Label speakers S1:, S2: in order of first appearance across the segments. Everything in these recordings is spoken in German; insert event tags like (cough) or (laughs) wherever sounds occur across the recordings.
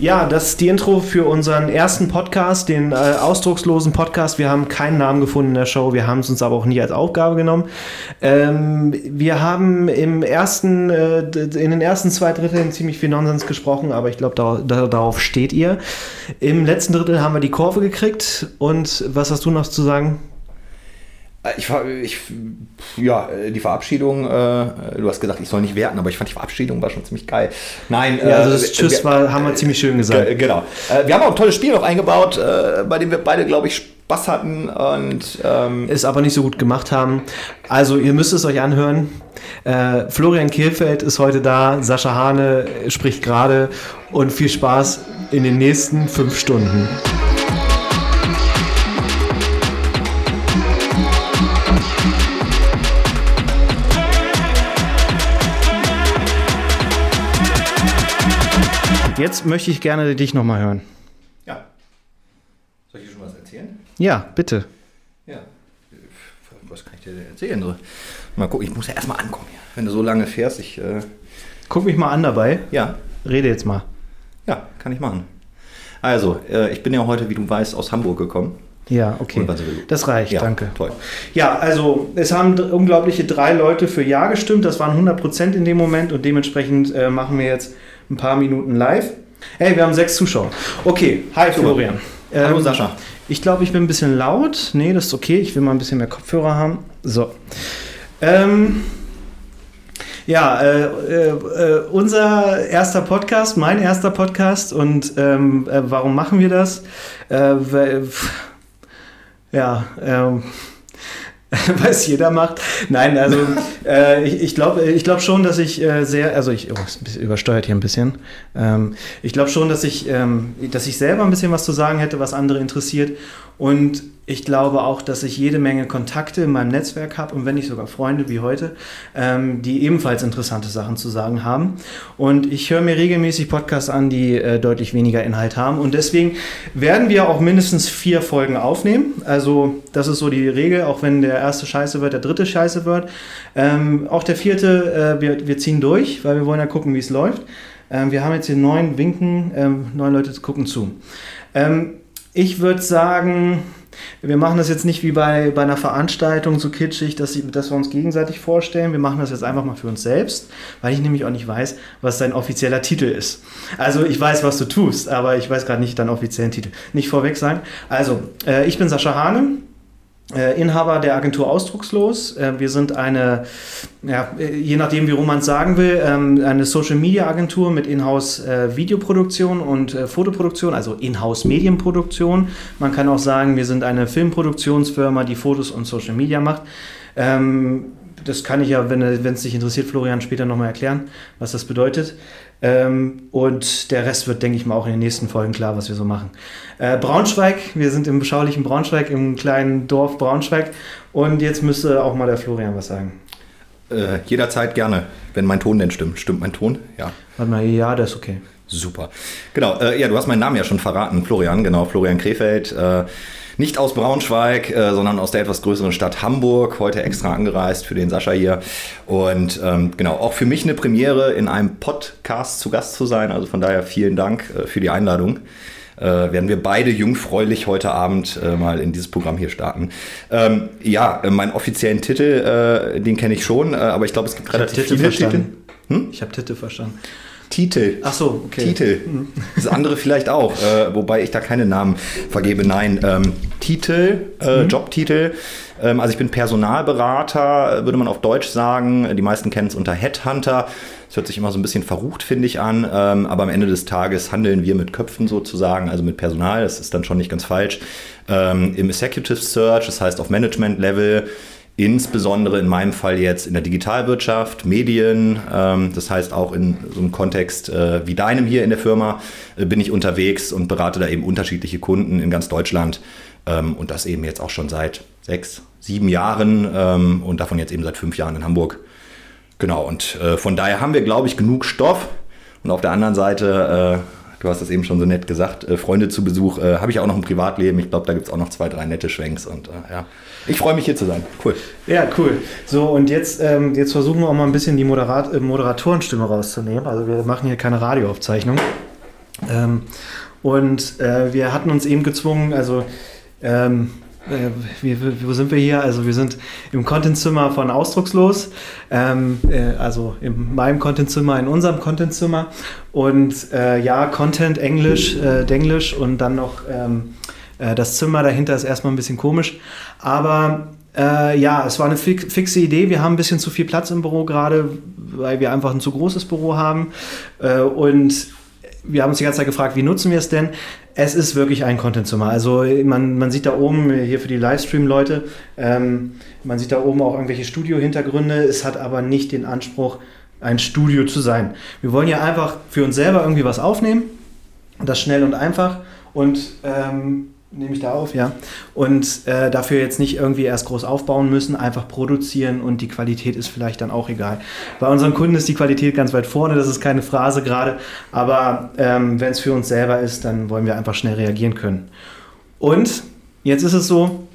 S1: Ja, das ist die Intro für unseren ersten Podcast, den äh, ausdruckslosen Podcast. Wir haben keinen Namen gefunden in der Show, wir haben es uns aber auch nie als Aufgabe genommen. Ähm, wir haben im ersten, äh, in den ersten zwei Dritteln ziemlich viel Nonsens gesprochen, aber ich glaube, da, da, darauf steht ihr. Im letzten Drittel haben wir die Kurve gekriegt und was hast du noch zu sagen?
S2: Äh, ich, ich, ja, die Verabschiedung, äh, du hast gesagt, ich soll nicht werten, aber ich fand die Verabschiedung war schon ziemlich geil.
S1: Nein, ja, also das äh, Tschüss wir, war, haben wir ziemlich schön gesagt.
S2: Genau. Äh, wir haben auch ein tolles Spiel noch eingebaut, äh, bei dem wir beide, glaube ich, Spaß hatten und
S1: ähm es aber nicht so gut gemacht haben. Also ihr müsst es euch anhören. Äh, Florian Kehlfeld ist heute da, Sascha Hane spricht gerade und viel Spaß in den nächsten fünf Stunden. Jetzt möchte ich gerne dich nochmal hören.
S2: Ja. Soll ich dir schon was erzählen?
S1: Ja, bitte.
S2: Ja. Was kann ich dir denn erzählen? Mal gucken, ich muss ja erstmal ankommen. Wenn du so lange fährst, ich. Äh
S1: Guck mich mal an dabei.
S2: Ja.
S1: Rede jetzt mal.
S2: Ja, kann ich machen. Also, äh, ich bin ja heute, wie du weißt, aus Hamburg gekommen.
S1: Ja, okay. Das reicht,
S2: ja,
S1: danke.
S2: Toll.
S1: Ja, also es haben unglaubliche drei Leute für Ja gestimmt. Das waren 100 Prozent in dem Moment und dementsprechend äh, machen wir jetzt ein paar Minuten live. Hey, wir haben sechs Zuschauer. Okay, hi Florian.
S2: Ähm, Hallo Sascha.
S1: Ich glaube, ich bin ein bisschen laut. Nee, das ist okay. Ich will mal ein bisschen mehr Kopfhörer haben. So. Ähm, ja, äh, äh, unser erster Podcast, mein erster Podcast. Und ähm, äh, warum machen wir das? Äh, ja, ähm (laughs) was jeder macht. Nein, also (laughs) äh, ich, ich glaube ich glaub schon, dass ich äh, sehr, also ich, oh, ist übersteuert hier ein bisschen. Ähm, ich glaube schon, dass ich, ähm, dass ich selber ein bisschen was zu sagen hätte, was andere interessiert. Und ich glaube auch, dass ich jede Menge Kontakte in meinem Netzwerk habe und wenn nicht sogar Freunde wie heute, ähm, die ebenfalls interessante Sachen zu sagen haben. Und ich höre mir regelmäßig Podcasts an, die äh, deutlich weniger Inhalt haben. Und deswegen werden wir auch mindestens vier Folgen aufnehmen. Also das ist so die Regel, auch wenn der erste scheiße wird, der dritte scheiße wird. Ähm, auch der vierte, äh, wir, wir ziehen durch, weil wir wollen ja gucken, wie es läuft. Ähm, wir haben jetzt hier neun Winken, ähm, neun Leute gucken zu. Ähm, ich würde sagen, wir machen das jetzt nicht wie bei, bei einer Veranstaltung so kitschig, dass, dass wir uns gegenseitig vorstellen. Wir machen das jetzt einfach mal für uns selbst, weil ich nämlich auch nicht weiß, was dein offizieller Titel ist. Also ich weiß, was du tust, aber ich weiß gerade nicht deinen offiziellen Titel. Nicht vorweg sagen. Also, äh, ich bin Sascha Hane. Äh, Inhaber der Agentur Ausdruckslos. Äh, wir sind eine, ja, äh, je nachdem, wie rum man es sagen will, ähm, eine Social Media Agentur mit Inhouse Videoproduktion und Fotoproduktion, also Inhouse Medienproduktion. Man kann auch sagen, wir sind eine Filmproduktionsfirma, die Fotos und Social Media macht. Ähm, das kann ich ja, wenn es dich interessiert, Florian, später nochmal erklären, was das bedeutet. Ähm, und der Rest wird, denke ich mal, auch in den nächsten Folgen klar, was wir so machen. Äh, Braunschweig, wir sind im beschaulichen Braunschweig, im kleinen Dorf Braunschweig. Und jetzt müsste auch mal der Florian was sagen.
S2: Äh, jederzeit gerne, wenn mein Ton denn stimmt. Stimmt mein Ton? Ja.
S1: Warte mal, ja, das ist okay.
S2: Super. Genau, äh, ja, du hast meinen Namen ja schon verraten, Florian, genau, Florian Krefeld. Äh, nicht aus Braunschweig, äh, sondern aus der etwas größeren Stadt Hamburg. Heute extra angereist für den Sascha hier. Und ähm, genau, auch für mich eine Premiere, in einem Podcast zu Gast zu sein. Also von daher vielen Dank äh, für die Einladung. Äh, werden wir beide jungfräulich heute Abend äh, mal in dieses Programm hier starten. Ähm, ja, äh, meinen offiziellen Titel, äh, den kenne ich schon, aber ich glaube, es gibt ich relativ viele
S1: Titel. Hm? Ich habe Titel verstanden.
S2: Titel.
S1: Ach so, okay.
S2: Titel. (laughs) Das andere vielleicht auch, äh, wobei ich da keine Namen vergebe. Nein, ähm, Titel, äh, mhm. Jobtitel. Ähm, also ich bin Personalberater, würde man auf Deutsch sagen. Die meisten kennen es unter Headhunter. Das hört sich immer so ein bisschen verrucht, finde ich, an. Ähm, aber am Ende des Tages handeln wir mit Köpfen sozusagen, also mit Personal. Das ist dann schon nicht ganz falsch. Ähm, Im Executive Search, das heißt auf Management-Level insbesondere in meinem Fall jetzt in der Digitalwirtschaft, Medien, ähm, das heißt auch in so einem Kontext äh, wie deinem hier in der Firma äh, bin ich unterwegs und berate da eben unterschiedliche Kunden in ganz Deutschland ähm, und das eben jetzt auch schon seit sechs, sieben Jahren ähm, und davon jetzt eben seit fünf Jahren in Hamburg. Genau, und äh, von daher haben wir, glaube ich, genug Stoff und auf der anderen Seite äh, du hast es eben schon so nett gesagt, äh, Freunde zu Besuch, äh, habe ich auch noch ein Privatleben. Ich glaube, da gibt es auch noch zwei, drei nette Schwenks und äh, ja. Ich freue mich hier zu sein. Cool.
S1: Ja, cool. So, und jetzt, ähm, jetzt versuchen wir auch mal ein bisschen die Moderat äh, Moderatorenstimme rauszunehmen. Also wir machen hier keine Radioaufzeichnung. Ähm, und äh, wir hatten uns eben gezwungen, also ähm, äh, wie, wo sind wir hier? Also wir sind im Contentzimmer von Ausdruckslos, ähm, äh, also in meinem Contentzimmer, in unserem Contentzimmer und äh, ja, Content Englisch, äh, Denglisch und dann noch ähm, äh, das Zimmer dahinter ist erstmal ein bisschen komisch, aber äh, ja, es war eine fix, fixe Idee. Wir haben ein bisschen zu viel Platz im Büro gerade, weil wir einfach ein zu großes Büro haben und wir haben uns die ganze Zeit gefragt, wie nutzen wir es denn? Es ist wirklich ein Content-Zimmer. Also man, man sieht da oben, hier für die Livestream-Leute, ähm, man sieht da oben auch irgendwelche Studio-Hintergründe. Es hat aber nicht den Anspruch, ein Studio zu sein. Wir wollen ja einfach für uns selber irgendwie was aufnehmen. Das schnell und einfach. Und ähm, nehme ich da auf, ja. Und äh, dafür jetzt nicht irgendwie erst groß aufbauen müssen, einfach produzieren und die Qualität ist vielleicht dann auch egal. Bei unseren Kunden ist die Qualität ganz weit vorne, das ist keine Phrase gerade, aber ähm, wenn es für uns selber ist, dann wollen wir einfach schnell reagieren können. Und jetzt ist es so,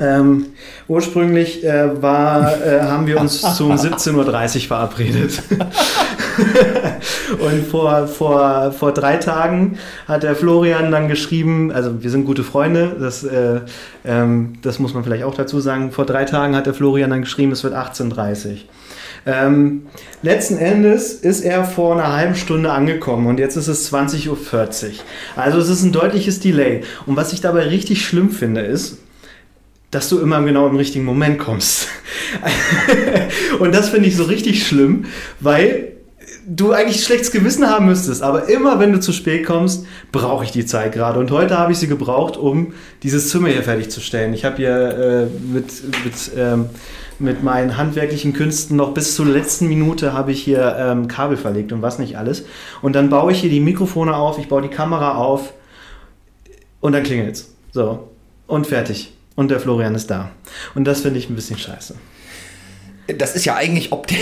S1: ähm, ursprünglich äh, war, äh, haben wir uns (laughs) zum 17.30 Uhr verabredet. (laughs) (laughs) und vor, vor, vor drei Tagen hat der Florian dann geschrieben, also wir sind gute Freunde, das, äh, ähm, das muss man vielleicht auch dazu sagen. Vor drei Tagen hat der Florian dann geschrieben, es wird 18.30 Uhr. Ähm, letzten Endes ist er vor einer halben Stunde angekommen und jetzt ist es 20.40 Uhr. Also es ist ein deutliches Delay. Und was ich dabei richtig schlimm finde, ist, dass du immer genau im richtigen Moment kommst. (laughs) und das finde ich so richtig schlimm, weil du eigentlich schlechtes Gewissen haben müsstest, aber immer wenn du zu spät kommst, brauche ich die Zeit gerade. Und heute habe ich sie gebraucht, um dieses Zimmer hier fertigzustellen. Ich habe hier äh, mit, mit, ähm, mit meinen handwerklichen Künsten noch bis zur letzten Minute habe ich hier ähm, Kabel verlegt und was nicht alles. Und dann baue ich hier die Mikrofone auf, ich baue die Kamera auf und dann klingelt's. So. Und fertig und der Florian ist da. Und das finde ich ein bisschen scheiße.
S2: Das ist ja eigentlich, opti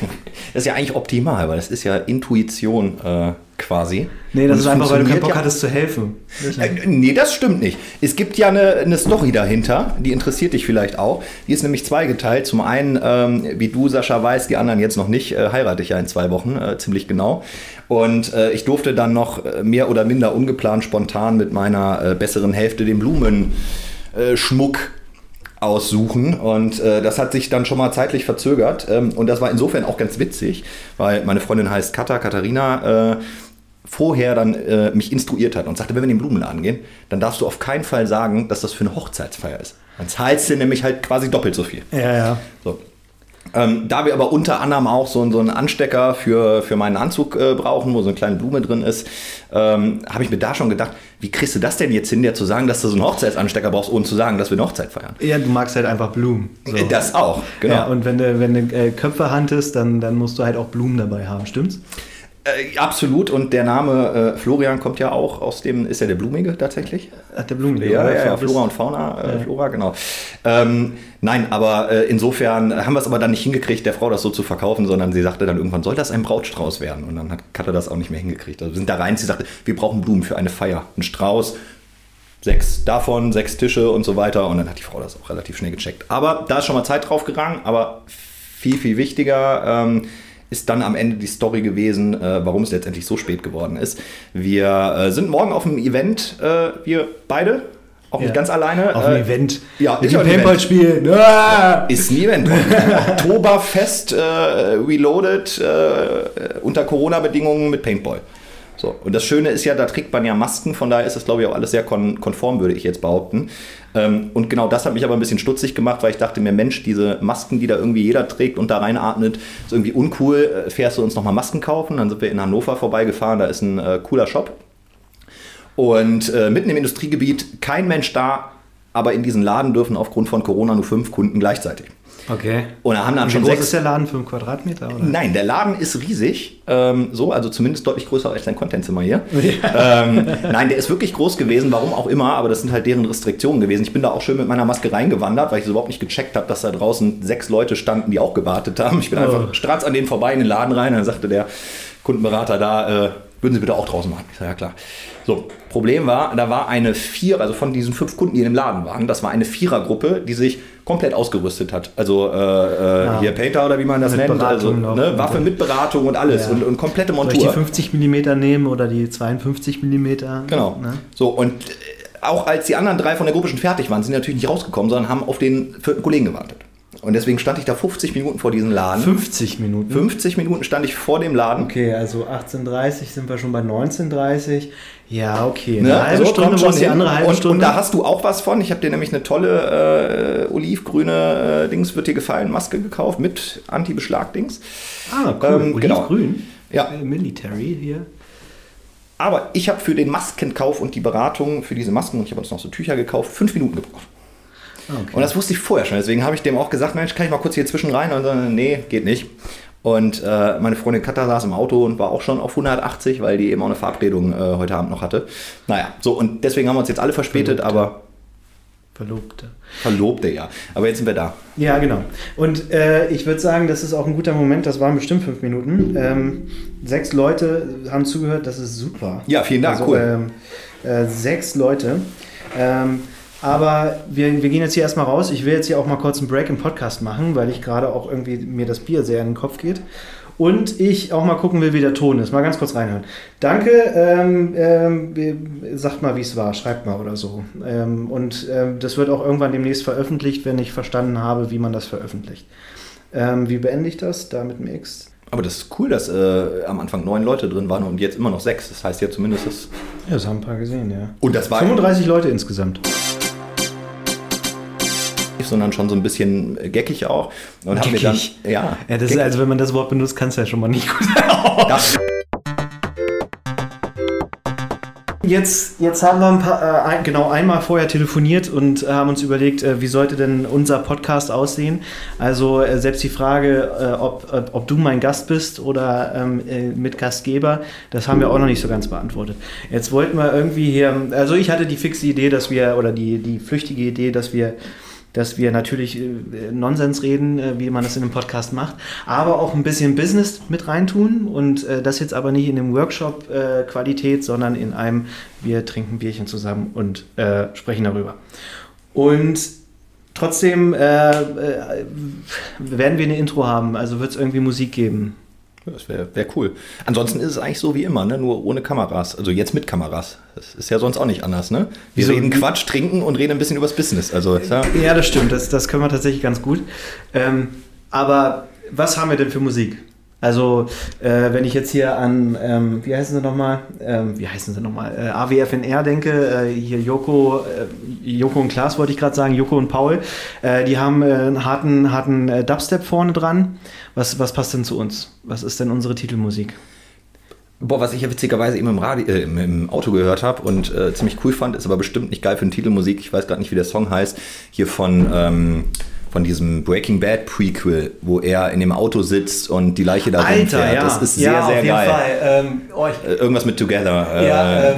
S2: (laughs) das ist ja eigentlich optimal, weil das ist ja Intuition äh, quasi.
S1: Nee, das ist einfach, weil du keinen Bock ja hattest zu helfen.
S2: Äh, nee, das stimmt nicht. Es gibt ja eine, eine, Story dahinter, die interessiert dich vielleicht auch. Die ist nämlich zweigeteilt. Zum einen, ähm, wie du, Sascha, weißt, die anderen jetzt noch nicht, äh, heirate ich ja in zwei Wochen, äh, ziemlich genau. Und äh, ich durfte dann noch äh, mehr oder minder ungeplant spontan mit meiner besseren Hälfte den Blumen äh, Schmuck aussuchen und äh, das hat sich dann schon mal zeitlich verzögert ähm, und das war insofern auch ganz witzig, weil meine Freundin heißt Katha, Katharina, äh, vorher dann äh, mich instruiert hat und sagte, wenn wir in den Blumenladen gehen, dann darfst du auf keinen Fall sagen, dass das für eine Hochzeitsfeier ist. Dann zahlst du nämlich halt quasi doppelt so viel.
S1: Ja, ja.
S2: So. Ähm, da wir aber unter anderem auch so, so einen Anstecker für, für meinen Anzug äh, brauchen, wo so eine kleine Blume drin ist, ähm, habe ich mir da schon gedacht, wie kriegst du das denn jetzt hin, dir zu sagen, dass du so einen Hochzeitsanstecker brauchst, ohne zu sagen, dass wir eine Hochzeit feiern?
S1: Ja, du magst halt einfach Blumen.
S2: So. Das auch,
S1: genau. Ja, und wenn du, wenn du äh, Köpfe hantest, dann, dann musst du halt auch Blumen dabei haben, stimmt's?
S2: Äh, absolut, und der Name äh, Florian kommt ja auch aus dem, ist ja der Blumige tatsächlich?
S1: Ach, der Blumige,
S2: ja, ja, ja, Flora und Fauna, äh, ja. Flora, genau. Ähm, nein, aber äh, insofern haben wir es aber dann nicht hingekriegt, der Frau das so zu verkaufen, sondern sie sagte dann irgendwann, soll das ein Brautstrauß werden? Und dann hat Katja das auch nicht mehr hingekriegt. Also wir sind da rein, sie sagte, wir brauchen Blumen für eine Feier, ein Strauß, sechs davon, sechs Tische und so weiter. Und dann hat die Frau das auch relativ schnell gecheckt. Aber da ist schon mal Zeit drauf gegangen, aber viel, viel wichtiger. Ähm, ist dann am Ende die Story gewesen, äh, warum es letztendlich so spät geworden ist. Wir äh, sind morgen auf einem Event, äh, wir beide. Auch ja. nicht ganz alleine.
S1: Auf einem äh, Event.
S2: Ja,
S1: mit dem Paintball-Spiel.
S2: Ah! Ist ein Event. Oktoberfest äh, Reloaded unter Corona-Bedingungen mit Paintball. So, und das Schöne ist ja, da trägt man ja Masken, von daher ist das, glaube ich, auch alles sehr kon konform, würde ich jetzt behaupten. Ähm, und genau das hat mich aber ein bisschen stutzig gemacht, weil ich dachte mir, Mensch, diese Masken, die da irgendwie jeder trägt und da reinatmet, ist irgendwie uncool. Äh, fährst du uns nochmal Masken kaufen? Dann sind wir in Hannover vorbeigefahren, da ist ein äh, cooler Shop. Und äh, mitten im Industriegebiet, kein Mensch da, aber in diesen Laden dürfen aufgrund von Corona nur fünf Kunden gleichzeitig.
S1: Okay.
S2: Und da haben dann
S1: Wie
S2: schon
S1: groß
S2: sechs.
S1: ist der Laden? Fünf Quadratmeter? Oder?
S2: Nein, der Laden ist riesig. Ähm, so, also zumindest deutlich größer als dein Contentzimmer hier. (laughs) Ja. Ähm, nein, der ist wirklich groß gewesen, warum auch immer, aber das sind halt deren Restriktionen gewesen. Ich bin da auch schön mit meiner Maske reingewandert, weil ich so überhaupt nicht gecheckt habe, dass da draußen sechs Leute standen, die auch gewartet haben. Ich bin oh. einfach strats an denen vorbei in den Laden rein. Dann sagte der Kundenberater da, äh, würden Sie bitte auch draußen machen? Ich sage, ja klar. So, Problem war, da war eine Vier, also von diesen fünf Kunden, die in dem Laden waren, das war eine Vierergruppe, die sich komplett ausgerüstet hat. Also äh, äh,
S1: Ah.
S2: hier Painter oder wie man das
S1: Mit
S2: nennt. Also
S1: Beratung noch.
S2: ne, Waffe mit Beratung und alles
S1: Ja.
S2: und, und komplette
S1: Soll ich die
S2: Montur.
S1: 50 mm nehmen oder die 52 mm?
S2: Genau.
S1: Ne?
S2: So, und äh, auch als die anderen drei von der Gruppe schon fertig waren, sind die natürlich nicht rausgekommen, sondern haben auf den vierten Kollegen gewartet. Und deswegen stand ich da 50 Minuten vor diesem Laden.
S1: 50 Minuten.
S2: 50 Minuten stand ich vor dem Laden.
S1: Okay, also 18.30 sind wir schon bei 19.30. Ja, okay.
S2: Ne?
S1: Eine halbe
S2: So
S1: Stunde
S2: schon
S1: die andere halbe
S2: und,
S1: Stunde.
S2: Und da hast du auch was von. Ich habe dir nämlich eine tolle äh, olivgrüne äh, Dings, wird dir gefallen, Maske gekauft mit Anti-Beschlag-Dings.
S1: ah, cool.
S2: ähm, genau.
S1: Olivgrün.
S2: Ja.
S1: Äh, Military hier.
S2: Aber ich habe für den Maskenkauf und die Beratung für diese Masken, und ich habe uns noch so Tücher gekauft, fünf Minuten gebraucht.
S1: Okay.
S2: Und das wusste ich vorher schon. Deswegen habe ich dem auch gesagt, Mensch, kann ich mal kurz hier zwischen rein? Und dann, nee, geht nicht. Und äh, meine Freundin Katha saß im Auto und war auch schon auf 180, weil die eben auch eine Verabredung äh, heute Abend noch hatte. Naja, so und deswegen haben wir uns jetzt alle verspätet,
S1: Verlobte.
S2: aber
S1: Verlobte.
S2: Verlobte ja. Aber jetzt sind wir da.
S1: Ja, genau. Und äh, ich würde sagen, das ist auch ein guter Moment. Das waren bestimmt fünf Minuten. Ähm, sechs Leute haben zugehört. Das ist super.
S2: Ja, vielen Dank,
S1: Also,
S2: cool.
S1: ähm, äh, sechs Leute. Ähm, aber wir, wir gehen jetzt hier erstmal raus. Ich will jetzt hier auch mal kurz einen Break im Podcast machen, weil ich gerade auch irgendwie mir das Bier sehr in den Kopf geht. Und ich auch mal gucken will, wie der Ton ist. Mal ganz kurz reinhören. Danke. Ähm, ähm, sagt mal, wie es war. Schreibt mal oder so. Ähm, und ähm, das wird auch irgendwann demnächst veröffentlicht, wenn ich verstanden habe, wie man das veröffentlicht. Ähm, wie beende ich das? Da mit dem X.
S2: Aber das ist cool, dass äh, am Anfang neun Leute drin waren und jetzt immer noch sechs. Das heißt ja zumindest das.
S1: Ja, das haben ein paar gesehen, ja.
S2: Und das war
S1: 35 Leute insgesamt.
S2: Sondern schon so ein bisschen geckig auch. Und wir dann.
S1: Geckig?
S2: Ja.
S1: Ja, das ist,
S2: geckig.
S1: also wenn man das Wort benutzt, kann es ja schon mal nicht gut
S2: Das,
S1: Jetzt, jetzt haben wir ein paar, äh, genau einmal vorher telefoniert und äh, haben uns überlegt, äh, wie sollte denn unser Podcast aussehen. Also äh, selbst die Frage, äh, ob, ob, ob du mein Gast bist oder ähm, äh, Mitgastgeber, das haben wir auch noch nicht so ganz beantwortet. Jetzt wollten wir irgendwie hier, also ich hatte die fixe Idee, dass wir, oder die, die flüchtige Idee, dass wir dass wir natürlich äh, Nonsens reden, äh, wie man das in einem Podcast macht, aber auch ein bisschen Business mit reintun und äh, das jetzt aber nicht in dem Workshop-Qualität, sondern in einem, wir trinken Bierchen zusammen und äh, sprechen darüber. Und trotzdem äh, werden wir eine Intro haben, also wird es irgendwie Musik geben.
S2: Das wäre wär cool. Ansonsten ist es eigentlich so wie immer, ne? nur ohne Kameras. Also jetzt mit Kameras. Das ist ja sonst auch nicht anders. Ne? Wir
S1: Wieso?
S2: reden Quatsch, trinken und reden ein bisschen übers Business. Also, ja,
S1: Ja, das stimmt, das, das können wir tatsächlich ganz gut. Ähm, aber was haben wir denn für Musik? Also, äh, wenn ich jetzt hier an, ähm, wie heißen sie nochmal? Ähm, wie heißen sie nochmal? Äh, AWFNR denke, äh, hier Joko, äh, Joko und Klaas wollte ich gerade sagen, Joko und Paul, äh, die haben äh, einen harten, harten Dubstep vorne dran. Was, was passt denn zu uns? Was ist denn unsere Titelmusik?
S2: Boah, was ich ja witzigerweise eben im, Radio, äh, im Auto gehört habe und äh, ziemlich cool fand, ist aber bestimmt nicht geil für eine Titelmusik. Ich weiß gerade nicht, wie der Song heißt. Hier von, ähm, von diesem Breaking Bad Prequel, wo er in dem Auto sitzt und die Leiche da rumfährt. Das ist sehr,
S1: ja,
S2: sehr
S1: jeden
S2: geil.
S1: Ähm, oh,
S2: Äh, Irgendwas mit Together. äh,
S1: ja, ähm,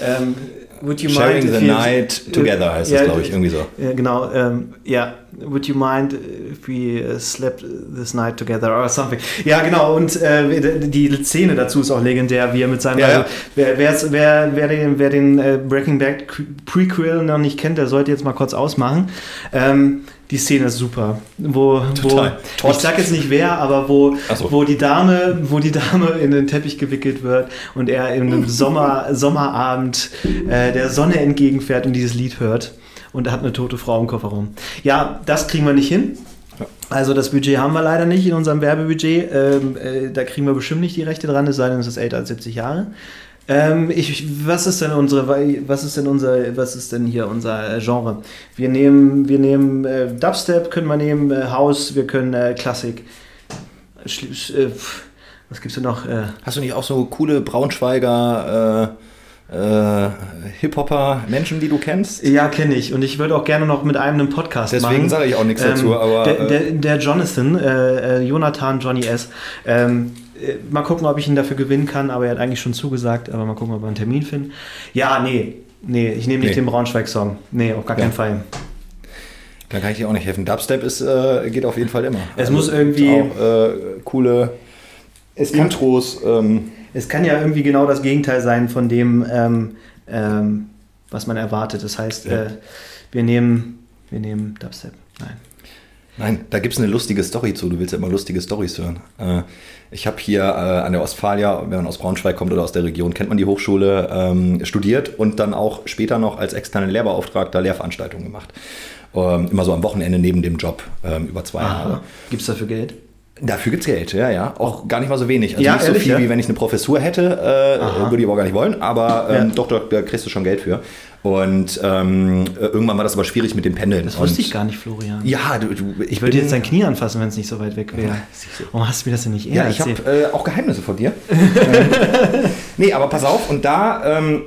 S1: ähm, would you
S2: Sharing
S1: mind if
S2: the
S1: you-
S2: Night Together heißt
S1: ja,
S2: das, glaube ich, irgendwie so.
S1: Ja, genau. Ähm, ja, would you mind if we uh, slept this night together or something? Ja, genau. Und äh, die Szene dazu ist auch legendär, wie er mit seinem.
S2: Ja, ja.
S1: Also, wer, wer's- wer, wer den, wer den äh, Breaking Bad Prequel noch nicht kennt, der sollte jetzt mal kurz ausmachen. Ähm, die Szene ist super. Wo, wo
S2: Total.
S1: ich sag jetzt nicht wer, aber wo,
S2: so.
S1: wo die Dame, wo die Dame in den Teppich gewickelt wird und er in einem Sommer, (laughs) Sommerabend äh, der Sonne entgegenfährt und dieses Lied hört und hat eine tote Frau im Kofferraum. Ja, das kriegen wir nicht hin. Also das Budget haben wir leider nicht in unserem Werbebudget. Ähm, äh, da kriegen wir bestimmt nicht die Rechte dran, es sei denn, es ist älter als 70 Jahre. Ähm, ich, was ist denn unsere, was ist denn unser, was ist denn hier unser äh, Genre? Wir nehmen, wir nehmen äh, Dubstep, können wir nehmen, äh, House, wir können äh, Klassik. Schli- äh, was gibt's denn noch? Äh,
S2: Hast du nicht auch so coole Braunschweiger äh, äh, Hip-Hopper Menschen, die du kennst?
S1: ja, kenne ich. Und ich würde auch gerne noch mit einem einen Podcast machen.
S2: Deswegen sage ich auch nichts dazu, aber,
S1: Der, der, der Jonathan, Jonathan Johnny S. Ähm, äh, mal gucken, ob ich ihn dafür gewinnen kann, aber er hat eigentlich schon zugesagt, aber mal gucken, ob wir einen Termin finden. Ja, nee, nee, ich nehme nicht
S2: Nee.
S1: den Braunschweig-Song. Nee, auf gar
S2: Ja.
S1: keinen Fall.
S2: Da kann ich dir auch nicht helfen. Dubstep ist, äh, geht auf jeden Fall immer.
S1: Es muss irgendwie-
S2: Auch äh, coole
S1: Es kann,
S2: Intros. Ähm,
S1: es kann ja irgendwie genau das Gegenteil sein von dem, ähm, ähm, was man erwartet. Das heißt,
S2: Ja.
S1: äh, wir nehmen, wir nehmen Dubstep. Nein.
S2: Nein, da gibt es eine lustige Story zu. Du willst ja immer lustige Stories hören. Äh, ich habe hier äh, an der Ostfalia, wenn man aus Braunschweig kommt oder aus der Region, kennt man die Hochschule, ähm, studiert und dann auch später noch als externer Lehrbeauftragter Lehrveranstaltungen gemacht. Ähm, immer so am Wochenende neben dem Job ähm, über zwei Jahre.
S1: Gibt es dafür Geld?
S2: Dafür gibt's Geld, ja, ja. Auch gar nicht mal so wenig. Also
S1: Ja,
S2: nicht
S1: ehrlich,
S2: so viel,
S1: ja?
S2: wie wenn ich eine Professur hätte, äh, würde ich aber gar nicht wollen. Aber ähm,
S1: Ja.
S2: doch, doch, da kriegst du schon Geld für. Und ähm, äh, irgendwann war das aber schwierig mit dem Pendeln.
S1: Das wusste ich gar nicht, Florian.
S2: Ja, du, du, ich,
S1: Ich würde jetzt dein Knie anfassen, wenn es nicht so weit weg wäre. Warum hast du mir das denn nicht eher
S2: Ja, ich habe äh, auch Geheimnisse von dir. (laughs) Ähm, nee, aber pass auf, und da ähm,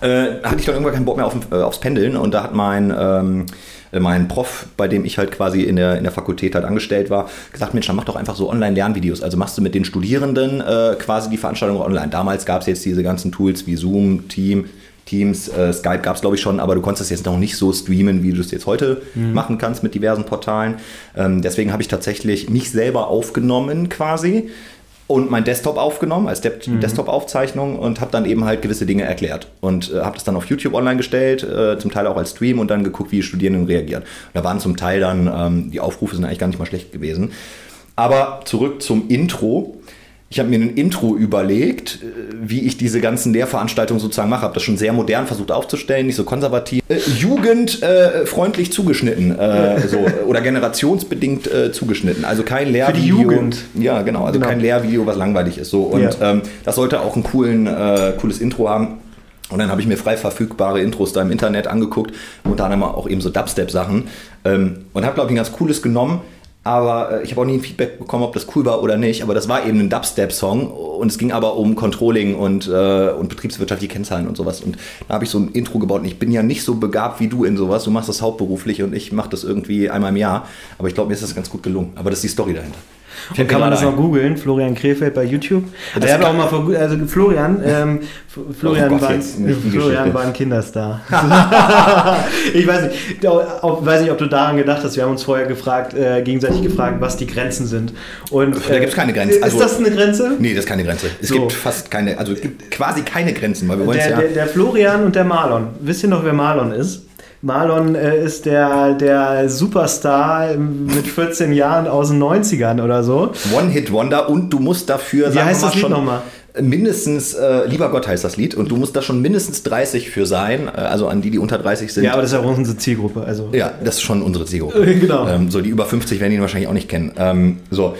S2: äh, hatte ich dann irgendwann keinen Bock mehr auf, äh, aufs Pendeln und da hat mein, ähm, äh, mein Prof, bei dem ich halt quasi in der, in der Fakultät halt angestellt war, gesagt, Mensch, dann mach doch einfach so Online-Lernvideos. Also machst du mit den Studierenden äh, quasi die Veranstaltung online. Damals gab es jetzt diese ganzen Tools wie Zoom, Team, Teams, äh, Skype gab es glaube ich schon, aber du konntest es jetzt noch nicht so streamen, wie du es jetzt heute machen kannst mit diversen Portalen. Ähm, deswegen habe ich tatsächlich mich selber aufgenommen quasi und mein Desktop aufgenommen als Dep- Desktop-Aufzeichnung und habe dann eben halt gewisse Dinge erklärt und äh, habe das dann auf YouTube online gestellt, äh, zum Teil auch als Stream und dann geguckt, wie die Studierenden reagieren. Und da waren zum Teil dann, ähm, die Aufrufe sind eigentlich gar nicht mal schlecht gewesen. Aber zurück zum Intro. Ich habe mir ein Intro überlegt, äh, wie ich diese ganzen Lehrveranstaltungen sozusagen mache. Habe das schon sehr modern versucht aufzustellen, nicht so konservativ. Äh, jugendfreundlich zugeschnitten äh, so, oder generationsbedingt äh, zugeschnitten. Also kein Lehrvideo.
S1: Jugend.
S2: Ja, genau. Also
S1: Genau.
S2: kein Lehrvideo, was langweilig ist. So. Und
S1: Ja.
S2: ähm, das sollte auch ein coolen, äh, cooles Intro haben. Und dann habe ich mir frei verfügbare Intros da im Internet angeguckt, unter anderem auch eben so Dubstep-Sachen. Ähm, und habe, glaube ich, ein ganz cooles genommen. Aber äh, ich habe auch nie ein Feedback bekommen, ob das cool war oder nicht. Aber das war eben ein Dubstep-Song. Und es ging aber um Controlling und, äh, und betriebswirtschaftliche Kennzahlen und sowas. Und da habe ich so ein Intro gebaut. Und ich bin ja nicht so begabt wie du in sowas. Du machst das hauptberuflich und ich mache das irgendwie einmal im Jahr. Aber ich glaube, mir ist das ganz gut gelungen. Aber das ist die Story dahinter. Fällt
S1: kann man das
S2: gerade
S1: noch googeln? Florian Krefeld bei YouTube.
S2: Das
S1: habe auch mal vergu- also Florian, (laughs) ähm, Florian,
S2: Oh
S1: war, Florian war ein Kinderstar. (laughs) (laughs) ich weiß nicht, ob, weiß nicht, ob du daran gedacht hast. Wir haben uns vorher gefragt, äh, gegenseitig gefragt, was die Grenzen sind. Und,
S2: Da gibt's keine Grenzen. Also-
S1: ist das eine Grenze?
S2: Nee, das ist keine Grenze. Es
S1: So.
S2: gibt fast keine, also es gibt quasi keine Grenzen, weil wir wollen es
S1: Der,
S2: ja.
S1: der, der Florian und der Marlon. Wisst ihr noch, wer Marlon ist? Marlon äh, ist der, der Superstar mit 14 Jahren aus den 90ern oder so.
S2: One-Hit-Wonder und du musst dafür,
S1: Wie heißt
S2: mal,
S1: das Lied nochmal?
S2: mindestens, äh, lieber Gott heißt das Lied, und du musst da schon mindestens 30 für sein, äh, also an die, die unter 30 sind.
S1: Ja, aber das ist ja auch unsere Zielgruppe. Also.
S2: Ja, das ist schon unsere Zielgruppe. (laughs)
S1: Genau.
S2: Ähm, so, die über 50 werden ihn wahrscheinlich auch nicht kennen. Ähm, so,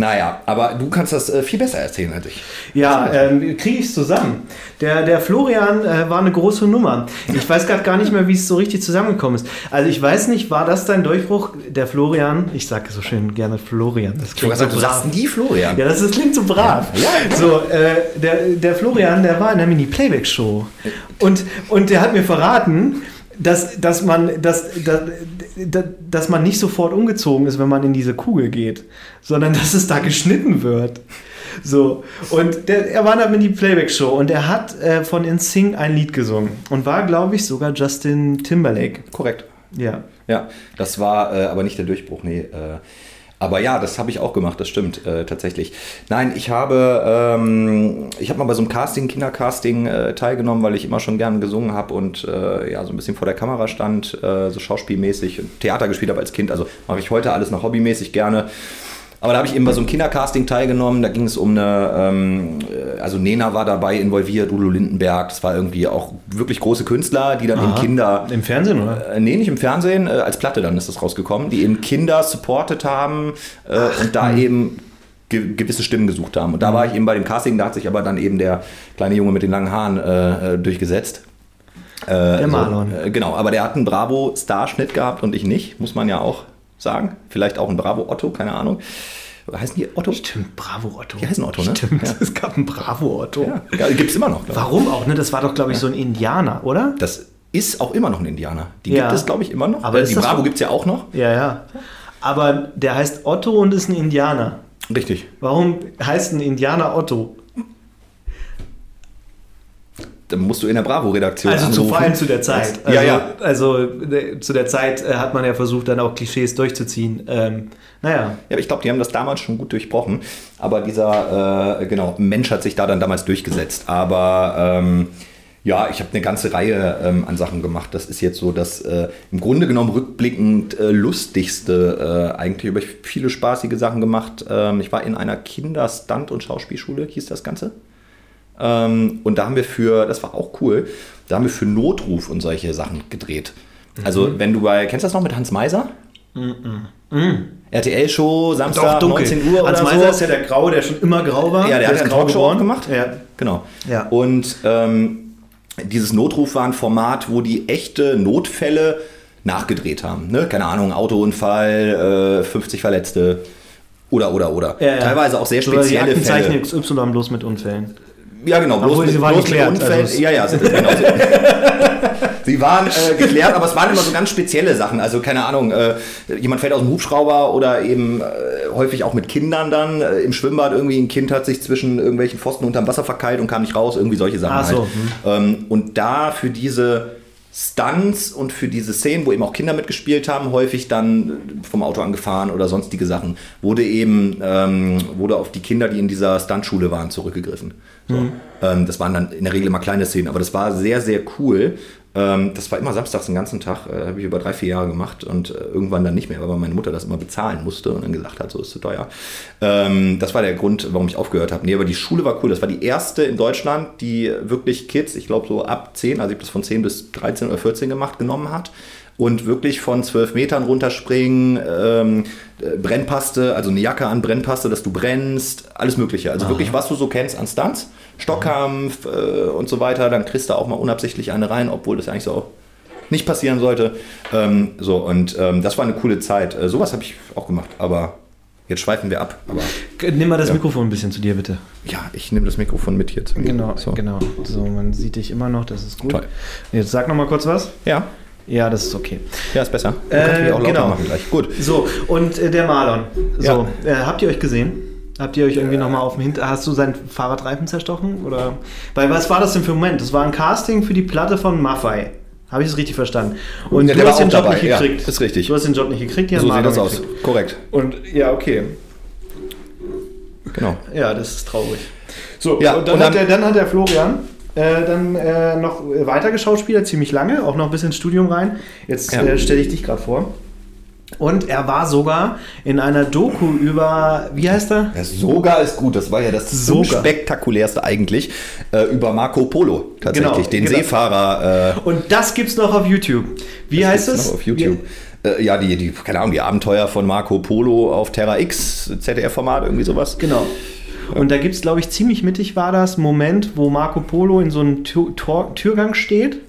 S2: naja, aber du kannst das äh, viel besser erzählen als ich.
S1: Ja, ähm, kriege ich es zusammen. Der, der Florian äh, war eine große Nummer. Ich weiß gerade gar nicht mehr, wie es so richtig zusammengekommen ist. Also ich weiß nicht, war das dein Durchbruch? Der Florian, ich sage so schön gerne Florian. Das klingt so
S2: du
S1: brav.
S2: sagst nie Florian.
S1: Ja, das, ist, klingt so brav.
S2: Ja, ja.
S1: So, äh, der, der Florian, der war in der Mini-Playback-Show. Und, und der hat mir verraten, dass, dass, man, dass, dass, dass, man nicht sofort umgezogen ist, wenn man in diese Kugel geht, sondern dass es da geschnitten wird. So, und der, er war da in die Playback-Show und er hat äh, von InSync ein Lied gesungen und war, glaube ich, sogar Justin Timberlake.
S2: Korrekt.
S1: Ja.
S2: Ja, das war äh, aber nicht der Durchbruch, nee. Äh, aber ja, das habe ich auch gemacht, das stimmt äh, tatsächlich. Nein, ich habe, ähm, ich habe mal bei so einem Casting, Kindercasting äh, teilgenommen, weil ich immer schon gern gesungen habe und äh, ja, so ein bisschen vor der Kamera stand, äh, so schauspielmäßig, Theater gespielt habe als Kind. Also mache ich heute alles noch hobbymäßig gerne. Aber da habe ich eben bei so einem Kindercasting teilgenommen. Da ging es um eine, ähm, äh, also Nena war dabei involviert, Udo Lindenberg. Das war irgendwie auch wirklich große Künstler, die dann eben
S1: Aha.
S2: Kinder
S1: Im Fernsehen, oder?
S2: äh, nee, nicht im Fernsehen, äh, als Platte dann ist das rausgekommen, die eben Kinder supportet haben äh, und da eben ge gewisse Stimmen gesucht haben. Und da war ich eben bei dem Casting, da hat sich aber dann eben der kleine Junge mit den langen Haaren äh, äh, durchgesetzt. Äh, der
S1: Marlon.
S2: äh, genau, aber der hat einen Bravo-Starschnitt gehabt und ich nicht, muss man ja auch sagen. Vielleicht auch ein Bravo-Otto, keine Ahnung. Heißen die Otto?
S1: Stimmt, Bravo Otto.
S2: Die heißen Otto, ne?
S1: Stimmt,
S2: Ja.
S1: es gab einen Bravo Otto.
S2: Ja, gibt es immer noch.
S1: Warum auch, ne? Das war doch, glaube ich, so ein Indianer, oder?
S2: Das ist auch immer noch ein Indianer. Die
S1: Ja.
S2: gibt es, glaube ich, immer noch.
S1: Aber
S2: Äh, die Bravo
S1: so-
S2: gibt es ja auch noch.
S1: Ja, ja. Aber der heißt Otto und ist ein Indianer.
S2: Richtig.
S1: Warum heißt ein Indianer Otto?
S2: Dann musst du in der Bravo-Redaktion
S1: Also zu, vor allem zu der Zeit. Also,
S2: ja, ja.
S1: Also äh, zu der Zeit äh, hat man ja versucht, dann auch Klischees durchzuziehen. Ähm, naja.
S2: Ja, ich glaube, die haben das damals schon gut durchbrochen. Aber dieser, äh, genau, Mensch hat sich da dann damals durchgesetzt. Aber ähm, ja, ich habe eine ganze Reihe ähm, an Sachen gemacht. Das ist jetzt so das äh, im Grunde genommen rückblickend äh, lustigste. Äh, eigentlich habe ich viele spaßige Sachen gemacht. Ähm, ich war in einer Kinderstunt- und Schauspielschule, hieß das Ganze. Ähm, und da haben wir für, das war auch cool, da haben wir für Notruf und solche Sachen gedreht. Also, wenn du bei, kennst du das noch mit Hans Meiser? RTL-Show, Samstag, 19 Uhr
S1: Hans
S2: oder
S1: Meiser
S2: so.
S1: ist ja der Grau, der schon immer grau war.
S2: Ja, der hat
S1: ist
S2: eine
S1: grau
S2: Talkshow gemacht.
S1: Ja.
S2: Genau.
S1: Ja.
S2: Und ähm, dieses Notruf war ein Format, wo die echte Notfälle nachgedreht haben. Ne? Keine Ahnung, Autounfall, äh, 50 Verletzte oder, oder, oder.
S1: Ja.
S2: Teilweise auch sehr
S1: So,
S2: spezielle
S1: Aktenzeichen
S2: Fälle.
S1: XY bloß mit Unfällen.
S2: Ja, genau. Bloß
S1: Obwohl,
S2: mit,
S1: sie waren
S2: bloß
S1: geklärt,
S2: Unfällen.
S1: also
S2: ja, ja, sie, genau. (laughs) Sie, waren äh, geklärt, aber es waren immer so ganz spezielle Sachen. Also, keine Ahnung, äh, jemand fällt aus dem Hubschrauber oder eben äh, häufig auch mit Kindern dann. Äh, Im Schwimmbad irgendwie ein Kind hat sich zwischen irgendwelchen Pfosten unterm Wasser verkeilt und kam nicht raus. Irgendwie solche Sachen
S1: Ach so,
S2: halt. Ähm, und da für diese Stunts und für diese Szenen, wo eben auch Kinder mitgespielt haben, häufig dann vom Auto angefahren oder sonstige Sachen, wurde eben ähm, wurde auf die Kinder, die in dieser Stuntschule waren, zurückgegriffen. So. Ähm, das waren dann in der Regel immer kleine Szenen, aber das war sehr, sehr cool. Ähm, das war immer samstags den ganzen Tag, äh, habe ich über drei, vier Jahre gemacht und äh, irgendwann dann nicht mehr, weil meine Mutter das immer bezahlen musste und dann gesagt hat, so ist zu teuer. Ähm, das war der Grund, warum ich aufgehört habe. Nee, aber die Schule war cool. Das war die erste in Deutschland, die wirklich Kids, ich glaube so ab 10, also ich habe das von 10 bis 13 oder 14 gemacht, genommen hat. Und wirklich von 12 Metern runterspringen, ähm, äh, Brennpaste, also eine Jacke an Brennpaste, dass du brennst, alles Mögliche. Also wirklich, was du so kennst an Stunts, Stockkampf äh, und so weiter, dann kriegst du auch mal unabsichtlich eine rein, obwohl das eigentlich so nicht passieren sollte. Ähm, so, und ähm, das war eine coole Zeit. Äh, sowas habe ich auch gemacht, aber jetzt schweifen wir ab. Aber
S1: Nimm mal das Mikrofon ein bisschen zu dir, bitte.
S2: ja, ich nehme das Mikrofon mit hier. Zum
S1: Genau,
S2: so.
S1: genau. So, man sieht dich immer noch, das ist gut.
S2: Toll.
S1: Jetzt sag noch mal kurz was.
S2: Ja,
S1: Ja, das ist okay.
S2: ja, ist besser.
S1: Äh,
S2: auch
S1: genau.
S2: machen gleich. Gut.
S1: So, und äh, der Marlon. So, äh, habt ihr euch gesehen? Habt ihr euch irgendwie noch nochmal auf dem Hinter... Hast du seinen Fahrradreifen zerstochen? Oder? Weil was war das denn für ein Moment? Das war ein Casting für die Platte von Maffei. Habe ich es richtig verstanden? Und
S2: Ja,
S1: du
S2: der
S1: hast
S2: war
S1: den
S2: auch
S1: Job
S2: dabei,
S1: nicht
S2: ja,
S1: gekriegt.
S2: ist richtig.
S1: Du hast den Job nicht gekriegt, die hat
S2: So sieht das aus. Korrekt.
S1: Und ja, okay.
S2: Genau.
S1: Ja, das ist traurig. So,
S2: Ja,
S1: und dann,
S2: und
S1: hat,
S2: dann-
S1: der, dann hat der Florian äh, dann äh, noch weiter geschauspielert, ziemlich lange, auch noch bis ins Studium rein. Jetzt
S2: Ja.
S1: äh, stelle ich dich gerade vor. Und er war sogar in einer Doku über, wie heißt er?
S2: Ja, sogar ist gut. Das war ja das spektakulärste eigentlich äh, über Marco Polo tatsächlich,
S1: Genau,
S2: den
S1: genau.
S2: Seefahrer. Äh,
S1: Und das gibt's noch auf YouTube. Wie heißt es?
S2: noch auf YouTube. Äh, ja, die, die, keine Ahnung, die Abenteuer von Marco Polo auf Terra X, ZDF-Format, irgendwie sowas.
S1: Genau. Und da gibt es, glaube ich, ziemlich mittig war das Moment, wo Marco Polo in so einem Tür Türgang steht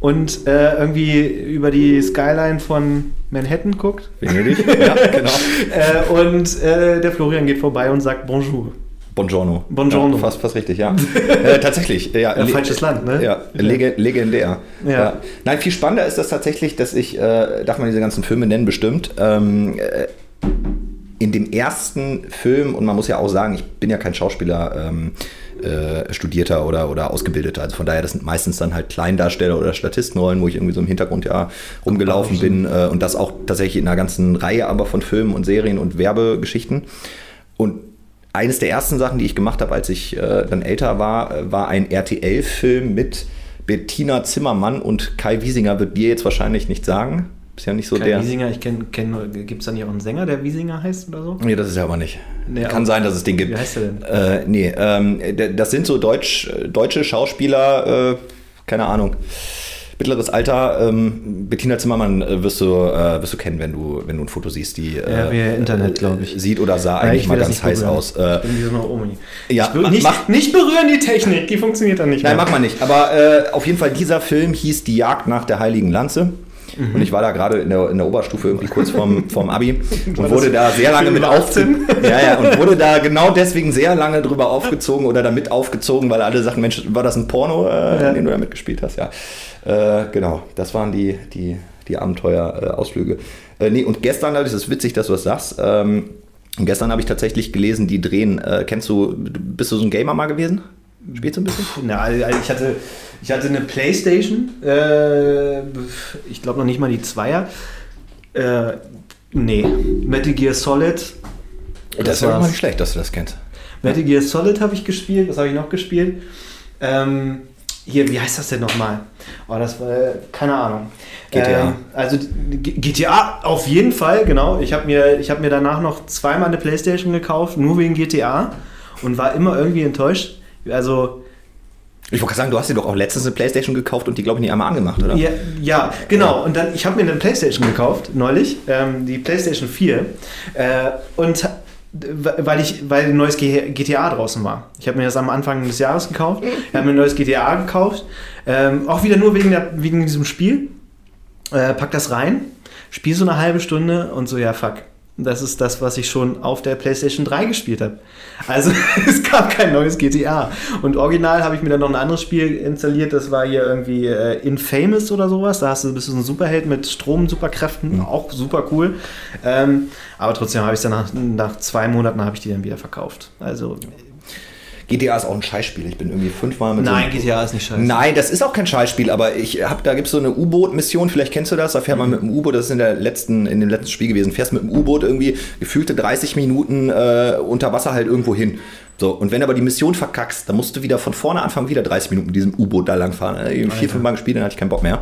S1: und äh, irgendwie über die Skyline von Manhattan guckt.
S2: Venedig. (laughs) ja, genau.
S1: Äh, und äh, der Florian geht vorbei und sagt Bonjour.
S2: Buongiorno.
S1: Buongiorno.
S2: Ja, fast, fast richtig, ja. (laughs) äh, tatsächlich. Ja,
S1: Ja,
S2: le-
S1: falsches Land, ne?
S2: Ja, lege, legendär.
S1: Ja.
S2: Nein, viel spannender ist das tatsächlich, dass ich, äh, darf man diese ganzen Filme nennen, bestimmt, ähm, äh, in dem ersten Film, und man muss ja auch sagen, ich bin ja kein Schauspieler, ähm, äh, Studierter oder, oder Ausgebildeter. Also von daher, das sind meistens dann halt Kleindarsteller oder Statistenrollen, wo ich irgendwie so im Hintergrund ja rumgelaufen bin äh, und das auch tatsächlich in einer ganzen Reihe aber von Filmen und Serien und Werbegeschichten. Und eines der ersten Sachen, die ich gemacht habe, als ich äh, dann älter war, äh, war ein RTL-Film mit Bettina Zimmermann und Kai Wiesinger, wird dir jetzt wahrscheinlich nicht sagen. Ist ja nicht so
S1: Kai
S2: der.
S1: Wiesinger, ich kenne, kenn, gibt es da nicht auch einen Sänger, der Wiesinger heißt oder so?
S2: Nee, das ist er aber nicht.
S1: Nee,
S2: Kann
S1: aber-
S2: sein, dass es den gibt.
S1: Wie heißt er denn?
S2: Äh, nee, ähm, das sind so Deutsch, deutsche Schauspieler, äh, keine Ahnung. Mittleres Alter, ähm, Bettina Zimmermann äh, wirst, du, äh, wirst du kennen, wenn du, wenn du ein Foto siehst, die äh,
S1: Ja, via Internet, glaub ich.
S2: sieht oder sah
S1: Ja,
S2: eigentlich
S1: ich
S2: mal ganz heiß
S1: berühren.
S2: aus. Äh,
S1: Ich bin wie so eine Omi.
S2: ja, mach-
S1: nicht,
S2: mach-
S1: nicht berühren die Technik, die funktioniert dann nicht
S2: Nein,
S1: mehr.
S2: mach mal nicht. Aber äh, auf jeden Fall, dieser Film hieß Die Jagd nach der Heiligen Lanze.
S1: Mhm.
S2: Und ich war da gerade in der, in der Oberstufe irgendwie kurz vorm, (laughs) vorm Abi und wurde da sehr lange mit aufgezogen. Ja, ja, und wurde da genau deswegen sehr lange drüber aufgezogen oder damit aufgezogen, weil alle sagten, Mensch, war das ein Porno, äh,
S1: Ja.
S2: in dem du da mitgespielt hast? Ja. Äh, genau, das waren die, die, die Abenteuer-Ausflüge. Äh, nee, und gestern, das ist witzig, dass du das sagst, ähm, gestern habe ich tatsächlich gelesen, die drehen, äh, kennst du, bist du so ein Gamer mal gewesen? Spielst du ein bisschen?
S1: Na, also ich hatte, ich hatte eine Playstation, äh, ich glaube noch nicht mal die Zweier. Äh, nee, Metal Gear Solid.
S2: Das, ist ja mal nicht schlecht, dass du das kennst.
S1: Metal Gear Solid habe ich gespielt. Was habe ich noch gespielt? Ähm, hier, wie heißt das denn nochmal? Oh, das war, äh, keine Ahnung.
S2: GTA.
S1: Ähm, also G- GTA auf jeden Fall, genau. Ich habe mir, ich hab mir danach noch zweimal eine Playstation gekauft, nur wegen GTA und war immer irgendwie enttäuscht. Also,
S2: Ich wollte gerade sagen, du hast dir doch auch letztens eine Playstation gekauft und die, glaube ich, nicht einmal angemacht, oder?
S1: ja, ja genau. Und dann, ich habe mir eine Playstation gekauft, neulich, ähm, die Playstation 4. Äh, und weil ich, weil ein neues GTA draußen war. Ich habe mir das am Anfang des Jahres gekauft. Ich habe mir ein neues GTA gekauft. Ähm, auch wieder nur wegen, der, wegen diesem Spiel. Äh, pack das rein, spiel so eine halbe Stunde und so, ja, fuck. Das ist das, was ich schon auf der PlayStation 3 gespielt habe. Also (laughs) es gab kein neues GTA. Und original habe ich mir dann noch ein anderes Spiel installiert. Das war hier irgendwie äh, Infamous oder sowas. Da hast du, bist du so ein Superheld mit Strom-Superkräften. Auch super cool. Ähm, aber trotzdem habe ich es dann nach, nach zwei Monaten habe ich die dann wieder verkauft. Also
S2: GTA ist auch ein Scheißspiel. Ich bin irgendwie fünfmal mit
S1: nein,
S2: so
S1: GTA ist nicht scheiße.
S2: Nein, das ist auch kein Scheißspiel, aber ich hab, da gibt es so eine U-Boot-Mission, vielleicht kennst du das, da fährt man mit dem U-Boot, das ist in, der letzten, in dem letzten Spiel gewesen, fährst mit dem U-Boot irgendwie gefühlte 30 Minuten äh, unter Wasser halt irgendwo hin. So, und wenn aber die Mission verkackst, dann musst du wieder von vorne anfangen, wieder 30 Minuten mit diesem U-Boot da langfahren. Äh, Vier,
S1: Alter.
S2: fünf Mal gespielt, dann hatte ich keinen Bock mehr.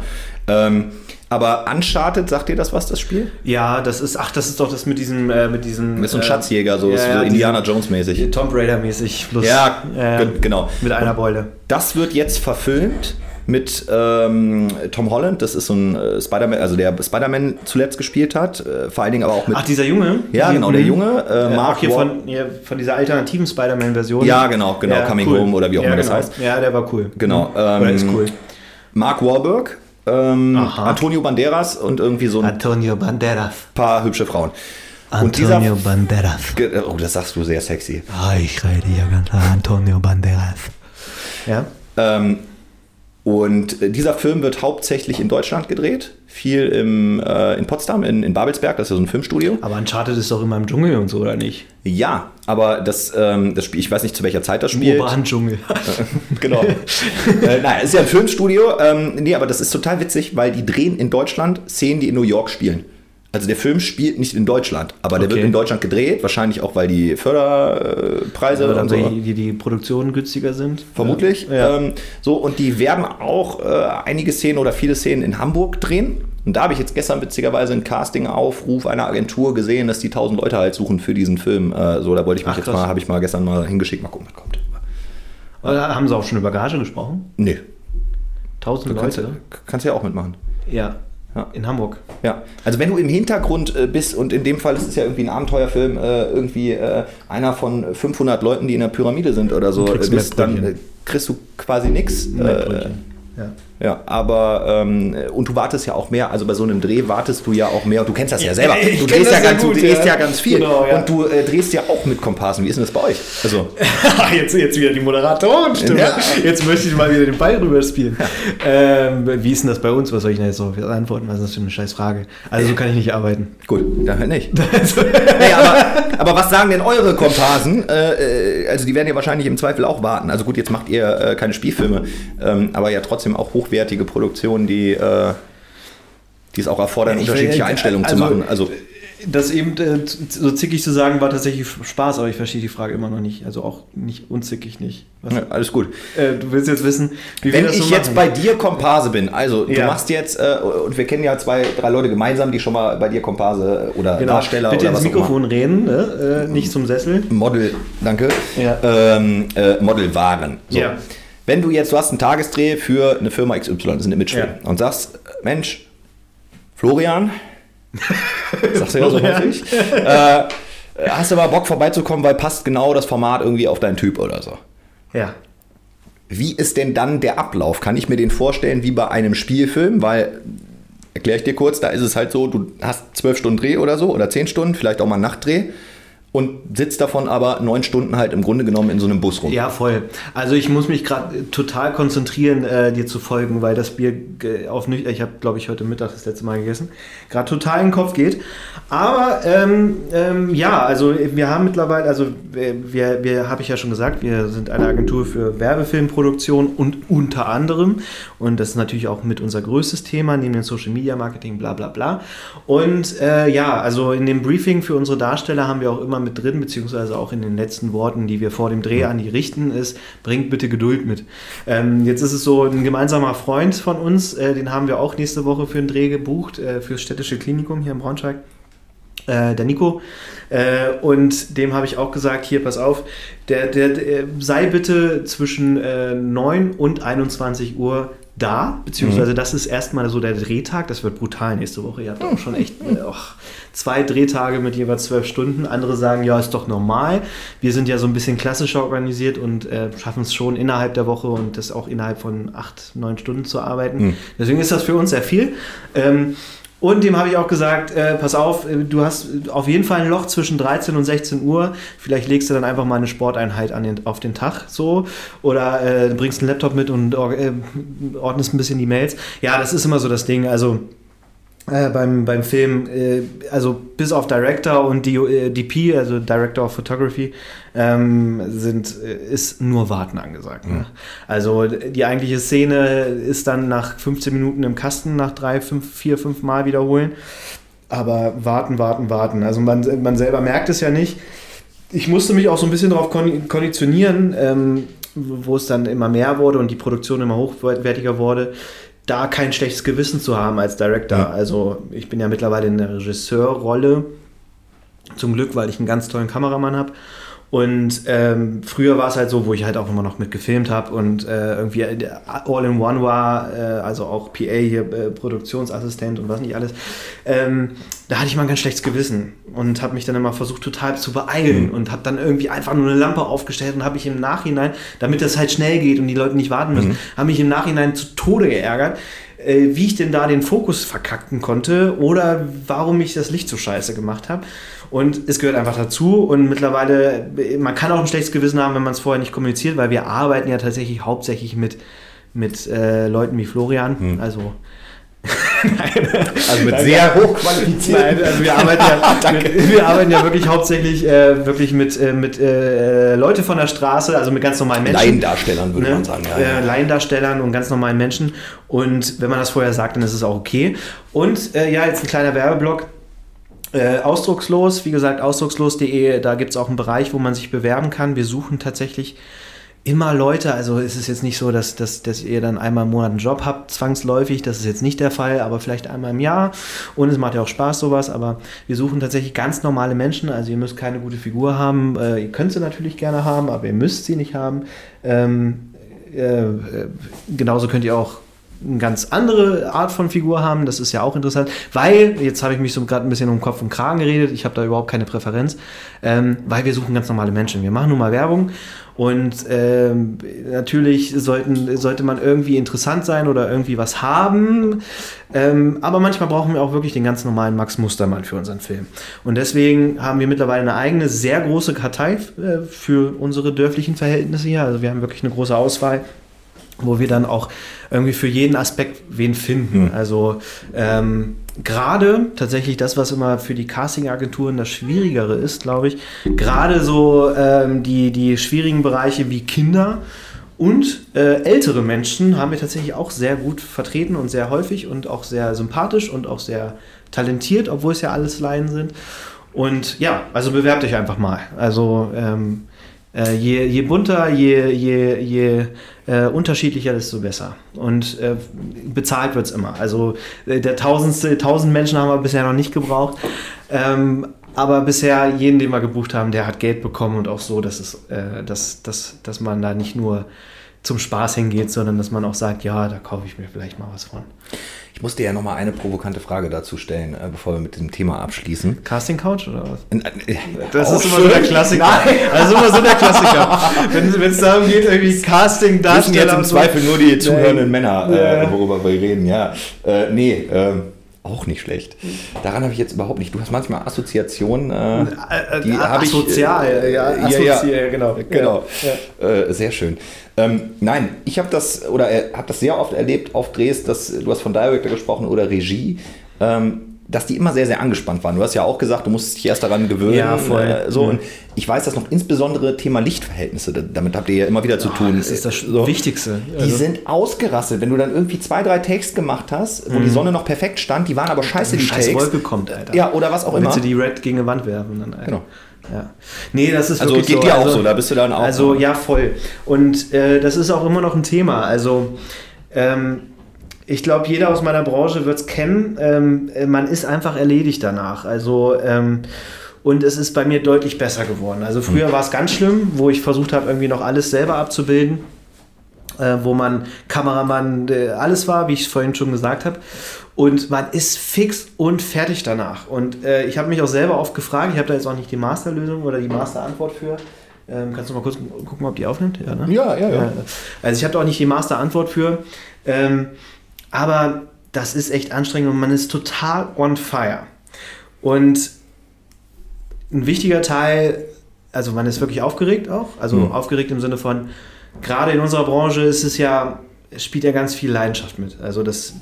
S2: Ähm, aber Uncharted, sagt dir das was, das Spiel?
S1: Ja, das ist, ach, das ist doch das mit diesem, äh, mit diesem.
S2: Mit so einem
S1: äh,
S2: Schatzjäger, so,
S1: ja,
S2: so
S1: ja,
S2: Indiana Jones mäßig.
S1: Tomb Raider mäßig. Plus,
S2: Ja,
S1: äh,
S2: ge- genau.
S1: Mit einer Beule.
S2: Das wird jetzt verfilmt mit ähm, Tom Holland. Das ist so ein äh, Spider-Man, also der Spider-Man zuletzt gespielt hat. Äh, vor allen Dingen aber auch mit.
S1: Ach, dieser Junge?
S2: ja, genau, der
S1: Mhm.
S2: Junge. Äh,
S1: Äh,
S2: Mark
S1: auch hier von, hier von dieser alternativen Spider-Man-Version.
S2: Ja, genau, genau, Coming Home oder wie auch
S1: ja,
S2: immer das
S1: genau.
S2: heißt.
S1: Ja, der war cool.
S2: Genau.
S1: Oder
S2: Ähm,
S1: ist cool.
S2: Mark Wahlberg. Ähm. Antonio Banderas und irgendwie so ein
S1: Antonio Banderas.
S2: paar hübsche Frauen. Und dieser,
S1: Antonio Banderas.
S2: Oh, das sagst du sehr sexy.
S1: Ah, ich rede hier ganz klar Antonio Banderas. Ja?
S2: Ähm, und äh, dieser Film wird hauptsächlich in Deutschland gedreht. Viel im, äh, in Potsdam, in, in Babelsberg, das ist ja so ein Filmstudio.
S1: Aber Uncharted ist doch immer im Dschungel und so, oder nicht?
S2: Ja, aber das, ähm, das Spiel, ich weiß nicht zu welcher Zeit das
S1: Im
S2: spielt.
S1: urbanen Dschungel. (laughs)
S2: genau. äh, nein, es ist ja ein Filmstudio. Ähm, nee, aber das ist total witzig, weil die drehen in Deutschland Szenen, die in New York spielen. Also der Film spielt nicht in Deutschland, aber der
S1: Okay.
S2: wird in Deutschland gedreht, wahrscheinlich auch, weil die Förderpreise
S1: Oder
S2: und
S1: dann,
S2: so.
S1: die, die Produktionen günstiger sind.
S2: Vermutlich.
S1: Ja.
S2: Ähm, so, und die werden auch äh, einige Szenen oder viele Szenen in Hamburg drehen. Und da habe ich jetzt gestern witzigerweise einen Casting-Aufruf einer Agentur gesehen, dass die 1000 Leute halt suchen für diesen Film. Äh, so, da wollte ich mich
S1: Ach,
S2: jetzt
S1: krass.
S2: mal, habe ich mal gestern mal hingeschickt, mal gucken, was kommt.
S1: Oder haben sie auch schon über Gage gesprochen?
S2: Nee,
S1: Tausend
S2: du kannst,
S1: Leute?
S2: kannst ja auch mitmachen.
S1: Ja.
S2: Ja.
S1: In Hamburg.
S2: Ja, also wenn du im Hintergrund äh, bist und in dem Fall ist es ja irgendwie ein Abenteuerfilm, äh, irgendwie äh, einer von 500 Leuten, die in der Pyramide sind oder so,
S1: Dann kriegst
S2: äh,
S1: du
S2: bist, dann äh, kriegst du quasi nichts. Äh.
S1: Ja.
S2: Ja, aber ähm, und du wartest ja auch mehr, also bei so einem Dreh wartest du ja auch mehr und du kennst das ja selber. (laughs)
S1: ich
S2: Du drehst ja ganz, du
S1: gut,
S2: drehst
S1: ja.
S2: ja ganz viel
S1: Genau, ja.
S2: und du äh, drehst ja auch mit Komparsen. Wie ist denn das bei euch? Also (laughs)
S1: jetzt, jetzt wieder die Moderatorenstimme.
S2: Ja.
S1: Jetzt möchte ich mal wieder den Ball rüberspielen. Ähm, wie ist denn das bei uns? Was soll ich denn jetzt so antworten? Was ist das für eine scheiß Frage? Also so kann ich nicht arbeiten.
S2: gut, dann halt nicht. (laughs) Nee, aber, aber was sagen denn eure Komparsen? Äh, äh, also die werden ja wahrscheinlich im Zweifel auch warten. Also gut, jetzt macht ihr äh, keine Spielfilme, ähm, aber ja trotzdem auch hochwertige Produktionen, die, äh, die es auch erfordern,
S1: Ich
S2: unterschiedliche
S1: will-
S2: Einstellungen
S1: also,
S2: zu machen. Also
S1: das eben äh, so zickig zu sagen, war tatsächlich Spaß, aber ich verstehe die Frage immer noch nicht. Also auch nicht unzickig nicht.
S2: Ja, alles gut.
S1: äh, du willst jetzt wissen, wie
S2: Wenn
S1: wir das
S2: ich
S1: so
S2: jetzt
S1: machen.
S2: bei dir Komparse bin, also du
S1: Ja.
S2: machst jetzt, äh, und wir kennen ja zwei, drei Leute gemeinsam, die schon mal bei dir Komparse äh, oder
S1: genau,
S2: Darsteller
S1: bitte
S2: oder
S1: ins
S2: was auch immer.
S1: Mikrofon reden, ne? äh, nicht zum Sessel.
S2: Model, danke,
S1: Ja.
S2: ähm, äh, Model waren. So.
S1: Ja.
S2: Wenn du jetzt, du hast einen Tagesdreh für eine Firma XY, das ist ein Imagefilm,
S1: Ja.
S2: und sagst, Mensch, Florian, (laughs) sagst du ja so häufig, äh, hast du mal Bock vorbeizukommen, weil passt genau das Format irgendwie auf deinen Typ oder so.
S1: Ja.
S2: Wie ist denn dann der Ablauf? Kann ich mir den vorstellen wie bei einem Spielfilm? Weil, erkläre ich dir kurz, da ist es halt so, du hast zwölf Stunden Dreh oder so oder zehn Stunden, vielleicht auch mal einen Nachtdreh. Und sitzt davon aber neun Stunden halt im Grunde genommen in so einem Bus rum.
S1: Ja, voll. Also ich muss mich gerade total konzentrieren, äh, dir zu folgen, weil das Bier äh, auf nüchtern, ich habe glaube ich heute Mittag das letzte Mal gegessen, gerade total in den Kopf geht. Aber ähm, ähm, ja, also wir haben mittlerweile, also wir, wir habe ich ja schon gesagt, wir sind eine Agentur für Werbefilmproduktion und unter anderem, und das ist natürlich auch mit unser größtes Thema, neben dem Social Media Marketing, bla bla bla. Und äh, ja, also in dem Briefing für unsere Darsteller haben wir auch immer mit drin, beziehungsweise auch in den letzten Worten, die wir vor dem Dreh an die richten, ist, bringt bitte Geduld mit. Ähm, jetzt ist es so, ein gemeinsamer Freund von uns, äh, den haben wir auch nächste Woche für einen Dreh gebucht, äh, fürs städtische Klinikum hier in Braunschweig. Äh, der Nico. Äh, und dem habe ich auch gesagt, hier, pass auf, der, der, der sei bitte zwischen äh, 9 und 21 Uhr da, beziehungsweise mhm. das ist erstmal so der Drehtag, das wird brutal nächste Woche. Ihr habt auch schon echt äh, och, zwei Drehtage mit jeweils zwölf Stunden. Andere sagen, ja, ist doch normal. Wir sind ja so ein bisschen klassischer organisiert und äh, schaffen es schon innerhalb der Woche und das auch innerhalb von acht, neun Stunden zu arbeiten. Mhm. Deswegen ist das für uns sehr viel. Ähm, und dem habe ich auch gesagt, äh, pass auf, äh, du hast auf jeden Fall ein Loch zwischen 13 und 16 Uhr. Vielleicht legst du dann einfach mal eine Sporteinheit an den, auf den Tag so. Oder äh, bringst einen Laptop mit und äh, ordnest ein bisschen die Mails. Ja, das ist immer so das Ding. Also äh, beim, beim Film, äh, also bis auf Director und die, äh, DP, also Director of Photography, ähm, sind, äh, ist nur Warten angesagt. Ne? Mhm. Also die eigentliche Szene ist dann nach 15 Minuten im Kasten, nach drei, fünf, vier, fünf Mal wiederholen. Aber warten, warten, warten. Also man, man selber merkt es ja nicht. Ich musste mich auch so ein bisschen darauf konditionieren, ähm, wo es dann immer mehr wurde und die Produktion immer hochwertiger wurde da kein schlechtes Gewissen zu haben als Director. Ja. Also ich bin ja mittlerweile in der Regisseurrolle. Zum Glück, weil ich einen ganz tollen Kameramann habe. Und ähm, früher war es halt so, wo ich halt auch immer noch mit gefilmt habe und äh, irgendwie All-in-One war, äh, also auch PA hier, äh, Produktionsassistent und was nicht alles. Ähm, da hatte ich mal ein ganz schlechtes Gewissen und habe mich dann immer versucht total zu beeilen mhm. und habe dann irgendwie einfach nur eine Lampe aufgestellt und habe mich im Nachhinein, damit das halt schnell geht und die Leute nicht warten müssen, mhm. habe mich im Nachhinein zu Tode geärgert, äh, wie ich denn da den Fokus verkacken konnte oder warum ich das Licht so scheiße gemacht habe. Und es gehört einfach dazu. Und mittlerweile, man kann auch ein schlechtes Gewissen haben, wenn man es vorher nicht kommuniziert, weil wir arbeiten ja tatsächlich hauptsächlich mit, mit äh, Leuten wie Florian. Hm. Also
S2: Nein. Also mit (laughs) sehr hochqualifizierten. Nein, also
S1: wir arbeiten ja, (laughs) wir, wir, arbeiten ja wirklich hauptsächlich äh, wirklich mit, äh, mit äh, Leute von der Straße, also mit ganz normalen Menschen.
S2: Laiendarstellern würde ne? man sagen.
S1: Ja, ja. Äh, Laiendarstellern und ganz normalen Menschen. Und wenn man das vorher sagt, dann ist es auch okay. Und äh, ja, jetzt ein kleiner Werbeblock. Äh, ausdruckslos, wie gesagt, ausdruckslos.de, da gibt es auch einen Bereich, wo man sich bewerben kann. Wir suchen tatsächlich immer Leute, also ist es jetzt nicht so, dass, dass, dass ihr dann einmal im Monat einen Job habt, zwangsläufig, das ist jetzt nicht der Fall, aber vielleicht einmal im Jahr. Und es macht ja auch Spaß sowas, aber wir suchen tatsächlich ganz normale Menschen, also ihr müsst keine gute Figur haben, äh, ihr könnt sie natürlich gerne haben, aber ihr müsst sie nicht haben. Ähm, äh, äh genauso könnt ihr auch eine ganz andere Art von Figur haben. Das ist ja auch interessant, weil, jetzt habe ich mich so gerade ein bisschen um Kopf und Kragen geredet, ich habe da überhaupt keine Präferenz, ähm, weil wir suchen ganz normale Menschen. Wir machen nun mal Werbung und ähm, natürlich sollten, sollte man irgendwie interessant sein oder irgendwie was haben. Ähm, aber manchmal brauchen wir auch wirklich den ganz normalen Max Mustermann für unseren Film. Und deswegen haben wir mittlerweile eine eigene, sehr große Kartei äh, für unsere dörflichen Verhältnisse hier. Also wir haben wirklich eine große Auswahl wo wir dann auch irgendwie für jeden Aspekt wen finden. Mhm. Also ähm, gerade tatsächlich das, was immer für die Casting-Agenturen das Schwierigere ist, glaube ich, gerade so ähm, die, die schwierigen Bereiche wie Kinder und äh, ältere Menschen haben wir tatsächlich auch sehr gut vertreten und sehr häufig und auch sehr sympathisch und auch sehr talentiert, obwohl es ja alles Laien sind. Und ja, also bewerbt euch einfach mal. Also ähm, äh, je, je bunter, je, je, je äh, unterschiedlicher, desto besser. Und äh, bezahlt wird es immer. Also äh, der tausendste, tausend Menschen haben wir bisher noch nicht gebraucht. Ähm, aber bisher, jeden, den wir gebucht haben, der hat Geld bekommen und auch so, dass, es, äh, dass, dass, dass man da nicht nur zum Spaß hingeht, sondern dass man auch sagt, ja, da kaufe ich mir vielleicht mal was von.
S2: Ich musste ja noch mal eine provokante Frage dazu stellen, äh, bevor wir mit diesem Thema abschließen.
S1: Casting Couch oder was? Äh, das ist immer schön. so der Klassiker. Nein. Das ist immer so der Klassiker. wenn es darum geht, irgendwie Casting
S2: Darsteller. Das sind jetzt im Zweifel nur die zuhörenden Männer, äh, worüber wir reden. Ja, äh, nee. Äh, Auch nicht schlecht. Daran habe ich jetzt überhaupt nicht. Du hast manchmal Assoziationen. Äh,
S1: Äh,
S2: die
S1: äh,
S2: habe ich,
S1: asozial,
S2: äh,
S1: ja,
S2: ja,
S1: assozial,
S2: ja.
S1: genau.
S2: genau.
S1: Ja.
S2: Äh, sehr schön. Ähm, nein, ich habe das oder äh, habe das sehr oft erlebt auf Drehs, dass du hast von Director gesprochen oder Regie. Ähm, dass die immer sehr, sehr angespannt waren. Du hast ja auch gesagt, du musst dich erst daran gewöhnen.
S1: Ja, voll.
S2: Äh, so.
S1: Mhm.
S2: Und ich weiß das noch insbesondere Thema Lichtverhältnisse. Damit habt ihr ja immer wieder zu tun.
S1: Das ist das
S2: So.
S1: Wichtigste.
S2: Die
S1: Also-
S2: sind ausgerastet. Wenn du dann irgendwie zwei, drei Takes gemacht hast, wo die Sonne noch perfekt stand, die waren aber scheiße, die
S1: Mhm. Scheiß
S2: Takes.
S1: Wolke kommt, Alter.
S2: Ja, oder was auch
S1: Willst
S2: immer.
S1: du die Red gegen eine Wand werfen? Dann, Alter.
S2: Genau.
S1: Ja. Nee, das ist
S2: Also
S1: wirklich
S2: geht
S1: so.
S2: dir auch
S1: also,
S2: so, da bist du dann auch.
S1: Also ja, voll. Und äh, das ist auch immer noch ein Thema. Also ähm, ich glaube, jeder aus meiner Branche wird es kennen. Ähm, äh, man ist einfach erledigt danach. Also ähm, und es ist bei mir deutlich besser geworden. Also früher war es ganz schlimm, wo ich versucht habe, irgendwie noch alles selber abzubilden. Äh, wo man Kameramann, äh, alles war, wie ich es vorhin schon gesagt habe. Und man ist fix und fertig danach. Und äh, ich habe mich auch selber oft gefragt, ich habe da jetzt auch nicht die Masterlösung oder die Masterantwort für. Ähm, kannst du mal kurz gucken, ob die aufnimmt? Ja, ne?
S2: ja, ja, ja.
S1: Also ich habe da auch nicht die Masterantwort für. Ähm, aber das ist echt anstrengend und man ist total on fire. Und ein wichtiger Teil, also man ist wirklich aufgeregt auch. Also
S2: Mhm.
S1: aufgeregt im Sinne von, gerade in unserer Branche ist es ja, spielt ja ganz viel Leidenschaft mit. Also das,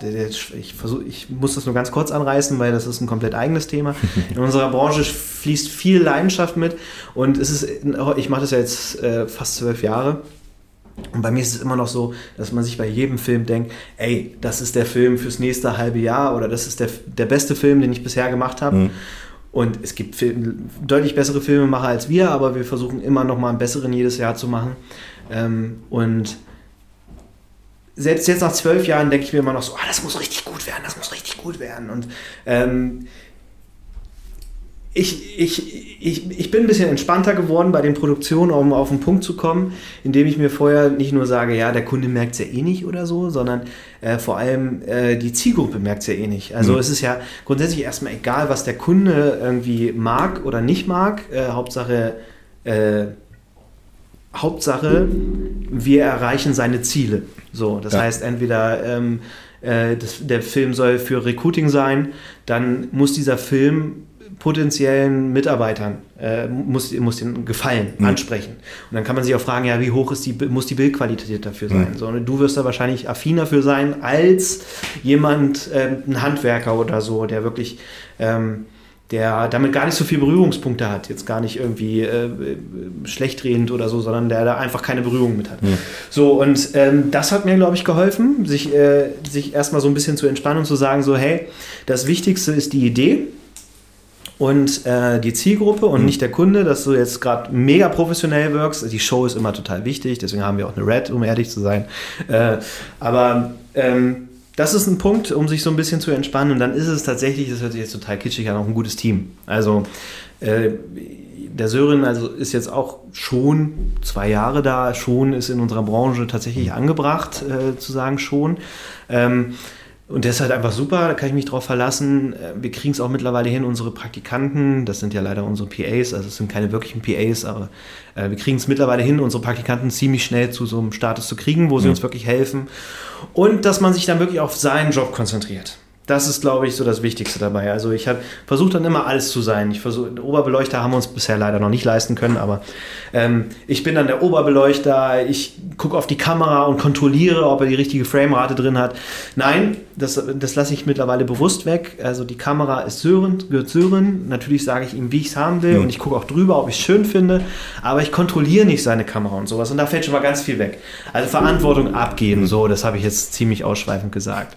S1: ich versuche, ich muss das nur ganz kurz anreißen, weil das ist ein komplett eigenes Thema. (laughs) In unserer Branche fließt viel Leidenschaft mit und es ist, ich mache das ja jetzt äh, fast zwölf Jahre. Und bei mir ist es immer noch so, dass man sich bei jedem Film denkt, ey, das ist der Film fürs nächste halbe Jahr oder das ist der, der beste Film, den ich bisher gemacht habe.
S2: Mhm.
S1: Und es gibt Film, deutlich bessere Filmemacher als wir, aber wir versuchen immer noch mal einen besseren jedes Jahr zu machen. Ähm, und selbst jetzt nach zwölf Jahren denke ich mir immer noch so, ah, das muss richtig gut werden, das muss richtig gut werden. Und ähm, ich, ich, ich, ich bin ein bisschen entspannter geworden bei den Produktionen, um auf den Punkt zu kommen, indem ich mir vorher nicht nur sage, ja, der Kunde merkt es ja eh nicht oder so, sondern äh, vor allem äh, die Zielgruppe merkt es ja eh nicht. Also
S2: Mhm.
S1: es ist ja grundsätzlich erstmal egal, was der Kunde irgendwie mag oder nicht mag. Äh, Hauptsache, äh, Hauptsache, wir erreichen seine Ziele. So, das
S2: Ja.
S1: heißt, entweder ähm, äh, das, der Film soll für Recruiting sein, dann muss dieser Film potenziellen Mitarbeitern äh, muss, muss den gefallen,
S2: Mhm.
S1: ansprechen. Und dann kann man sich auch fragen, ja, wie hoch ist die, muss die Bildqualität dafür sein?
S2: Mhm.
S1: So, und du wirst da wahrscheinlich affiner für sein als jemand, ähm, ein Handwerker oder so, der wirklich ähm, der damit gar nicht so viele Berührungspunkte hat, jetzt gar nicht irgendwie äh, äh, schlecht redend oder so, sondern der da einfach keine Berührung mit hat.
S2: Mhm.
S1: So, und ähm, das hat mir, glaube ich, geholfen, sich, äh, sich erstmal so ein bisschen zu entspannen und zu sagen, so, hey, das Wichtigste ist die Idee und äh, die Zielgruppe und
S2: Mhm.
S1: nicht der Kunde, dass du jetzt gerade mega professionell wirkst. Die Show ist immer total wichtig, deswegen haben wir auch eine Red, um ehrlich zu sein. Äh, aber ähm, das ist ein Punkt, um sich so ein bisschen zu entspannen. Und dann ist es tatsächlich, das hört sich jetzt total kitschig an, auch ein gutes Team. Also äh, der Sören also ist jetzt auch schon zwei Jahre da, schon ist in unserer Branche tatsächlich angebracht, äh, zu sagen schon. Ähm, und der ist halt einfach super, da kann ich mich drauf verlassen. Äh, Wir kriegen es auch mittlerweile hin, unsere Praktikanten, das sind ja leider unsere PAs, also es sind keine wirklichen PAs, aber äh, wir kriegen es mittlerweile hin, unsere Praktikanten ziemlich schnell zu so einem Status zu kriegen, wo sie
S2: Mhm.
S1: uns wirklich helfen. Und dass man sich dann wirklich auf seinen Job konzentriert. Das ist, glaube ich, so das Wichtigste dabei. Also ich habe versucht dann immer alles zu sein. Ich versuche, Oberbeleuchter haben wir uns bisher leider noch nicht leisten können, aber ähm, ich bin dann der Oberbeleuchter. Ich gucke auf die Kamera und kontrolliere, ob er die richtige Framerate drin hat. Nein, das, das lasse ich mittlerweile bewusst weg. Also die Kamera ist Sören, gehört Sören. Natürlich sage ich ihm, wie ich es haben will
S2: Mhm.
S1: und ich gucke auch drüber, ob ich es schön finde. Aber ich kontrolliere nicht seine Kamera und sowas. Und da fällt schon mal ganz viel weg. Also Verantwortung abgeben, so, das habe ich jetzt ziemlich ausschweifend gesagt.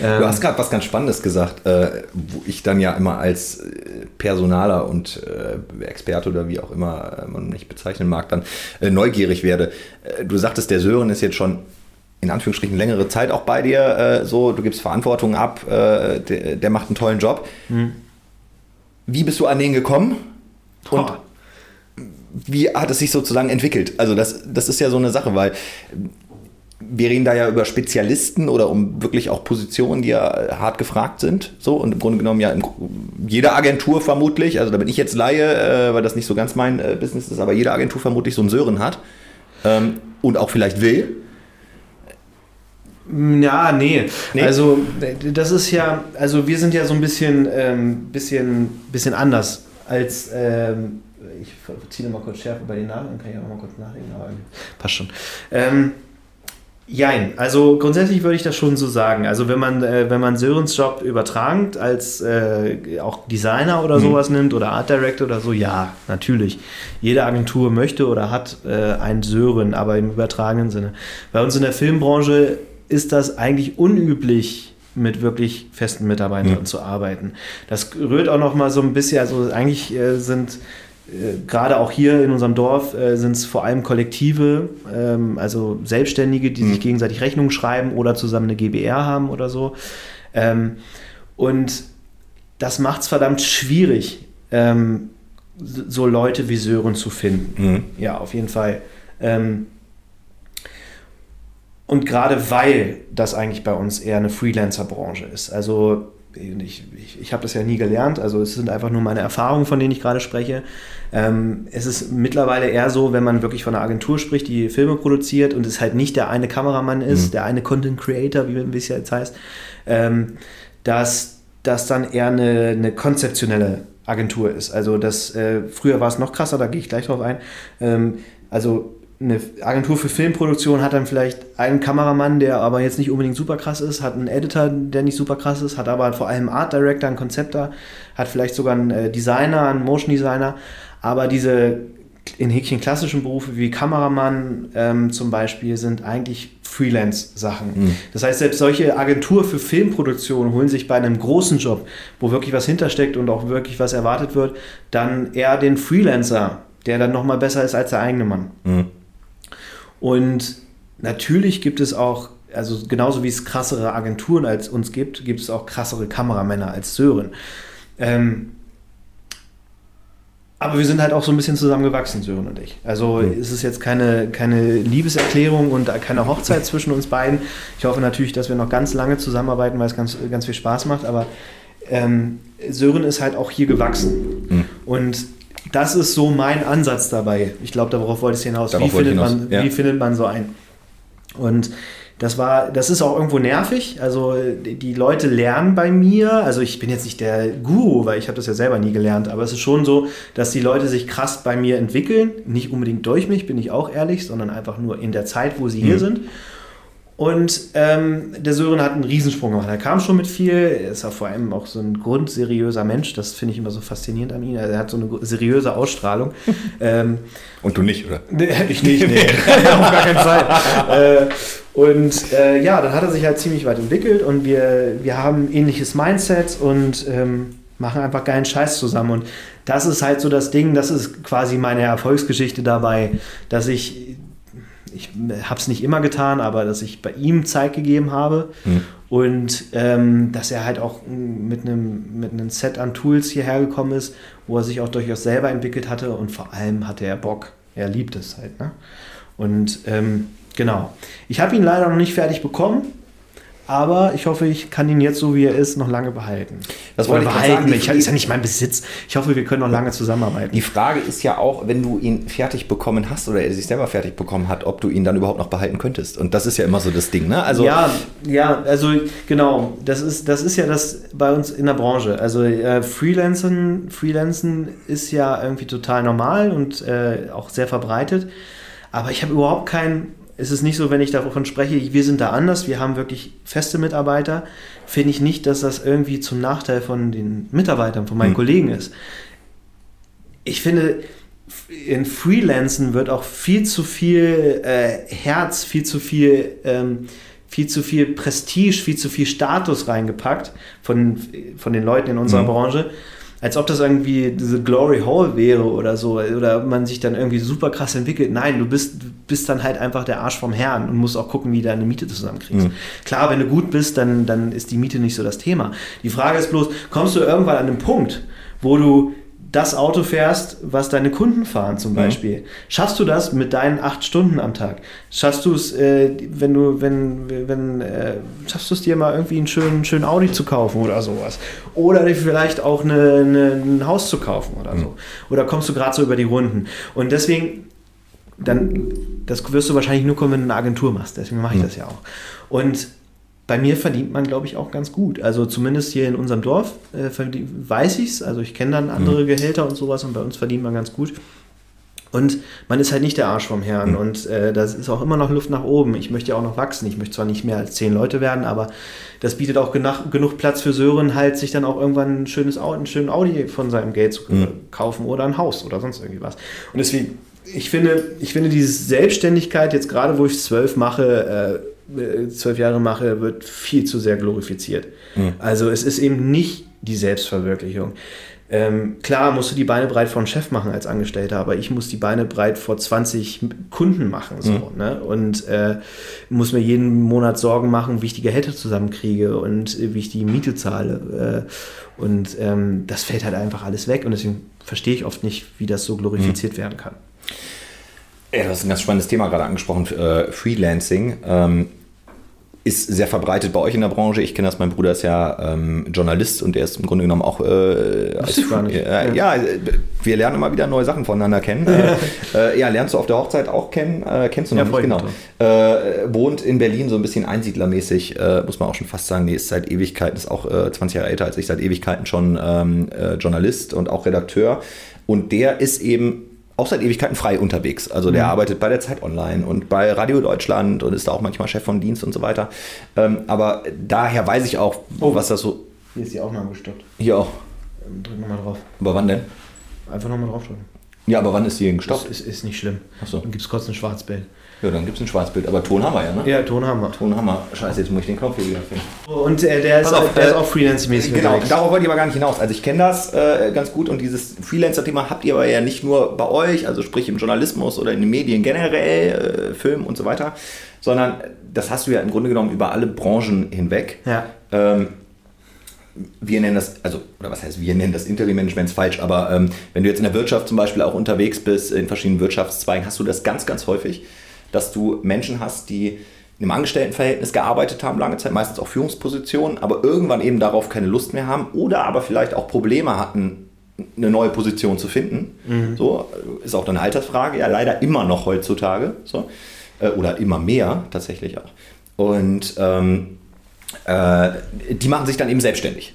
S1: Ähm,
S2: Du hast gerade was ganz Spannendes gesagt, äh, wo ich dann ja immer als äh, Personaler und äh, Experte oder wie auch immer äh, man mich bezeichnen mag, dann äh, neugierig werde. Äh, du sagtest, der Sören ist jetzt schon in Anführungsstrichen längere Zeit auch bei dir äh, so, du gibst Verantwortung ab, äh, der, der macht einen tollen Job. Wie bist du an den gekommen? Und wie hat es sich sozusagen entwickelt? Also das, das ist ja so eine Sache, weil wir reden da ja über Spezialisten oder um wirklich auch Positionen, die ja hart gefragt sind. So und im Grunde genommen ja in jeder Agentur vermutlich, also da bin ich jetzt Laie, äh, weil das nicht so ganz mein äh, Business ist, aber jede Agentur vermutlich so einen Sören hat ähm, und auch vielleicht will.
S1: Ja, nee. nee. Also das ist ja, also wir sind ja so ein bisschen, ähm, bisschen, bisschen anders als, ähm, ich ziehe mal kurz Schärfe bei den Namen, dann kann ich auch mal kurz nachdenken, aber passt schon. Ähm, Jein, also grundsätzlich würde ich das schon so sagen. Also wenn man, äh, wenn man Sörens Job übertragend als äh, auch Designer oder mhm. sowas nimmt oder Art Director oder so, ja, natürlich. Jede Agentur möchte oder hat äh, einen Sören, aber im übertragenen Sinne. Bei uns in der Filmbranche ist das eigentlich unüblich, mit wirklich festen Mitarbeitern mhm. zu arbeiten. Das rührt auch noch mal so ein bisschen, also eigentlich äh, sind äh, gerade auch hier in unserem Dorf äh, sind es vor allem Kollektive, ähm, also Selbstständige, die mhm. sich gegenseitig Rechnungen schreiben oder zusammen eine GBR haben oder so. Ähm, und das macht es verdammt schwierig, ähm, so Leute wie Sören zu finden. Mhm. Ja, auf jeden Fall. Ähm, und gerade weil das eigentlich bei uns eher eine Freelancer-Branche ist. Also ich, ich, ich habe das ja nie gelernt, also es sind einfach nur meine Erfahrungen, von denen ich gerade spreche. Ähm, es ist mittlerweile eher so, wenn man wirklich von einer Agentur spricht, die Filme produziert und es halt nicht der eine Kameramann ist, mhm. der eine Content Creator, wie es jetzt heißt, ähm, dass das dann eher eine, eine konzeptionelle Agentur ist. Also das, äh, früher war es noch krasser, da gehe ich gleich drauf ein. Ähm, also eine Agentur für Filmproduktion hat dann vielleicht einen Kameramann, der aber jetzt nicht unbedingt super krass ist, hat einen Editor, der nicht super krass ist, hat aber vor allem einen Art Director, einen Konzepter, hat vielleicht sogar einen äh, Designer, einen Motion Designer, aber diese in Häkchen klassischen Berufe wie Kameramann ähm, zum Beispiel sind eigentlich Freelance-Sachen. Mhm. Das heißt, selbst solche Agentur für Filmproduktion holen sich bei einem großen Job, wo wirklich was hintersteckt und auch wirklich was erwartet wird, dann eher den Freelancer, der dann nochmal besser ist als der eigene Mann. Mhm. Und natürlich gibt es auch, also genauso wie es krassere Agenturen als uns gibt, gibt es auch krassere Kameramänner als Sören. Ähm, aber wir sind halt auch so ein bisschen zusammengewachsen, Sören und ich. Also mhm. ist es jetzt keine, keine Liebeserklärung und keine Hochzeit (laughs) zwischen uns beiden. Ich hoffe natürlich, dass wir noch ganz lange zusammenarbeiten, weil es ganz, ganz viel Spaß macht. Aber ähm, Sören ist halt auch hier gewachsen. Mhm. Und das ist so mein Ansatz dabei. Ich glaube, darauf wollte ich hinaus. Darauf wie, findet hinaus. Man, ja. wie findet man so ein? Und das war, das ist auch irgendwo nervig. Also die Leute lernen bei mir. Also ich bin jetzt nicht der Guru, weil ich habe das ja selber nie gelernt. Aber es ist schon so, dass die Leute sich krass bei mir entwickeln. Nicht unbedingt durch mich, bin ich auch ehrlich, sondern einfach nur in der Zeit, wo sie mhm. hier sind. Und ähm, der Sören hat einen Riesensprung gemacht. Er kam schon mit viel. Er ist auch vor allem auch so ein grundseriöser Mensch. Das finde ich immer so faszinierend an ihm. Er hat so eine seriöse Ausstrahlung. (laughs) ähm,
S2: und du nicht, oder? (laughs)
S1: ich nicht, nee. (laughs) Auf gar keinen Fall. äh, und äh, ja, dann hat er sich halt ziemlich weit entwickelt und wir, wir haben ähnliches Mindset und ähm, machen einfach geilen Scheiß zusammen. Und das ist halt so das Ding, das ist quasi meine Erfolgsgeschichte dabei, dass ich ich habe es nicht immer getan, aber dass ich bei ihm Zeit gegeben habe mhm. und ähm, dass er halt auch mit einem, mit einem Set an Tools hierher gekommen ist, wo er sich auch durchaus selber entwickelt hatte und vor allem hatte er Bock. Er liebt es halt. Ne? Und ähm, genau. Ich habe ihn leider noch nicht fertig bekommen. Aber ich hoffe, ich kann ihn jetzt so wie er ist noch lange behalten.
S2: Das wollte ich behalten.
S1: Ich, ist ja nicht mein Besitz. Ich hoffe, wir können noch lange zusammenarbeiten.
S2: Die Frage ist ja auch, wenn du ihn fertig bekommen hast oder er sich selber fertig bekommen hat, ob du ihn dann überhaupt noch behalten könntest. Und das ist ja immer so das Ding, ne?
S1: Also ja, ja, also genau. Das ist, das ist ja das bei uns in der Branche. Also äh, Freelancen, Freelancen ist ja irgendwie total normal und äh, auch sehr verbreitet. Aber ich habe überhaupt keinen es ist nicht so, wenn ich davon spreche, wir sind da anders, wir haben wirklich feste Mitarbeiter, finde ich nicht, dass das irgendwie zum Nachteil von den Mitarbeitern, von meinen hm. Kollegen ist. Ich finde, in Freelancen wird auch viel zu viel äh, Herz, viel zu viel, ähm, viel zu viel Prestige, viel zu viel Status reingepackt von, von den Leuten in unserer mhm. Branche als ob das irgendwie diese Glory Hole wäre oder so, oder man sich dann irgendwie super krass entwickelt. Nein, du bist, bist dann halt einfach der Arsch vom Herrn und musst auch gucken, wie du deine Miete zusammenkriegst. Mhm. Klar, wenn du gut bist, dann, dann ist die Miete nicht so das Thema. Die Frage ist bloß, kommst du irgendwann an den Punkt, wo du das Auto fährst, was deine Kunden fahren zum Beispiel. Mhm. Schaffst du das mit deinen acht Stunden am Tag? Schaffst du es, äh, wenn du, wenn, wenn, äh, schaffst du es dir mal irgendwie einen schönen, schönen Audi zu kaufen oder sowas? Oder dir vielleicht auch eine, eine, ein Haus zu kaufen oder mhm. so? Oder kommst du gerade so über die Runden? Und deswegen, dann Das wirst du wahrscheinlich nur kommen, wenn du eine Agentur machst. Deswegen mache ich
S2: Mhm.
S1: das ja auch. Und bei mir verdient man, glaube ich, auch ganz gut. Also zumindest hier in unserem Dorf äh, weiß ich es. Also ich kenne dann andere Gehälter und sowas und bei uns verdient man ganz gut. Und man ist halt nicht der Arsch vom Herrn.
S2: Mhm.
S1: Und äh, das ist auch immer noch Luft nach oben. Ich möchte ja auch noch wachsen. Ich möchte zwar nicht mehr als zehn Leute werden, aber das bietet auch genug, genug Platz für Sören, halt sich dann auch irgendwann ein schönes Auto, einen schönen Audi von seinem Geld zu
S2: Mhm.
S1: kaufen oder ein Haus oder sonst irgendwie was. Und deswegen, ich finde, ich finde diese Selbstständigkeit, jetzt gerade wo ich zwölf mache, äh, zwölf Jahre mache, wird viel zu sehr glorifiziert. Also es ist eben nicht die Selbstverwirklichung. Ähm, klar musst du die Beine breit vor einen Chef machen als Angestellter, aber ich muss die Beine breit vor 20 Kunden machen. So, ne? Und äh, muss mir jeden Monat Sorgen machen, wie ich die Gehälter zusammenkriege und äh, wie ich die Miete zahle. Äh, und ähm, das fällt halt einfach alles weg. Und deswegen verstehe ich oft nicht, wie das so glorifiziert werden kann.
S2: Ja, du hast ein ganz spannendes Thema gerade angesprochen, äh, Freelancing. Ähm, ist sehr verbreitet bei euch in der Branche. Ich kenne das, mein Bruder ist ja ähm, Journalist und der ist im Grunde genommen auch äh, als. Äh, ja. äh, wir lernen immer wieder neue Sachen voneinander kennen. äh, äh, ja, lernst du auf der Hochzeit auch kennen? Äh, kennst du noch
S1: Ja,
S2: nicht? Genau. wohnt in Berlin so ein bisschen einsiedlermäßig, muss man auch schon fast sagen. Nee, ist seit Ewigkeiten, ist auch äh, 20 Jahre älter als ich, seit Ewigkeiten schon ähm, äh, Journalist und auch Redakteur. Und der ist eben auch seit Ewigkeiten frei unterwegs. Also der arbeitet bei der Zeit Online und bei Radio Deutschland und ist da auch manchmal Chef von Dienst und so weiter. Ähm, aber daher weiß ich auch, was das so.
S1: Hier ist die Aufnahme gestoppt.
S2: Hier auch.
S1: Ähm, Drück nochmal drauf.
S2: Aber wann denn?
S1: Einfach nochmal draufdrücken.
S2: Ja, aber wann ist die denn gestoppt?
S1: ist, ist nicht schlimm.
S2: Ach so.
S1: Dann gibt es kurz ein Schwarzbild.
S2: Ja, dann gibt es ein Schwarzbild. Aber Ton haben wir ja, ne?
S1: Ja, Ton haben wir.
S2: Ton haben wir. Scheiße, jetzt muss ich den Knopf hier wieder finden.
S1: Und äh, der, ist,
S2: auf,
S1: auch, der
S2: äh,
S1: ist auch freelance-mäßig
S2: Genau,
S1: unterwegs.
S2: darauf wollte ich aber gar nicht hinaus. Also ich kenne das äh, ganz gut und dieses Freelancer-Thema habt ihr aber ja nicht nur bei euch, also sprich im Journalismus oder in den Medien generell, äh, Film und so weiter, sondern das hast du ja im Grunde genommen über alle Branchen hinweg.
S1: Ja.
S2: Ähm, wir nennen das, also, oder was heißt wir nennen das Interim-Management falsch, aber ähm, wenn du jetzt in der Wirtschaft zum Beispiel auch unterwegs bist, in verschiedenen Wirtschaftszweigen, hast du das ganz, ganz häufig, dass du Menschen hast, die in einem Angestelltenverhältnis gearbeitet haben, lange Zeit, meistens auch Führungspositionen, aber irgendwann eben darauf keine Lust mehr haben oder aber vielleicht auch Probleme hatten, eine neue Position zu finden. So, ist auch eine Altersfrage, ja leider immer noch heutzutage. So, äh, oder immer mehr tatsächlich auch. Und ähm, äh, die machen sich dann eben selbstständig.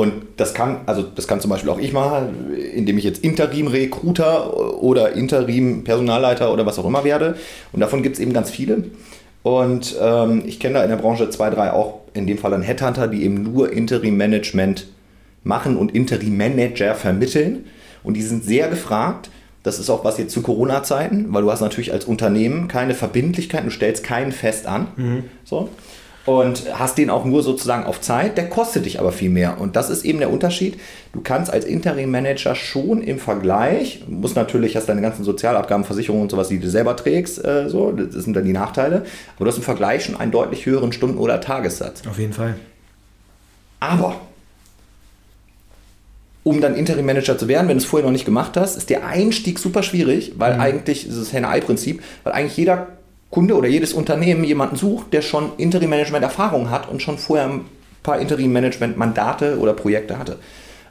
S2: Und das kann, also das kann zum Beispiel auch ich machen, indem ich jetzt Interim-Recruiter oder Interim-Personalleiter oder was auch immer werde. Und davon gibt es eben ganz viele. Und ähm, ich kenne da in der Branche zwei, drei auch, in dem Fall dann Headhunter, die eben nur Interim-Management machen und Interim-Manager vermitteln. Und die sind sehr gefragt. Das ist auch was jetzt zu Corona-Zeiten, weil du hast natürlich als Unternehmen keine Verbindlichkeit, du stellst keinen fest an. So. Und hast den auch nur sozusagen auf Zeit, der kostet dich aber viel mehr. Und das ist eben der Unterschied. Du kannst als Interim-Manager schon im Vergleich, musst natürlich, hast deine ganzen Sozialabgaben, Versicherungen und sowas, die du selber trägst, äh, so, das sind dann die Nachteile, aber du hast im Vergleich schon einen deutlich höheren Stunden- oder Tagessatz.
S1: Auf jeden Fall.
S2: Aber um dann Interim-Manager zu werden, wenn du es vorher noch nicht gemacht hast, ist der Einstieg super schwierig, weil eigentlich ist es das Henne-Ei-Prinzip, weil eigentlich jeder Kunde oder jedes Unternehmen jemanden sucht, der schon Interim-Management-Erfahrung hat und schon vorher ein paar Interim-Management-Mandate oder Projekte hatte.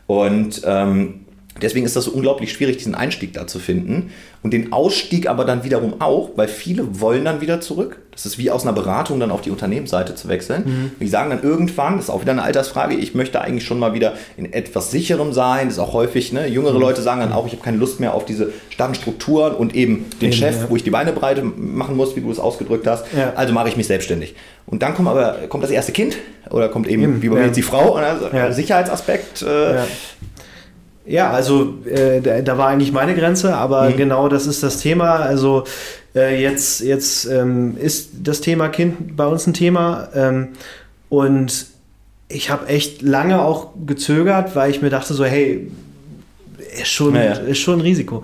S2: Und ähm, deswegen ist das so unglaublich schwierig, diesen Einstieg da zu finden. Und den Ausstieg aber dann wiederum auch, weil viele wollen dann wieder zurück. Das ist wie aus einer Beratung dann auf die Unternehmensseite zu wechseln.
S1: Mhm.
S2: Die sagen dann irgendwann, das ist auch wieder eine Altersfrage, ich möchte eigentlich schon mal wieder in etwas sicherem sein. Das ist auch häufig, ne? jüngere
S1: Mhm.
S2: Leute sagen dann auch, ich habe keine Lust mehr auf diese starren Strukturen und eben den
S1: Eben,
S2: Chef,
S1: ja.
S2: wo ich die Beine breite machen muss, wie du es ausgedrückt hast.
S1: Ja.
S2: Also mache ich mich selbstständig. Und dann kommt aber kommt das erste Kind oder kommt eben, wie bei mir jetzt die Frau, und also
S1: Ja.
S2: Sicherheitsaspekt. Äh,
S1: Ja. Also äh, da, da war eigentlich meine Grenze, aber
S2: Mhm.
S1: genau das ist das Thema. Also äh, jetzt, jetzt ähm, ist das Thema Kind bei uns ein Thema ähm, und ich habe echt lange auch gezögert, weil ich mir dachte so, hey, ist schon,
S2: Ja, ja.
S1: ist schon ein Risiko.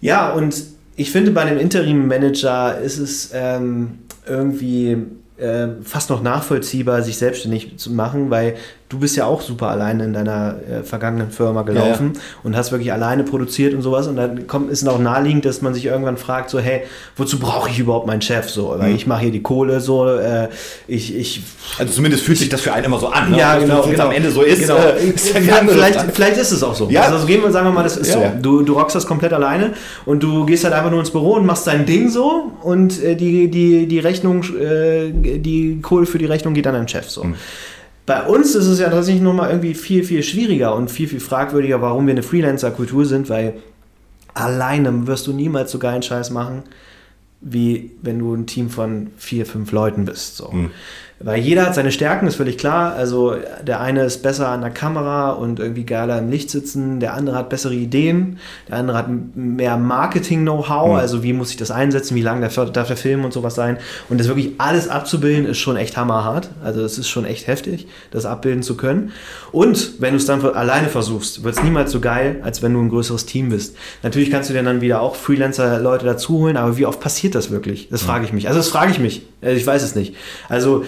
S1: Ja, und ich finde, bei einem Interim-Manager ist es ähm, irgendwie äh, fast noch nachvollziehbar, sich selbstständig zu machen, weil du bist ja auch super alleine in deiner äh, vergangenen Firma gelaufen ja, ja. und hast wirklich alleine produziert und sowas. Und dann kommt, ist es auch naheliegend, dass man sich irgendwann fragt, so, hey, wozu brauche ich überhaupt meinen Chef? So, weil mhm. ich mache hier die Kohle so, äh, ich, ich.
S2: Also zumindest fühlt sich das für einen immer so an,
S1: ne? Ja, genau. Wenn
S2: es
S1: genau.
S2: am Ende so ist,
S1: genau. äh, ist vielleicht, vielleicht ist es auch so. Ja. Also gehen wir, sagen wir mal, das ist ja, so. Du, du rockst das komplett alleine und du gehst halt einfach nur ins Büro und machst dein Ding so und äh, die, die, die Rechnung, äh, die Kohle für die Rechnung geht dann an den Chef so. Mhm. Bei uns ist es ja tatsächlich nochmal irgendwie viel, viel schwieriger und viel, viel fragwürdiger, warum wir eine Freelancer-Kultur sind, weil alleine wirst du niemals so geilen Scheiß machen, wie wenn du ein Team von vier, fünf Leuten bist. So. Mhm. Weil jeder hat seine Stärken, ist völlig klar. Also der eine ist besser an der Kamera und irgendwie geiler im Licht sitzen, der andere hat bessere Ideen, der andere hat mehr Marketing-Know-how, mhm. also wie muss ich das einsetzen, wie lang darf, darf der Film und sowas sein. Und das wirklich alles abzubilden, ist schon echt hammerhart. Also es ist schon echt heftig, das abbilden zu können. Und wenn du es dann alleine versuchst, wird es niemals so geil, als wenn du ein größeres Team bist. Natürlich kannst du dir dann wieder auch Freelancer-Leute dazu holen, aber wie oft passiert das wirklich? Das mhm. frage ich mich. Also das frage ich mich. Also ich weiß es nicht. Also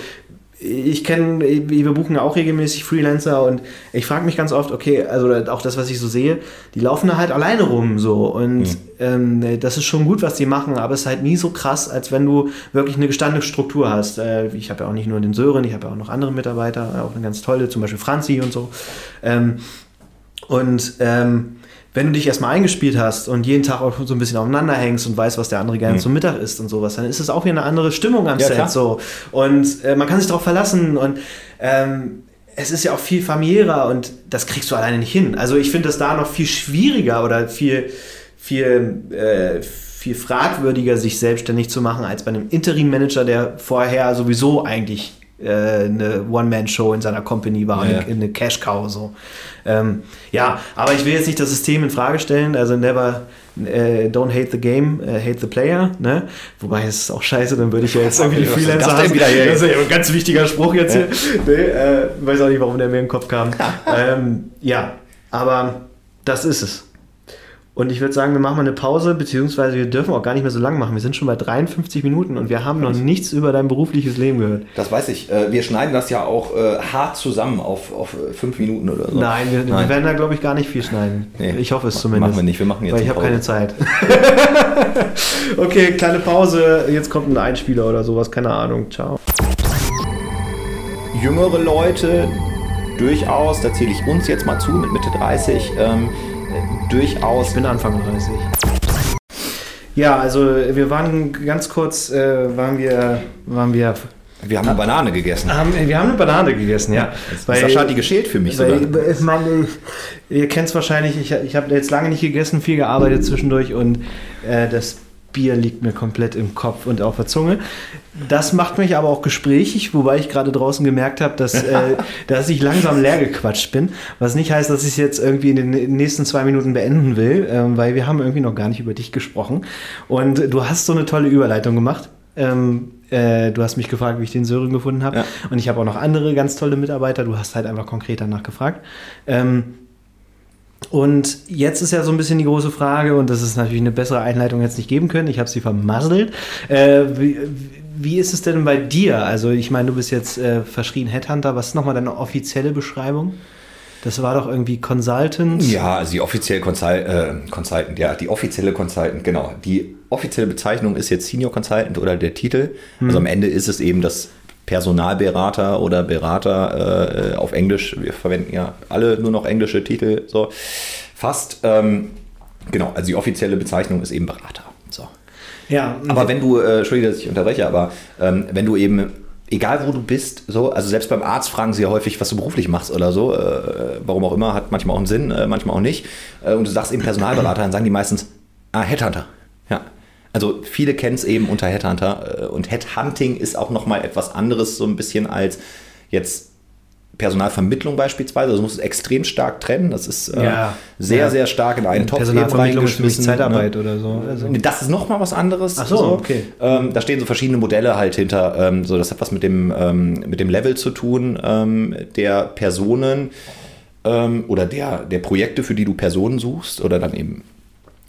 S1: ich kenne, wir buchen ja auch regelmäßig Freelancer und ich frage mich ganz oft, okay, also auch das, was ich so sehe, die laufen da halt alleine rum so und mhm. ähm, das ist schon gut, was die machen, aber es ist halt nie so krass, als wenn du wirklich eine gestandene Struktur hast. Äh, ich habe ja auch nicht nur den Sören, ich habe ja auch noch andere Mitarbeiter, auch eine ganz tolle, zum Beispiel Franzi und so. Ähm, und ähm, wenn du dich erstmal eingespielt hast und jeden Tag auch so ein bisschen aufeinander hängst und weißt, was der andere gerne mhm. zum Mittag isst und sowas, dann ist es auch wieder eine andere Stimmung am ja, Set. So. Und äh, man kann sich darauf verlassen und ähm, es ist ja auch viel familiärer und das kriegst du alleine nicht hin. Also ich finde das da noch viel schwieriger oder viel, viel, äh, viel fragwürdiger, sich selbstständig zu machen, als bei einem Interim-Manager, der vorher sowieso eigentlich eine One-Man-Show in seiner Company war, ja, eine, eine Cash-Cow. So. Ähm, ja, aber ich will jetzt nicht das System in Frage stellen, also never äh, don't hate the game, äh, hate the player. Ne? Wobei es ist auch scheiße, dann würde ich ja jetzt irgendwie (laughs) die Freelancer das, wieder hier? das ist ja ein ganz wichtiger Spruch jetzt ja. hier. Nee, äh, weiß auch nicht, warum der mir in den Kopf kam. (laughs) ähm, ja, aber das ist es. Und ich würde sagen, wir machen mal eine Pause, beziehungsweise wir dürfen auch gar nicht mehr so lang machen. Wir sind schon bei 53 Minuten und wir haben noch nichts über dein berufliches Leben gehört.
S2: Das weiß ich. Äh, wir schneiden das ja auch äh, hart zusammen auf, auf äh, fünf Minuten oder so.
S1: Nein, wir, Nein. wir werden da, glaube ich, gar nicht viel schneiden. Nee, ich hoffe es zumindest.
S2: Machen wir nicht, wir machen jetzt
S1: Weil ich habe keine Zeit. (laughs) (laughs) okay, kleine Pause. Jetzt kommt ein Einspieler oder sowas. Keine Ahnung. Ciao.
S2: Jüngere Leute, durchaus, da zähle ich uns jetzt mal zu mit Mitte 30, ähm, durchaus.
S1: Ich bin Anfang 30. Ja, also wir waren ganz kurz, äh, waren wir, waren wir
S2: wir haben eine Banane gegessen.
S1: Haben, wir haben eine Banane gegessen, ja.
S2: Weil, Sascha hat die geschält für mich
S1: weil, sogar. Ich meine, ihr kennt es wahrscheinlich, ich, ich habe jetzt lange nicht gegessen, viel gearbeitet zwischendurch und äh, das Bier liegt mir komplett im Kopf und auf der Zunge. Das macht mich aber auch gesprächig, wobei ich gerade draußen gemerkt habe, dass, äh, (laughs) dass ich langsam leer gequatscht bin. Was nicht heißt, dass ich es jetzt irgendwie in den nächsten zwei Minuten beenden will, ähm, weil wir haben irgendwie noch gar nicht über dich gesprochen. Und du hast so eine tolle Überleitung gemacht. Ähm, äh, du hast mich gefragt, wie ich den Sören gefunden habe. Ja. Und ich habe auch noch andere ganz tolle Mitarbeiter. Du hast halt einfach konkret danach gefragt. Ähm, und jetzt ist ja so ein bisschen die große Frage, und das ist natürlich eine bessere Einleitung jetzt nicht geben können, ich habe sie vermasselt. Äh, wie, wie, ist es denn bei dir? Also ich meine, du bist jetzt äh, verschrien Headhunter, was ist nochmal deine offizielle Beschreibung? Das war doch irgendwie Consultant.
S2: Ja, also die offizielle Consul äh, Consultant, ja, die offizielle Consultant, genau. Die offizielle Bezeichnung ist jetzt Senior Consultant oder der Titel. Hm. Also am Ende ist es eben das Personalberater oder Berater äh, auf Englisch. Wir verwenden ja alle nur noch englische Titel, so fast. Ähm, genau, also die offizielle Bezeichnung ist eben Berater. So.
S1: Ja.
S2: Aber wenn du, äh, Entschuldige, dass ich unterbreche, aber ähm, wenn du eben egal wo du bist, so, also selbst beim Arzt fragen sie ja häufig, was du beruflich machst oder so, äh, warum auch immer, hat manchmal auch einen Sinn, äh, manchmal auch nicht. Äh, und du sagst eben Personalberater, dann sagen die meistens, ah, Headhunter. Ja, also viele kennen es eben unter Headhunter äh, und Headhunting ist auch nochmal etwas anderes so ein bisschen als jetzt Personalvermittlung beispielsweise. Also muss es extrem stark trennen. Das ist äh, ja, sehr, ja. sehr stark in einen Topf
S1: Personalvermittlung ist Zeitarbeit ne? oder so.
S2: Also. Das ist nochmal was anderes.
S1: Ach so, so. okay.
S2: Ähm, da stehen so verschiedene Modelle halt hinter. Ähm, so, das hat was mit dem, ähm, mit dem Level zu tun ähm, der Personen ähm, oder der, der Projekte, für die du Personen suchst oder dann eben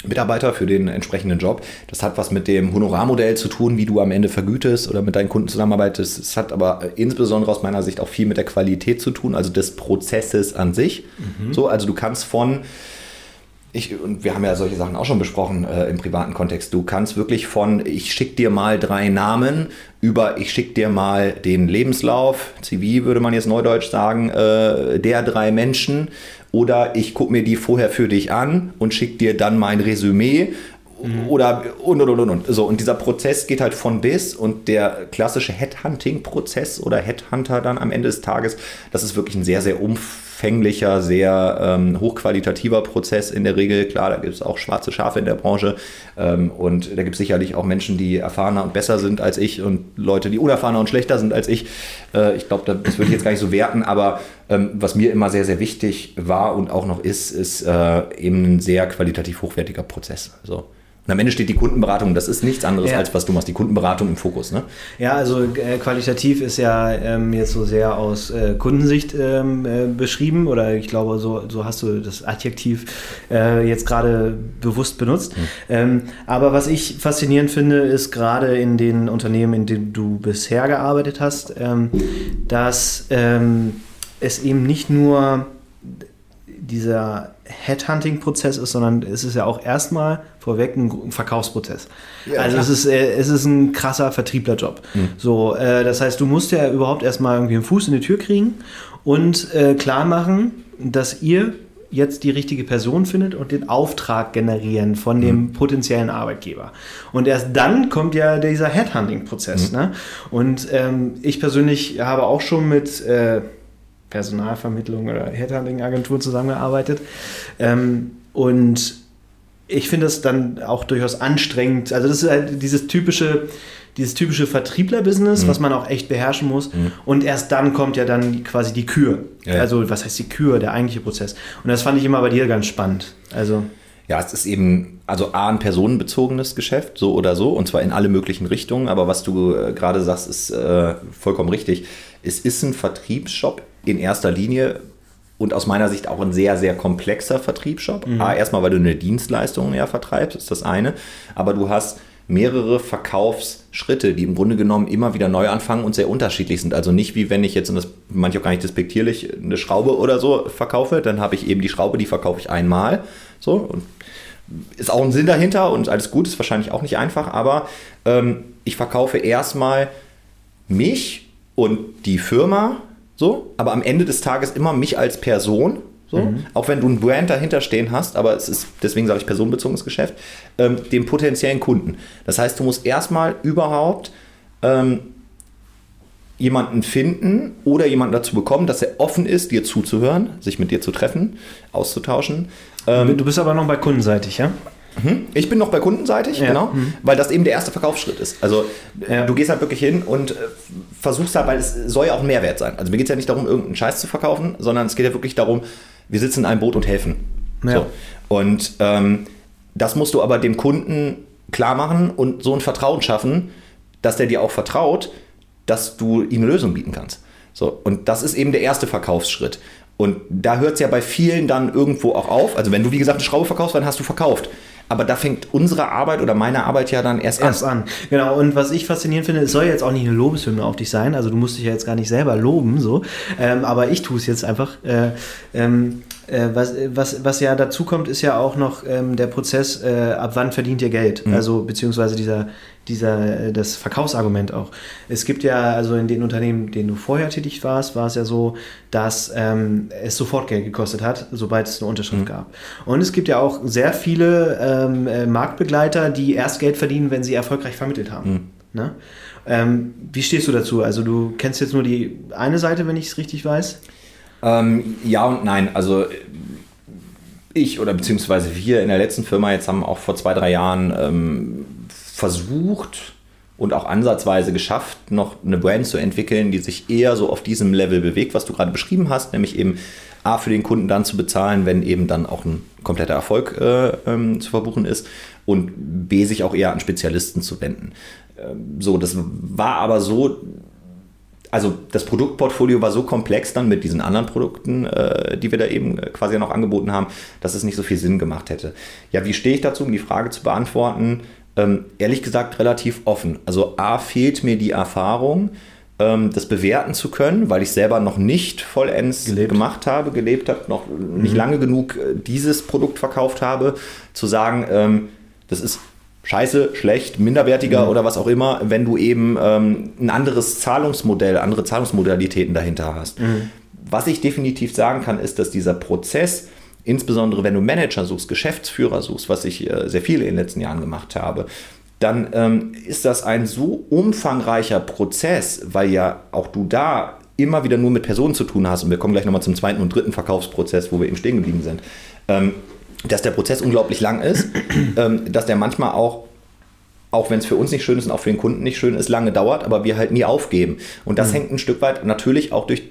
S2: Mitarbeiter für den entsprechenden Job. Das hat was mit dem Honorarmodell zu tun, wie du am Ende vergütest oder mit deinen Kunden zusammenarbeitest. Es hat aber insbesondere aus meiner Sicht auch viel mit der Qualität zu tun, also des Prozesses an sich. Mhm. So, also du kannst von ich, und wir haben ja solche Sachen auch schon besprochen äh, im privaten Kontext. Du kannst wirklich von ich schicke dir mal drei Namen über ich schicke dir mal den Lebenslauf, CV würde man jetzt neudeutsch sagen, äh, der drei Menschen oder ich gucke mir die vorher für dich an und schicke dir dann mein Resümee Mhm. Oder und, und, und, und. So, und dieser Prozess geht halt von bis und der klassische Headhunting-Prozess oder Headhunter dann am Ende des Tages, das ist wirklich ein sehr, sehr umfänglicher, sehr ähm, hochqualitativer Prozess in der Regel. Klar, da gibt es auch schwarze Schafe in der Branche ähm, und da gibt es sicherlich auch Menschen, die erfahrener und besser sind als ich und Leute, die unerfahrener und schlechter sind als ich. Äh, ich glaube, das würde ich jetzt gar nicht so werten, aber ähm, was mir immer sehr, sehr wichtig war und auch noch ist, ist äh, eben ein sehr qualitativ hochwertiger Prozess. So. Und am Ende steht die Kundenberatung, das ist nichts anderes ja. als was du machst, die Kundenberatung im Fokus. Ne?
S1: Ja, also äh, qualitativ ist ja ähm, jetzt so sehr aus äh, Kundensicht ähm, äh, beschrieben oder ich glaube, so, so hast du das Adjektiv äh, jetzt gerade bewusst benutzt. Mhm. Ähm, aber was ich faszinierend finde, ist gerade in den Unternehmen, in denen du bisher gearbeitet hast, ähm, dass ähm, es eben nicht nur dieser Headhunting-Prozess ist, sondern es ist ja auch erstmal vorweg ein Verkaufsprozess. Ja, also es ist, äh, es ist ein krasser Vertrieblerjob. Mhm. So, äh, das heißt, du musst ja überhaupt erstmal irgendwie einen Fuß in die Tür kriegen und äh, klar machen, dass ihr jetzt die richtige Person findet und den Auftrag generieren von dem mhm. potenziellen Arbeitgeber. Und erst dann kommt ja dieser Headhunting-Prozess. Mhm. Ne? Und ähm, ich persönlich habe auch schon mit äh, Personalvermittlung oder Headhunting-Agenturen zusammengearbeitet. Ähm, und ich finde das dann auch durchaus anstrengend. Also das ist halt dieses typische, dieses typische Vertriebler-Business, mhm. was man auch echt beherrschen muss. Mhm. Und erst dann kommt ja dann quasi die Kür. Ja. Also was heißt die Kür, der eigentliche Prozess. Und das fand ich immer bei dir ganz spannend. Also
S2: ja, es ist eben, also A, ein personenbezogenes Geschäft, so oder so, und zwar in alle möglichen Richtungen. Aber was du äh, gerade sagst, ist äh, vollkommen richtig. Es ist ein Vertriebsshop in erster Linie und aus meiner Sicht auch ein sehr, sehr komplexer Vertriebsshop. Mhm. A, erstmal, weil du eine Dienstleistung ja vertreibst, ist das eine. Aber du hast mehrere Verkaufsschritte, die im Grunde genommen immer wieder neu anfangen und sehr unterschiedlich sind. Also nicht wie wenn ich jetzt, und das manche auch gar nicht despektierlich, eine Schraube oder so verkaufe, dann habe ich eben die Schraube, die verkaufe ich einmal. So, und ist auch ein Sinn dahinter und alles gut, ist wahrscheinlich auch nicht einfach, aber ähm, ich verkaufe erstmal mich und die Firma so, aber am Ende des Tages immer mich als Person. So, mhm. auch wenn du ein Brand dahinter stehen hast, aber es ist, deswegen sage ich personenbezogenes Geschäft, ähm, dem potenziellen Kunden. Das heißt, du musst erstmal überhaupt ähm, jemanden finden oder jemanden dazu bekommen, dass er offen ist, dir zuzuhören, sich mit dir zu treffen, auszutauschen.
S1: Ähm, du bist aber noch bei kundenseitig, ja?
S2: Mhm. Ich bin noch bei kundenseitig, ja. genau, mhm. weil das eben der erste Verkaufsschritt ist. Also ja. du gehst halt wirklich hin und äh, versuchst halt, weil es soll ja auch ein Mehrwert sein. Also mir geht es ja nicht darum, irgendeinen Scheiß zu verkaufen, sondern es geht ja wirklich darum, wir sitzen in einem Boot und helfen. Ja. So. Und ähm, das musst du aber dem Kunden klar machen und so ein Vertrauen schaffen, dass der dir auch vertraut, dass du ihm eine Lösung bieten kannst. So, und das ist eben der erste Verkaufsschritt. Und da hört es ja bei vielen dann irgendwo auch auf. Also wenn du, wie gesagt, eine Schraube verkaufst, dann hast du verkauft. Aber da fängt unsere Arbeit oder meine Arbeit ja dann erst, erst an. an.
S1: Genau, und was ich faszinierend finde, es soll jetzt auch nicht eine Lobeshymne auf dich sein. Also du musst dich ja jetzt gar nicht selber loben, so. Ähm, aber ich tue es jetzt einfach. Äh, ähm, äh, was, was, was ja dazu kommt, ist ja auch noch ähm, der Prozess, äh, ab wann verdient ihr Geld? Mhm. Also beziehungsweise dieser, dieser, äh, das Verkaufsargument auch. Es gibt ja, also in den Unternehmen, denen du vorher tätig warst, war es ja so, dass ähm, es sofort Geld gekostet hat, sobald es eine Unterschrift mhm. gab. Und es gibt ja auch sehr viele ähm, äh, Marktbegleiter, die erst Geld verdienen, wenn sie erfolgreich vermittelt haben. Mhm. Ne? Ähm, wie stehst du dazu? Also du kennst jetzt nur die eine Seite, wenn ich es richtig weiß?
S2: Ähm, ja und nein. Also ich oder beziehungsweise wir in der letzten Firma jetzt haben auch vor zwei, drei Jahren ähm, versucht und auch ansatzweise geschafft, noch eine Brand zu entwickeln, die sich eher so auf diesem Level bewegt, was du gerade beschrieben hast, nämlich eben A für den Kunden dann zu bezahlen, wenn eben dann auch ein kompletter Erfolg äh, ähm, zu verbuchen ist und B sich auch eher an Spezialisten zu wenden. Ähm, so, das war aber so, also das Produktportfolio war so komplex dann mit diesen anderen Produkten, äh, die wir da eben äh, quasi noch angeboten haben, dass es nicht so viel Sinn gemacht hätte. Ja, wie stehe ich dazu, um die Frage zu beantworten? Ähm, ehrlich gesagt relativ offen. Also A fehlt mir die Erfahrung, ähm, das bewerten zu können, weil ich selber noch nicht vollends gelebt. gemacht habe, gelebt habe, noch mhm. nicht lange genug äh, dieses Produkt verkauft habe, zu sagen, ähm, das ist scheiße, schlecht, minderwertiger mhm. oder was auch immer, wenn du eben ähm, ein anderes Zahlungsmodell, andere Zahlungsmodalitäten dahinter hast. Mhm. Was ich definitiv sagen kann, ist, dass dieser Prozess, insbesondere wenn du Manager suchst, Geschäftsführer suchst, was ich äh, sehr viel in den letzten Jahren gemacht habe, dann ähm, ist das ein so umfangreicher Prozess, weil ja auch du da immer wieder nur mit Personen zu tun hast. Und wir kommen gleich nochmal zum zweiten und dritten Verkaufsprozess, wo wir eben stehen geblieben sind. Ähm, dass der Prozess unglaublich lang ist, (clears throat) ähm, dass der manchmal auch, auch wenn es für uns nicht schön ist und auch für den Kunden nicht schön ist, lange dauert, aber wir halt nie aufgeben. Und das mhm. hängt ein Stück weit natürlich auch durch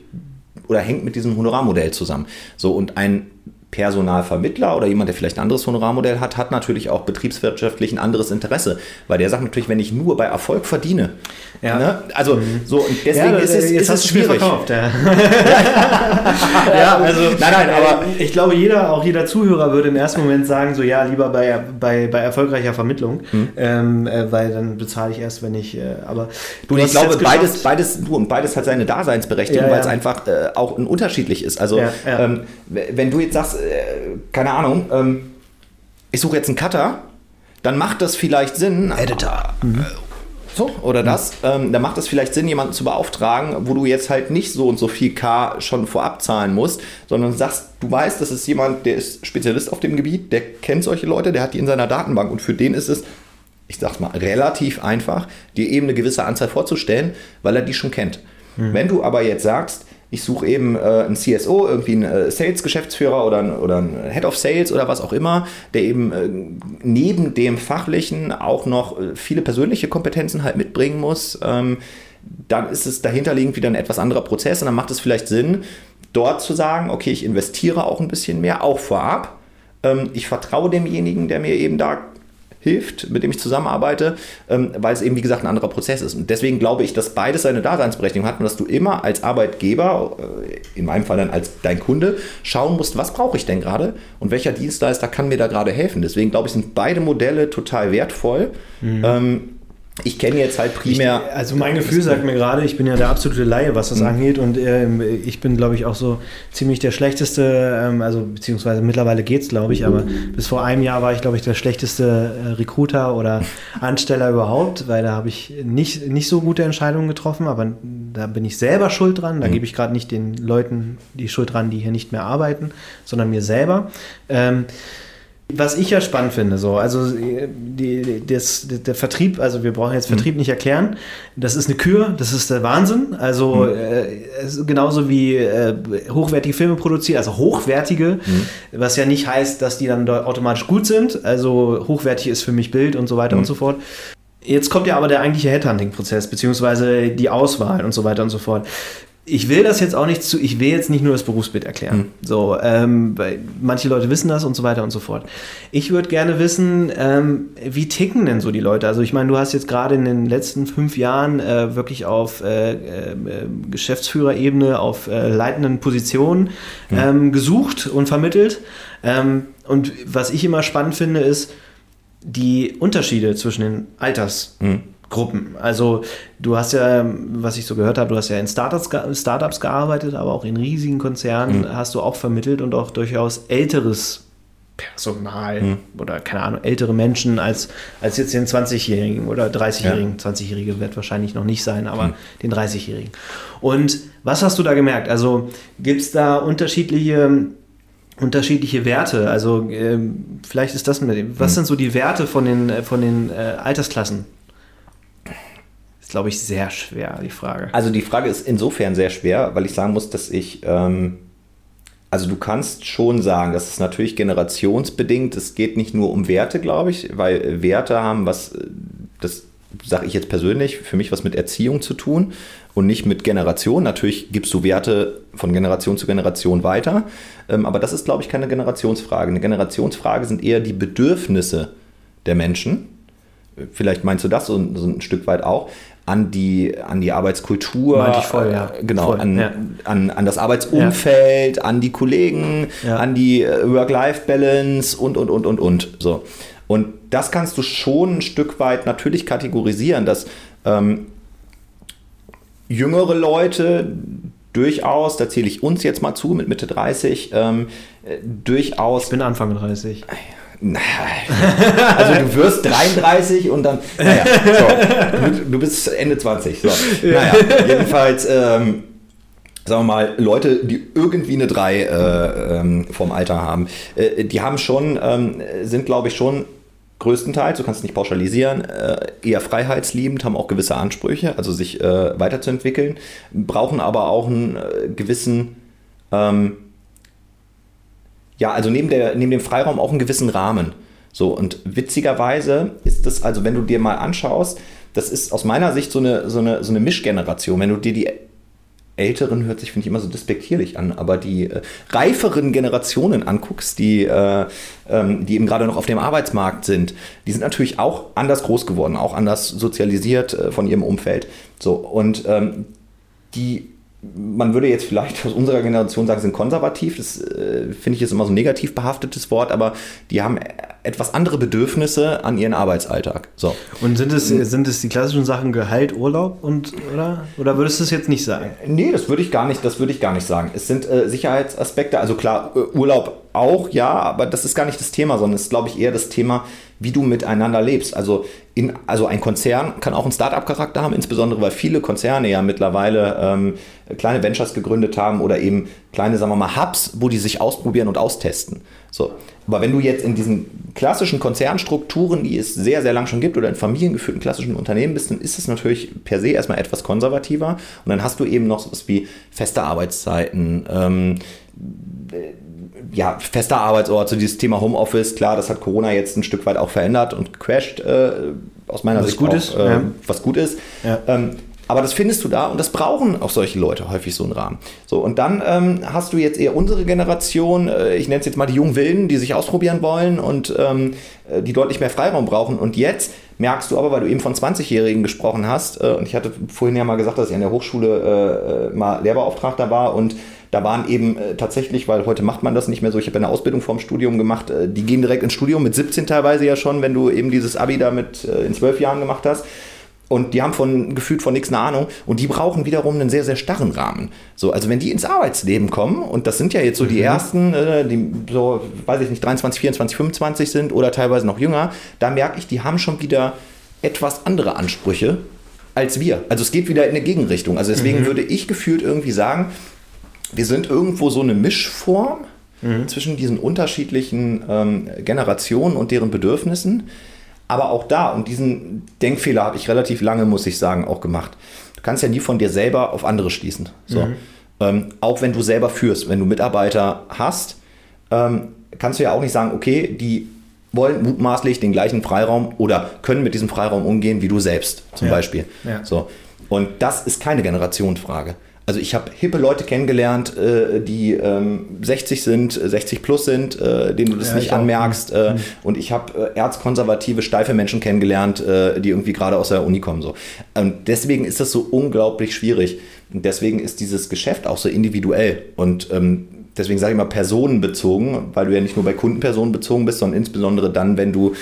S2: oder hängt mit diesem Honorarmodell zusammen. So und ein Personalvermittler oder jemand, der vielleicht ein anderes Honorarmodell hat, hat natürlich auch betriebswirtschaftlich ein anderes Interesse, weil der sagt natürlich, wenn ich nur bei Erfolg verdiene, ja. ne? also mhm. so und deswegen ja, ist es, ist es schwierig. Verkauft, ja. (laughs)
S1: ja, also nein, nein, aber ich glaube, jeder, auch jeder Zuhörer würde im ersten Moment sagen, so ja, lieber bei, bei, bei erfolgreicher Vermittlung, mhm. ähm, äh, weil dann bezahle ich erst, wenn ich, äh, aber
S2: du, ich glaube, beides, beides, du und beides hat seine Daseinsberechtigung, weil es einfach äh, auch unterschiedlich ist. Also ähm, wenn du jetzt sagst, äh, keine Ahnung, ähm, ich suche jetzt einen Cutter, dann macht das vielleicht Sinn.
S1: Editor.
S2: Mhm. So, oder mhm. das. Ähm, dann macht es vielleicht Sinn, jemanden zu beauftragen, wo du jetzt halt nicht so und so viel K schon vorab zahlen musst, sondern sagst, du weißt, das ist jemand, der ist Spezialist auf dem Gebiet, der kennt solche Leute, der hat die in seiner Datenbank und für den ist es, ich sag's mal, relativ einfach, dir eben eine gewisse Anzahl vorzustellen, weil er die schon kennt. Mhm. Wenn du aber jetzt sagst, ich suche eben äh, einen CSO, irgendwie einen äh, Sales-Geschäftsführer oder, oder einen Head of Sales oder was auch immer, der eben äh, neben dem Fachlichen auch noch äh, viele persönliche Kompetenzen halt mitbringen muss. Ähm, dann ist es dahinterliegend wieder ein etwas anderer Prozess und dann macht es vielleicht Sinn, dort zu sagen, okay, ich investiere auch ein bisschen mehr, auch vorab. Ähm, ich vertraue demjenigen, der mir eben da hilft, mit dem ich zusammenarbeite, ähm, weil es eben, wie gesagt, ein anderer Prozess ist. Und deswegen glaube ich, dass beides seine Daseinsberechtigung hat und dass du immer als Arbeitgeber, äh, in meinem Fall dann als dein Kunde, schauen musst, was brauche ich denn gerade und welcher Dienstleister kann mir da gerade helfen. Deswegen glaube ich, sind beide Modelle total wertvoll. Mhm. Ähm, ich kenne jetzt halt primär.
S1: Ich, also mein Gefühl sagt mir gerade, ich bin ja der absolute Laie, was das mhm. angeht. Und ähm, ich bin, glaube ich, auch so ziemlich der schlechteste, ähm, also beziehungsweise mittlerweile geht es, glaube ich, aber bis vor einem Jahr war ich, glaube ich, der schlechteste äh, Recruiter oder (laughs) Ansteller überhaupt, weil da habe ich nicht, nicht so gute Entscheidungen getroffen, aber da bin ich selber schuld dran. Da mhm. gebe ich gerade nicht den Leuten die Schuld dran, die hier nicht mehr arbeiten, sondern mir selber. Ähm, was ich ja spannend finde, so, also die, das, der Vertrieb, also wir brauchen jetzt Vertrieb mhm. nicht erklären, das ist eine Kür, das ist der Wahnsinn, also mhm. äh, genauso wie äh, hochwertige Filme produzieren, also hochwertige, mhm. was ja nicht heißt, dass die dann automatisch gut sind, also hochwertig ist für mich Bild und so weiter und mhm. so fort. Jetzt kommt ja aber der eigentliche Headhunting-Prozess, beziehungsweise die Auswahl und so weiter und so fort ich will das jetzt auch nicht zu, ich will jetzt nicht nur das Berufsbild erklären. Hm. So, ähm, weil manche Leute wissen das und so weiter und so fort. Ich würde gerne wissen, ähm, wie ticken denn so die Leute? Also ich meine, du hast jetzt gerade in den letzten fünf Jahren äh, wirklich auf äh, äh, Geschäftsführerebene, auf äh, leitenden Positionen hm. ähm, gesucht und vermittelt. Ähm, und was ich immer spannend finde, ist die Unterschiede zwischen den Alters. Hm. Gruppen. Also du hast ja, was ich so gehört habe, du hast ja in Startups, Startups gearbeitet, aber auch in riesigen Konzernen mhm. hast du auch vermittelt und auch durchaus älteres Personal mhm. oder keine Ahnung, ältere Menschen als, als jetzt den 20-Jährigen oder 30-Jährigen. Ja. 20-Jährige wird wahrscheinlich noch nicht sein, aber mhm. den 30-Jährigen. Und was hast du da gemerkt? Also gibt es da unterschiedliche unterschiedliche Werte. Also äh, vielleicht ist das mit was mhm. sind so die Werte von den, von den äh, Altersklassen? Ist, glaube ich, sehr schwer, die Frage.
S2: Also die Frage ist insofern sehr schwer, weil ich sagen muss, dass ich, ähm, also du kannst schon sagen, das ist natürlich generationsbedingt. Es geht nicht nur um Werte, glaube ich, weil Werte haben was, das sage ich jetzt persönlich, für mich was mit Erziehung zu tun und nicht mit Generation. Natürlich gibst du Werte von Generation zu Generation weiter, ähm, aber das ist, glaube ich, keine Generationsfrage. Eine Generationsfrage sind eher die Bedürfnisse der Menschen. Vielleicht meinst du das so ein Stück weit auch. An die, an die Arbeitskultur,
S1: Meinte ich voll, ja.
S2: äh, genau,
S1: Voll,
S2: an,
S1: ja.
S2: an, an das Arbeitsumfeld, an die Kollegen,
S1: Ja.
S2: an die äh, Work-Life-Balance und, und, und, und, und. So. Und das kannst du schon ein Stück weit natürlich kategorisieren, dass ähm, jüngere Leute durchaus, da zähle ich uns jetzt mal zu mit Mitte 30, ähm, äh, durchaus
S1: Ich bin Anfang 30.
S2: Nein. Also du wirst 33 und dann, naja, so, du, bist Ende 20. So. Naja, jedenfalls, ähm, sagen wir mal, Leute, die irgendwie eine 3 äh, ähm, vom Alter haben, äh, die haben schon, ähm, sind glaube ich schon größtenteils, du kannst es nicht pauschalisieren, äh, eher freiheitsliebend, haben auch gewisse Ansprüche, also sich äh, weiterzuentwickeln, brauchen aber auch einen äh, gewissen, ähm, ja, also neben, der, neben dem Freiraum auch einen gewissen Rahmen. So, und witzigerweise ist das, also wenn du dir mal anschaust, das ist aus meiner Sicht so eine, so eine, so eine Mischgeneration. Wenn du dir die älteren, hört sich, finde ich, immer so despektierlich an, aber die äh, reiferen Generationen anguckst, die, äh, ähm, die eben gerade noch auf dem Arbeitsmarkt sind, die sind natürlich auch anders groß geworden, auch anders sozialisiert äh, von ihrem Umfeld. So, und ähm, die man würde jetzt vielleicht aus unserer Generation sagen, sind konservativ. Das äh, finde ich ist immer so ein negativ behaftetes Wort, aber die haben etwas andere Bedürfnisse an ihren Arbeitsalltag. So.
S1: Und sind es, sind es die klassischen Sachen Gehalt, Urlaub und oder? Oder würdest du es jetzt nicht sagen?
S2: Nee, das würde ich gar nicht, das würde ich gar nicht sagen. Es sind äh, Sicherheitsaspekte, also klar, äh, Urlaub auch, ja, aber das ist gar nicht das Thema, sondern es ist, glaube ich, eher das Thema, wie du miteinander lebst. Also, in, also ein Konzern kann auch einen Startup-Charakter haben, insbesondere weil viele Konzerne ja mittlerweile ähm, kleine Ventures gegründet haben oder eben kleine, sagen wir mal, Hubs, wo die sich ausprobieren und austesten. So. Aber wenn du jetzt in diesen klassischen Konzernstrukturen, die es sehr, sehr lang schon gibt, oder in familiengeführten klassischen Unternehmen bist, dann ist es natürlich per se erstmal etwas konservativer. Und dann hast du eben noch sowas wie feste Arbeitszeiten, ähm, ja, fester Arbeitsort, so dieses Thema Homeoffice, klar, das hat Corona jetzt ein Stück weit auch verändert und gecrashed, äh, aus meiner
S1: Was
S2: Sicht
S1: gut
S2: auch,
S1: ist,
S2: äh,
S1: ja.
S2: was gut ist.
S1: Ja.
S2: Ähm, aber das findest du da und das brauchen auch solche Leute häufig so einen Rahmen. So, und dann ähm, hast du jetzt eher unsere Generation, äh, ich nenne es jetzt mal die jungen Wilden, die sich ausprobieren wollen und ähm, äh, die deutlich mehr Freiraum brauchen. Und jetzt merkst du aber, weil du eben von 20-Jährigen gesprochen hast, äh, und ich hatte vorhin ja mal gesagt, dass ich an der Hochschule äh, mal Lehrbeauftragter war und da waren eben äh, tatsächlich, weil heute macht man das nicht mehr so, ich habe eine Ausbildung vorm Studium gemacht, äh, die gehen direkt ins Studium mit 17 teilweise ja schon, wenn du eben dieses Abi da mit äh, in 12 Jahren gemacht hast. Und die haben von gefühlt von nichts eine Ahnung und die brauchen wiederum einen sehr, sehr starren Rahmen. So, also wenn die ins Arbeitsleben kommen, und das sind ja jetzt so die ersten, äh, die so, weiß ich nicht, 23, 24, 25 sind oder teilweise noch jünger, da merke ich, die haben schon wieder etwas andere Ansprüche als wir. Also es geht wieder in eine Gegenrichtung. Also deswegen würde ich gefühlt irgendwie sagen, wir sind irgendwo so eine Mischform zwischen diesen unterschiedlichen ähm, Generationen und deren Bedürfnissen. Aber auch da, und diesen Denkfehler habe ich relativ lange, muss ich sagen, auch gemacht. Du kannst ja nie von dir selber auf andere schließen. So. Ähm, auch wenn du selber führst, wenn du Mitarbeiter hast, ähm, kannst du ja auch nicht sagen, okay, die wollen mutmaßlich den gleichen Freiraum oder können mit diesem Freiraum umgehen wie du selbst, zum
S1: Ja.
S2: Beispiel.
S1: Ja.
S2: So. Und das ist keine Generationsfrage. Also ich habe hippe Leute kennengelernt, äh, die ähm, 60 sind, äh, 60 plus sind, äh, denen du das
S1: Ja,
S2: nicht anmerkst. Äh, Und ich habe äh, erzkonservative, steife Menschen kennengelernt, äh, die irgendwie gerade aus der Uni kommen. So. Und deswegen ist das so unglaublich schwierig. Und deswegen ist dieses Geschäft auch so individuell. Und ähm, deswegen sage ich mal personenbezogen, weil du ja nicht nur bei Kundenpersonen bezogen bist, sondern insbesondere dann, wenn du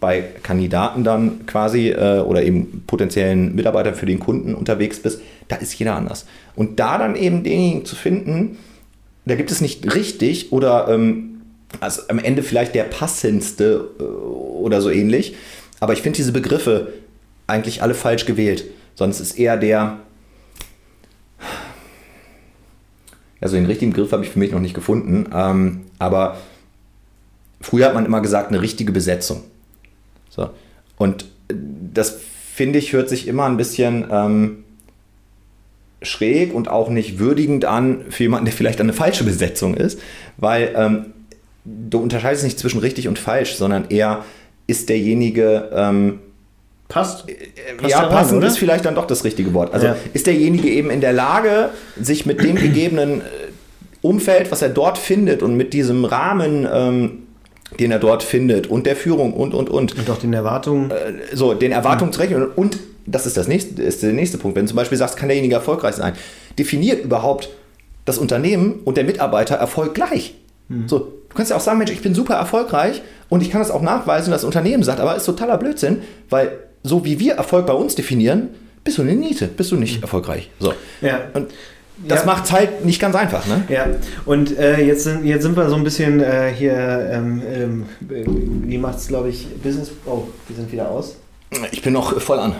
S2: bei Kandidaten dann quasi äh, oder eben potenziellen Mitarbeitern für den Kunden unterwegs bist, da ist jeder anders. Und da dann eben denjenigen zu finden, da gibt es nicht richtig oder ähm, also am Ende vielleicht der passendste äh, oder so ähnlich. Aber ich finde diese Begriffe eigentlich alle falsch gewählt. Sonst ist eher der, also den richtigen Begriff habe ich für mich noch nicht gefunden. Ähm, aber früher hat man immer gesagt, eine richtige Besetzung. So. Und äh, das finde ich, hört sich immer ein bisschen ähm, schräg und auch nicht würdigend an für jemanden, der vielleicht eine falsche Besetzung ist, weil ähm, du unterscheidest nicht zwischen richtig und falsch, sondern eher ist derjenige, ähm,
S1: Passt. Passt
S2: ja,
S1: rein,
S2: passend
S1: oder?
S2: ist vielleicht dann doch das richtige Wort. Also
S1: Ja.
S2: ist derjenige eben in der Lage, sich mit dem (clears throat) gegebenen äh, Umfeld, was er dort findet und mit diesem Rahmen, ähm, den er dort findet und der Führung und, und, und,
S1: Und auch den Erwartungen.
S2: so den Erwartungen zu rechnen und das ist, das nächste, ist der nächste Punkt. Wenn du zum Beispiel sagst, kann derjenige erfolgreich sein, definiert überhaupt das Unternehmen und der Mitarbeiter Erfolg gleich. Mhm. So, du kannst ja auch sagen, Mensch, ich bin super erfolgreich und ich kann das auch nachweisen, das Unternehmen sagt, aber ist totaler Blödsinn, weil so wie wir Erfolg bei uns definieren, bist du eine Niete, bist du nicht mhm. erfolgreich. So.
S1: Ja.
S2: Und das ja. macht es halt nicht ganz einfach, ne?
S1: Ja, und äh, jetzt, sind, jetzt sind wir so ein bisschen äh, hier, ähm, ähm, wie macht es, glaube ich, Business. Oh, wir sind wieder aus.
S2: Ich bin noch voll an.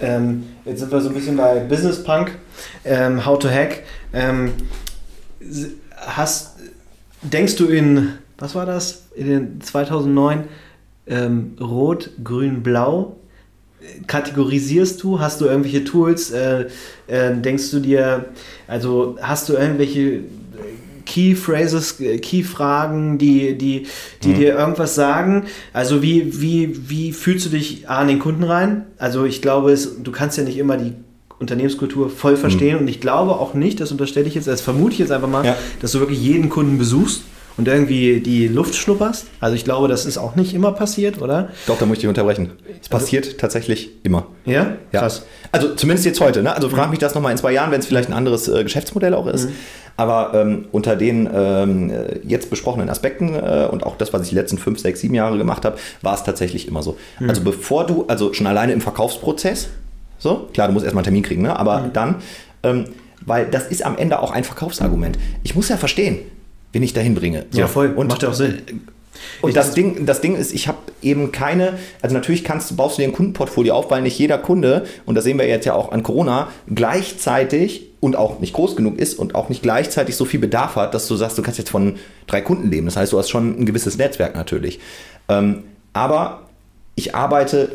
S1: Ähm, jetzt sind wir so ein bisschen bei Business Punk, ähm, How to Hack. Ähm, hast, denkst du in, was war das, in den 2009, ähm, Rot, Grün, Blau kategorisierst du? Hast du irgendwelche Tools? Äh, äh, denkst du dir, also hast du irgendwelche Key Phrases, Key Fragen, die, die, die mhm. dir irgendwas sagen? Also wie, wie, wie fühlst du dich an den Kunden rein? Also ich glaube, es, du kannst ja nicht immer die Unternehmenskultur voll verstehen mhm. und ich glaube auch nicht, das unterstelle ich jetzt, das vermute ich jetzt einfach mal, ja. dass du wirklich jeden Kunden besuchst und irgendwie die Luft schnupperst. Also ich glaube, das ist auch nicht immer passiert, oder?
S2: Doch, da muss ich dich unterbrechen. Es passiert also, tatsächlich immer.
S1: Ja?
S2: ja? Krass. Also zumindest jetzt heute. Ne? Also frag mich das nochmal in zwei Jahren, wenn es vielleicht ein anderes äh, Geschäftsmodell auch ist. Mhm. Aber ähm, unter den ähm, jetzt besprochenen Aspekten äh, und auch das, was ich die letzten fünf, sechs, sieben Jahre gemacht habe, war es tatsächlich immer so. Mhm. Also bevor du, also schon alleine im Verkaufsprozess, so, klar, du musst erstmal einen Termin kriegen, ne? aber mhm. dann, ähm, weil das ist am Ende auch ein Verkaufsargument. Ich muss ja verstehen, wen ich dahin bringe.
S1: So. Ja, voll.
S2: Und, Macht ja auch Sinn. Und das Ding, das Ding ist, ich habe eben keine, also natürlich kannst, baust du dir ein Kundenportfolio auf, weil nicht jeder Kunde, und das sehen wir jetzt ja auch an Corona, gleichzeitig und auch nicht groß genug ist und auch nicht gleichzeitig so viel Bedarf hat, dass du sagst, du kannst jetzt von drei Kunden leben. Das heißt, du hast schon ein gewisses Netzwerk natürlich. Ähm, aber ich arbeite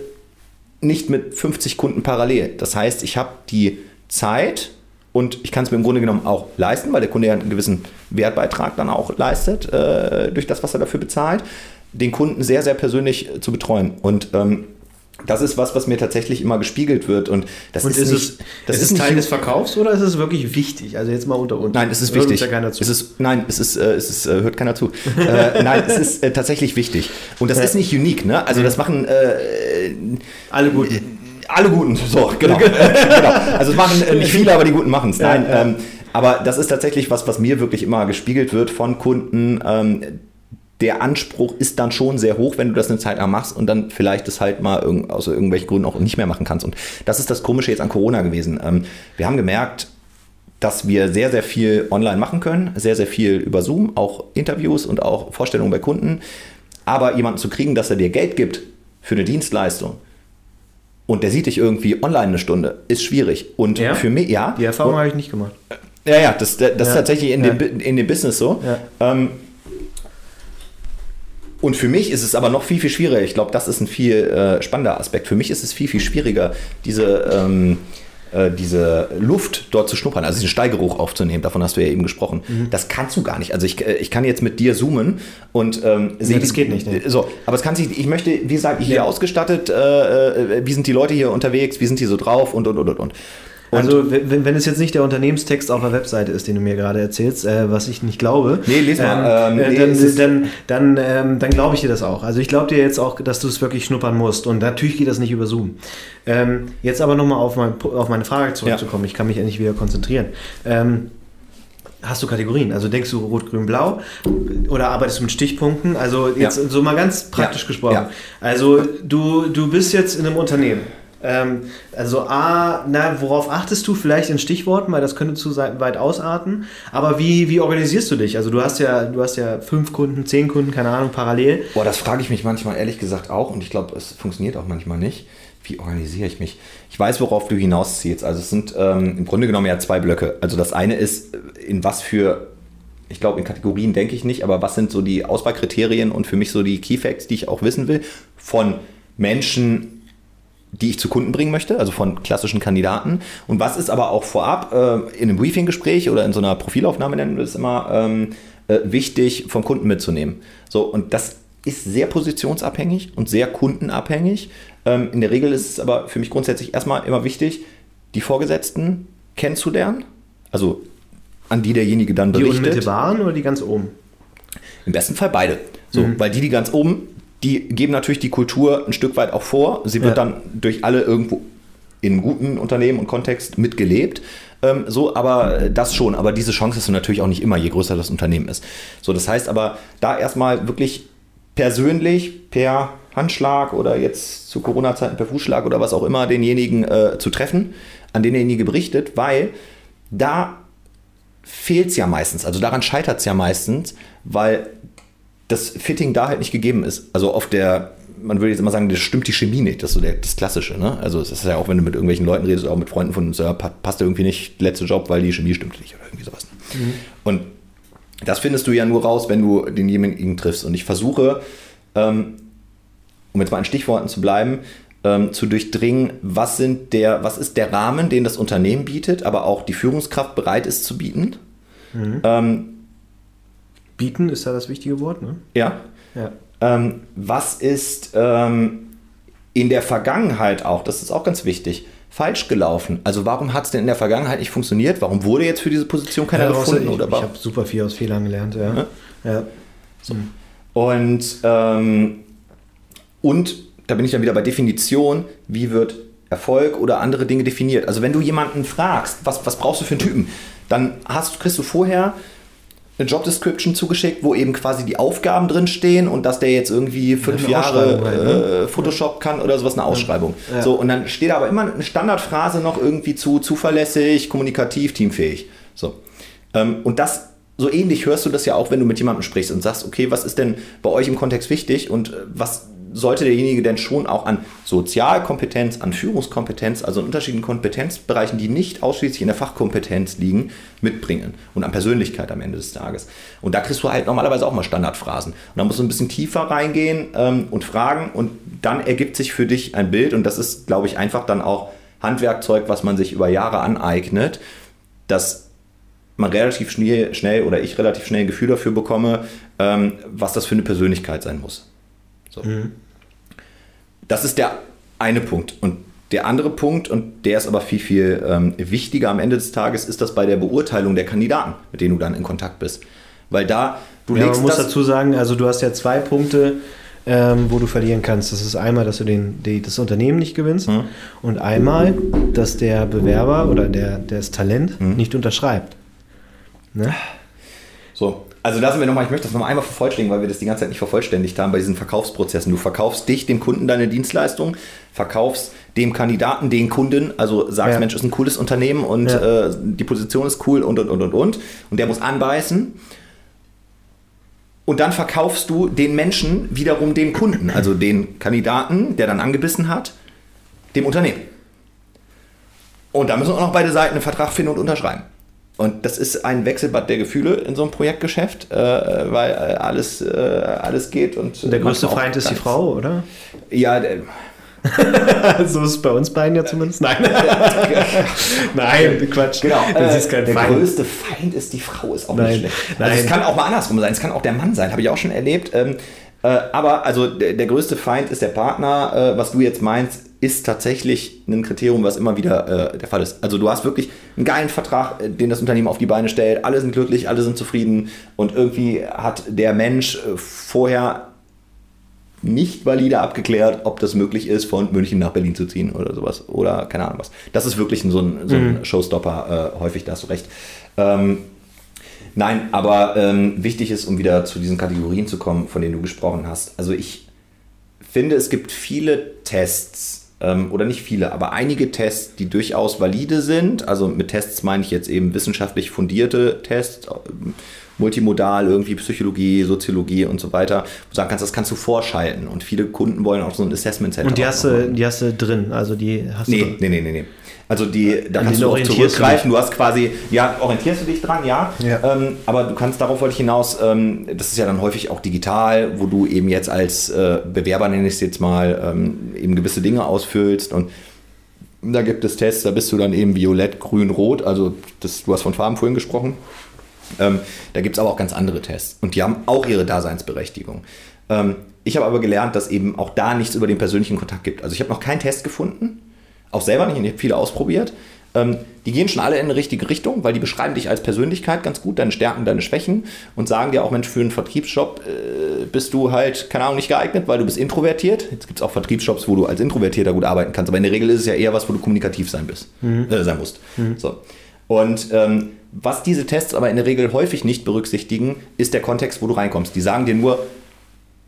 S2: nicht mit 50 Kunden parallel. Das heißt, ich habe die Zeit, und ich kann es mir im Grunde genommen auch leisten, weil der Kunde ja einen gewissen Wertbeitrag dann auch leistet, äh, durch das, was er dafür bezahlt, den Kunden sehr, sehr persönlich äh, zu betreuen. Und ähm, das ist was, was mir tatsächlich immer gespiegelt wird. Und das
S1: und
S2: ist,
S1: ist, nicht, es, das ist, ist es Teil des Verkaufs oder ist es wirklich wichtig? Also jetzt mal unter uns.
S2: Nein, es ist wichtig. Ja keiner zu. Es ist, nein, es ist, äh, es ist, äh, hört keiner zu. (laughs) äh, nein, es ist äh, tatsächlich wichtig. Und das ja. ist nicht unique, ne? Also das machen äh,
S1: alle guten
S2: alle Guten, (laughs) so, genau. (laughs) genau. Also es machen äh, nicht viele, aber die Guten machen es. Nein. Ähm, aber das ist tatsächlich was, was mir wirklich immer gespiegelt wird von Kunden. Ähm, der Anspruch ist dann schon sehr hoch, wenn du das eine Zeit lang machst und dann vielleicht das halt mal irg aus irgendwelchen Gründen auch nicht mehr machen kannst. Und das ist das Komische jetzt an Corona gewesen. Ähm, wir haben gemerkt, dass wir sehr, sehr viel online machen können, sehr, sehr viel über Zoom, auch Interviews und auch Vorstellungen bei Kunden. Aber jemanden zu kriegen, dass er dir Geld gibt für eine Dienstleistung, und der sieht dich irgendwie online eine Stunde, ist schwierig. Und ja? für mich, ja.
S1: Die Erfahrung habe ich nicht gemacht.
S2: Ja, ja, das, das ja. ist tatsächlich in, ja. dem, in dem Business so. Ähm, und für mich ist es aber noch viel, viel schwieriger. Ich glaube, das ist ein viel äh, spannender Aspekt. Für mich ist es viel, viel schwieriger, diese. Ähm, äh, diese Luft dort zu schnuppern, also diesen Steigeruch aufzunehmen, davon hast du ja eben gesprochen. Mhm. Das kannst du gar nicht. Also ich, äh, ich kann jetzt mit dir zoomen und ähm,
S1: sehen. Ja, das geht nicht. Ne?
S2: So, aber es kann sich, ich möchte, wie ihr hier ja. ausgestattet, äh, äh, wie sind die Leute hier unterwegs, wie sind die so drauf und und und und Und
S1: also, wenn, wenn es jetzt nicht der Unternehmenstext auf der Webseite ist, den du mir gerade erzählst, äh, was ich nicht glaube,
S2: nee, lies mal.
S1: Ähm, ähm, nee, dann, dann, dann, ähm, dann glaube ich dir das auch. Also ich glaube dir jetzt auch, dass du es wirklich schnuppern musst. Und natürlich geht das nicht über Zoom. Ähm, jetzt aber nochmal auf, mein, auf meine Frage zurückzukommen. Ja. Ich kann mich endlich wieder konzentrieren. Ähm, hast du Kategorien? Also denkst du rot, grün, blau oder arbeitest du mit Stichpunkten? Also jetzt ja. so mal ganz praktisch ja. gesprochen. Ja. Also du, du bist jetzt in einem Unternehmen ähm, also A, na, worauf achtest du vielleicht in Stichworten, weil das könnte zu weit ausarten. Aber wie, wie organisierst du dich? Also du hast ja, du hast ja fünf Kunden, zehn Kunden, keine Ahnung, parallel.
S2: Boah, das frage ich mich manchmal ehrlich gesagt auch und ich glaube, es funktioniert auch manchmal nicht. Wie organisiere ich mich? Ich weiß, worauf du hinausziehst. Also es sind ähm, im Grunde genommen ja zwei Blöcke. Also das eine ist, in was für ich glaube, in Kategorien denke ich nicht, aber was sind so die Auswahlkriterien und für mich so die Key Facts, die ich auch wissen will, von Menschen die ich zu Kunden bringen möchte, also von klassischen Kandidaten. Und was ist aber auch vorab äh, in einem Briefinggespräch oder in so einer Profilaufnahme nennen wir es immer ähm, äh, wichtig vom Kunden mitzunehmen. So und das ist sehr positionsabhängig und sehr kundenabhängig. Ähm, in der Regel ist es aber für mich grundsätzlich erstmal immer wichtig, die Vorgesetzten kennenzulernen, also an die derjenige dann berichtet.
S1: Die unmittelbaren oder die ganz oben?
S2: Im besten Fall beide. So, mhm. weil die, die ganz oben die geben natürlich die Kultur ein Stück weit auch vor. Sie wird
S1: Ja.
S2: dann durch alle irgendwo in guten Unternehmen und Kontext mitgelebt. Ähm, so, aber das schon. Aber diese Chance hast du natürlich auch nicht immer, je größer das Unternehmen ist. So, das heißt aber, da erstmal wirklich persönlich per Handschlag oder jetzt zu Corona-Zeiten per Fußschlag oder was auch immer denjenigen äh, zu treffen, an den derjenige berichtet, weil da fehlt es ja meistens. Also daran scheitert es ja meistens, weil das Fitting da halt nicht gegeben ist. Also auf der, man würde jetzt immer sagen, das stimmt die Chemie nicht, das ist so der, das Klassische. Ne? Also es ist ja auch, wenn du mit irgendwelchen Leuten redest, auch mit Freunden von uns, ja, pa- passt irgendwie nicht, letzter Job, weil die Chemie stimmt nicht oder irgendwie sowas. Ne? Und das findest du ja nur raus, wenn du denjenigen triffst. Und ich versuche, ähm, um jetzt mal an Stichworten zu bleiben, ähm, zu durchdringen, was, sind der, was ist der Rahmen, den das Unternehmen bietet, aber auch die Führungskraft bereit ist zu bieten. Ähm,
S1: Bieten ist da das wichtige Wort, ne?
S2: ja.
S1: Ja.
S2: Ähm, was ist ähm, in der Vergangenheit auch, das ist auch ganz wichtig, falsch gelaufen? Also warum hat es denn in der Vergangenheit nicht funktioniert? Warum wurde jetzt für diese Position keiner
S1: Ja,
S2: gefunden?
S1: ich
S2: oder
S1: ich habe super viel aus Fehlern gelernt, ja. ja.
S2: Und, ähm, und da bin ich dann wieder bei Definition, wie wird Erfolg oder andere Dinge definiert. Also wenn du jemanden fragst, was, was brauchst du für einen Typen, dann hast, kriegst du vorher eine Job Description zugeschickt, wo eben quasi die Aufgaben drin stehen und dass der jetzt irgendwie fünf Jahre
S1: halt, ne?
S2: äh, Photoshop kann oder sowas, eine Ausschreibung.
S1: Ja.
S2: So, und dann steht aber immer eine Standardphrase noch irgendwie zu zuverlässig, kommunikativ, teamfähig. So. Ähm, und das, so ähnlich hörst du das ja auch, wenn du mit jemandem sprichst und sagst, okay, was ist denn bei euch im Kontext wichtig und äh, was sollte derjenige denn schon auch an Sozialkompetenz, an Führungskompetenz, also in unterschiedlichen Kompetenzbereichen, die nicht ausschließlich in der Fachkompetenz liegen, mitbringen und an Persönlichkeit am Ende des Tages. Und da kriegst du halt normalerweise auch mal Standardphrasen. Und da musst du ein bisschen tiefer reingehen ähm, und fragen und dann ergibt sich für dich ein Bild und das ist, glaube ich, einfach dann auch Handwerkzeug, was man sich über Jahre aneignet, dass man relativ schnell, schnell oder ich relativ schnell ein Gefühl dafür bekomme, ähm, was das für eine Persönlichkeit sein muss. So. Das ist der eine Punkt. Und der andere Punkt, und der ist aber viel, viel ähm, wichtiger am Ende des Tages, ist das bei der Beurteilung der Kandidaten, mit denen du dann in Kontakt bist. Weil da, du
S1: Ja,
S2: legst
S1: man muss dazu sagen, also du hast ja zwei Punkte, ähm, wo du verlieren kannst. Das ist einmal, dass du den, die, das Unternehmen nicht gewinnst
S2: Mhm.
S1: und einmal, dass der Bewerber oder der, das Talent
S2: Mhm.
S1: nicht unterschreibt. Ne?
S2: So, also da sind wir nochmal, ich möchte das nochmal einmal vervollständigen, weil wir das die ganze Zeit nicht vervollständigt haben bei diesen Verkaufsprozessen. Du verkaufst dich, dem Kunden, deine Dienstleistung, verkaufst dem Kandidaten, den Kunden, also sagst,
S1: Ja.
S2: Mensch, ist ein cooles Unternehmen und
S1: Ja.
S2: äh, die Position ist cool und und und und und. Und der muss anbeißen. Und dann verkaufst du den Menschen wiederum dem Kunden, also den Kandidaten, der dann angebissen hat, dem Unternehmen. Und da müssen auch noch beide Seiten einen Vertrag finden und unterschreiben. Und das ist ein Wechselbad der Gefühle in so einem Projektgeschäft, äh, weil äh, alles, äh, alles geht. Und
S1: der größte Feind ist die Frau, oder?
S2: Ja, der, (laughs)
S1: so ist es bei uns beiden ja zumindest. Nein. (laughs) Nein, Quatsch.
S2: genau. Äh, der
S1: Feind.
S2: größte Feind ist die Frau, ist auch
S1: Nein,
S2: nicht schlecht. Also
S1: nein.
S2: es kann auch mal andersrum sein, es kann auch der Mann sein, habe ich auch schon erlebt. Ähm, äh, aber also der, der größte Feind ist der Partner. Was du jetzt meinst, ist tatsächlich ein Kriterium, was immer wieder äh, der Fall ist. Also du hast wirklich einen geilen Vertrag, äh, den das Unternehmen auf die Beine stellt. Alle sind glücklich, alle sind zufrieden und irgendwie hat der Mensch äh, vorher nicht valide abgeklärt, ob das möglich ist, von München nach Berlin zu ziehen oder sowas. Oder keine Ahnung was. Das ist wirklich so ein, so ein Showstopper, äh, häufig, da hast du recht. Ähm, nein, aber ähm, wichtig ist, um wieder zu diesen Kategorien zu kommen, von denen du gesprochen hast. Also ich finde, es gibt viele Tests, ähm, oder nicht viele, aber einige Tests, die durchaus valide sind. Also mit Tests meine ich jetzt eben wissenschaftlich fundierte Tests, ähm, multimodal, irgendwie Psychologie, Soziologie und so weiter, wo du sagen kannst, das kannst du vorschalten. Und viele Kunden wollen auch so ein Assessment Center.
S1: Und die hast, du, die hast du drin, also die hast
S2: Nee,
S1: du.
S2: nee, nee, nee, nee. Also die, da
S1: An
S2: kannst du auch zurückgreifen. Du hast quasi, ja, orientierst du dich dran, ja.
S1: Ja.
S2: Ähm, aber du kannst, darauf wollte ich hinaus, ähm, das ist ja dann häufig auch digital, wo du eben jetzt als äh, Bewerber, nenne ich es jetzt mal, ähm, eben gewisse Dinge ausfüllst und da gibt es Tests, da bist du dann eben violett, grün, rot, also das, du hast von Farben vorhin gesprochen. Ähm, da gibt es aber auch ganz andere Tests und die haben auch ihre Daseinsberechtigung. Ähm, ich habe aber gelernt, dass eben auch da nichts über den persönlichen Kontakt gibt. Also ich habe noch keinen Test gefunden, auch selber nicht, ich habe viele ausprobiert, Ähm, die gehen schon alle in eine richtige Richtung, weil die beschreiben dich als Persönlichkeit ganz gut, deine Stärken, deine Schwächen und sagen dir auch, Mensch, für einen Vertriebsjob äh, bist du halt, keine Ahnung, nicht geeignet, weil du bist introvertiert. Jetzt gibt es auch Vertriebsjobs, wo du als Introvertierter gut arbeiten kannst, aber in der Regel ist es ja eher was, wo du kommunikativ sein bist, mhm. äh, sein musst. Mhm. So. Und ähm, was diese Tests aber in der Regel häufig nicht berücksichtigen, ist der Kontext, wo du reinkommst. Die sagen dir nur,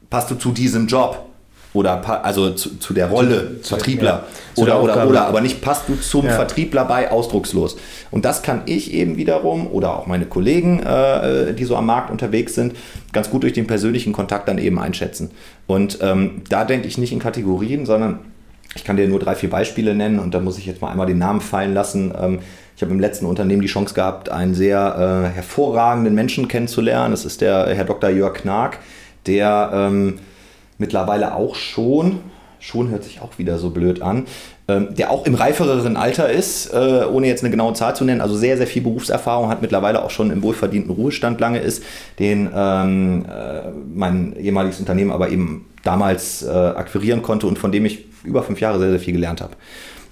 S2: passt du zu diesem Job? Oder also zu, zu der Rolle zu, Vertriebler ja, oder, oder, oder, aber nicht passt du zum ja. Vertriebler bei ausdruckslos. Und das kann ich eben wiederum oder auch meine Kollegen, äh, die so am Markt unterwegs sind, ganz gut durch den persönlichen Kontakt dann eben einschätzen. Und ähm, da denke ich nicht in Kategorien, sondern ich kann dir nur drei, vier Beispiele nennen und da muss ich jetzt mal einmal den Namen fallen lassen. Ähm, ich habe im letzten Unternehmen die Chance gehabt, einen sehr äh, hervorragenden Menschen kennenzulernen. Das ist der Herr Dr. Jörg Knag, der ähm, mittlerweile auch schon, schon hört sich auch wieder so blöd an, ähm, der auch im reifereren Alter ist, äh, ohne jetzt eine genaue Zahl zu nennen, also sehr, sehr viel Berufserfahrung hat, mittlerweile auch schon im wohlverdienten Ruhestand lange ist, den ähm, äh, mein ehemaliges Unternehmen aber eben damals äh, akquirieren konnte und von dem ich über fünf Jahre sehr, sehr viel gelernt habe.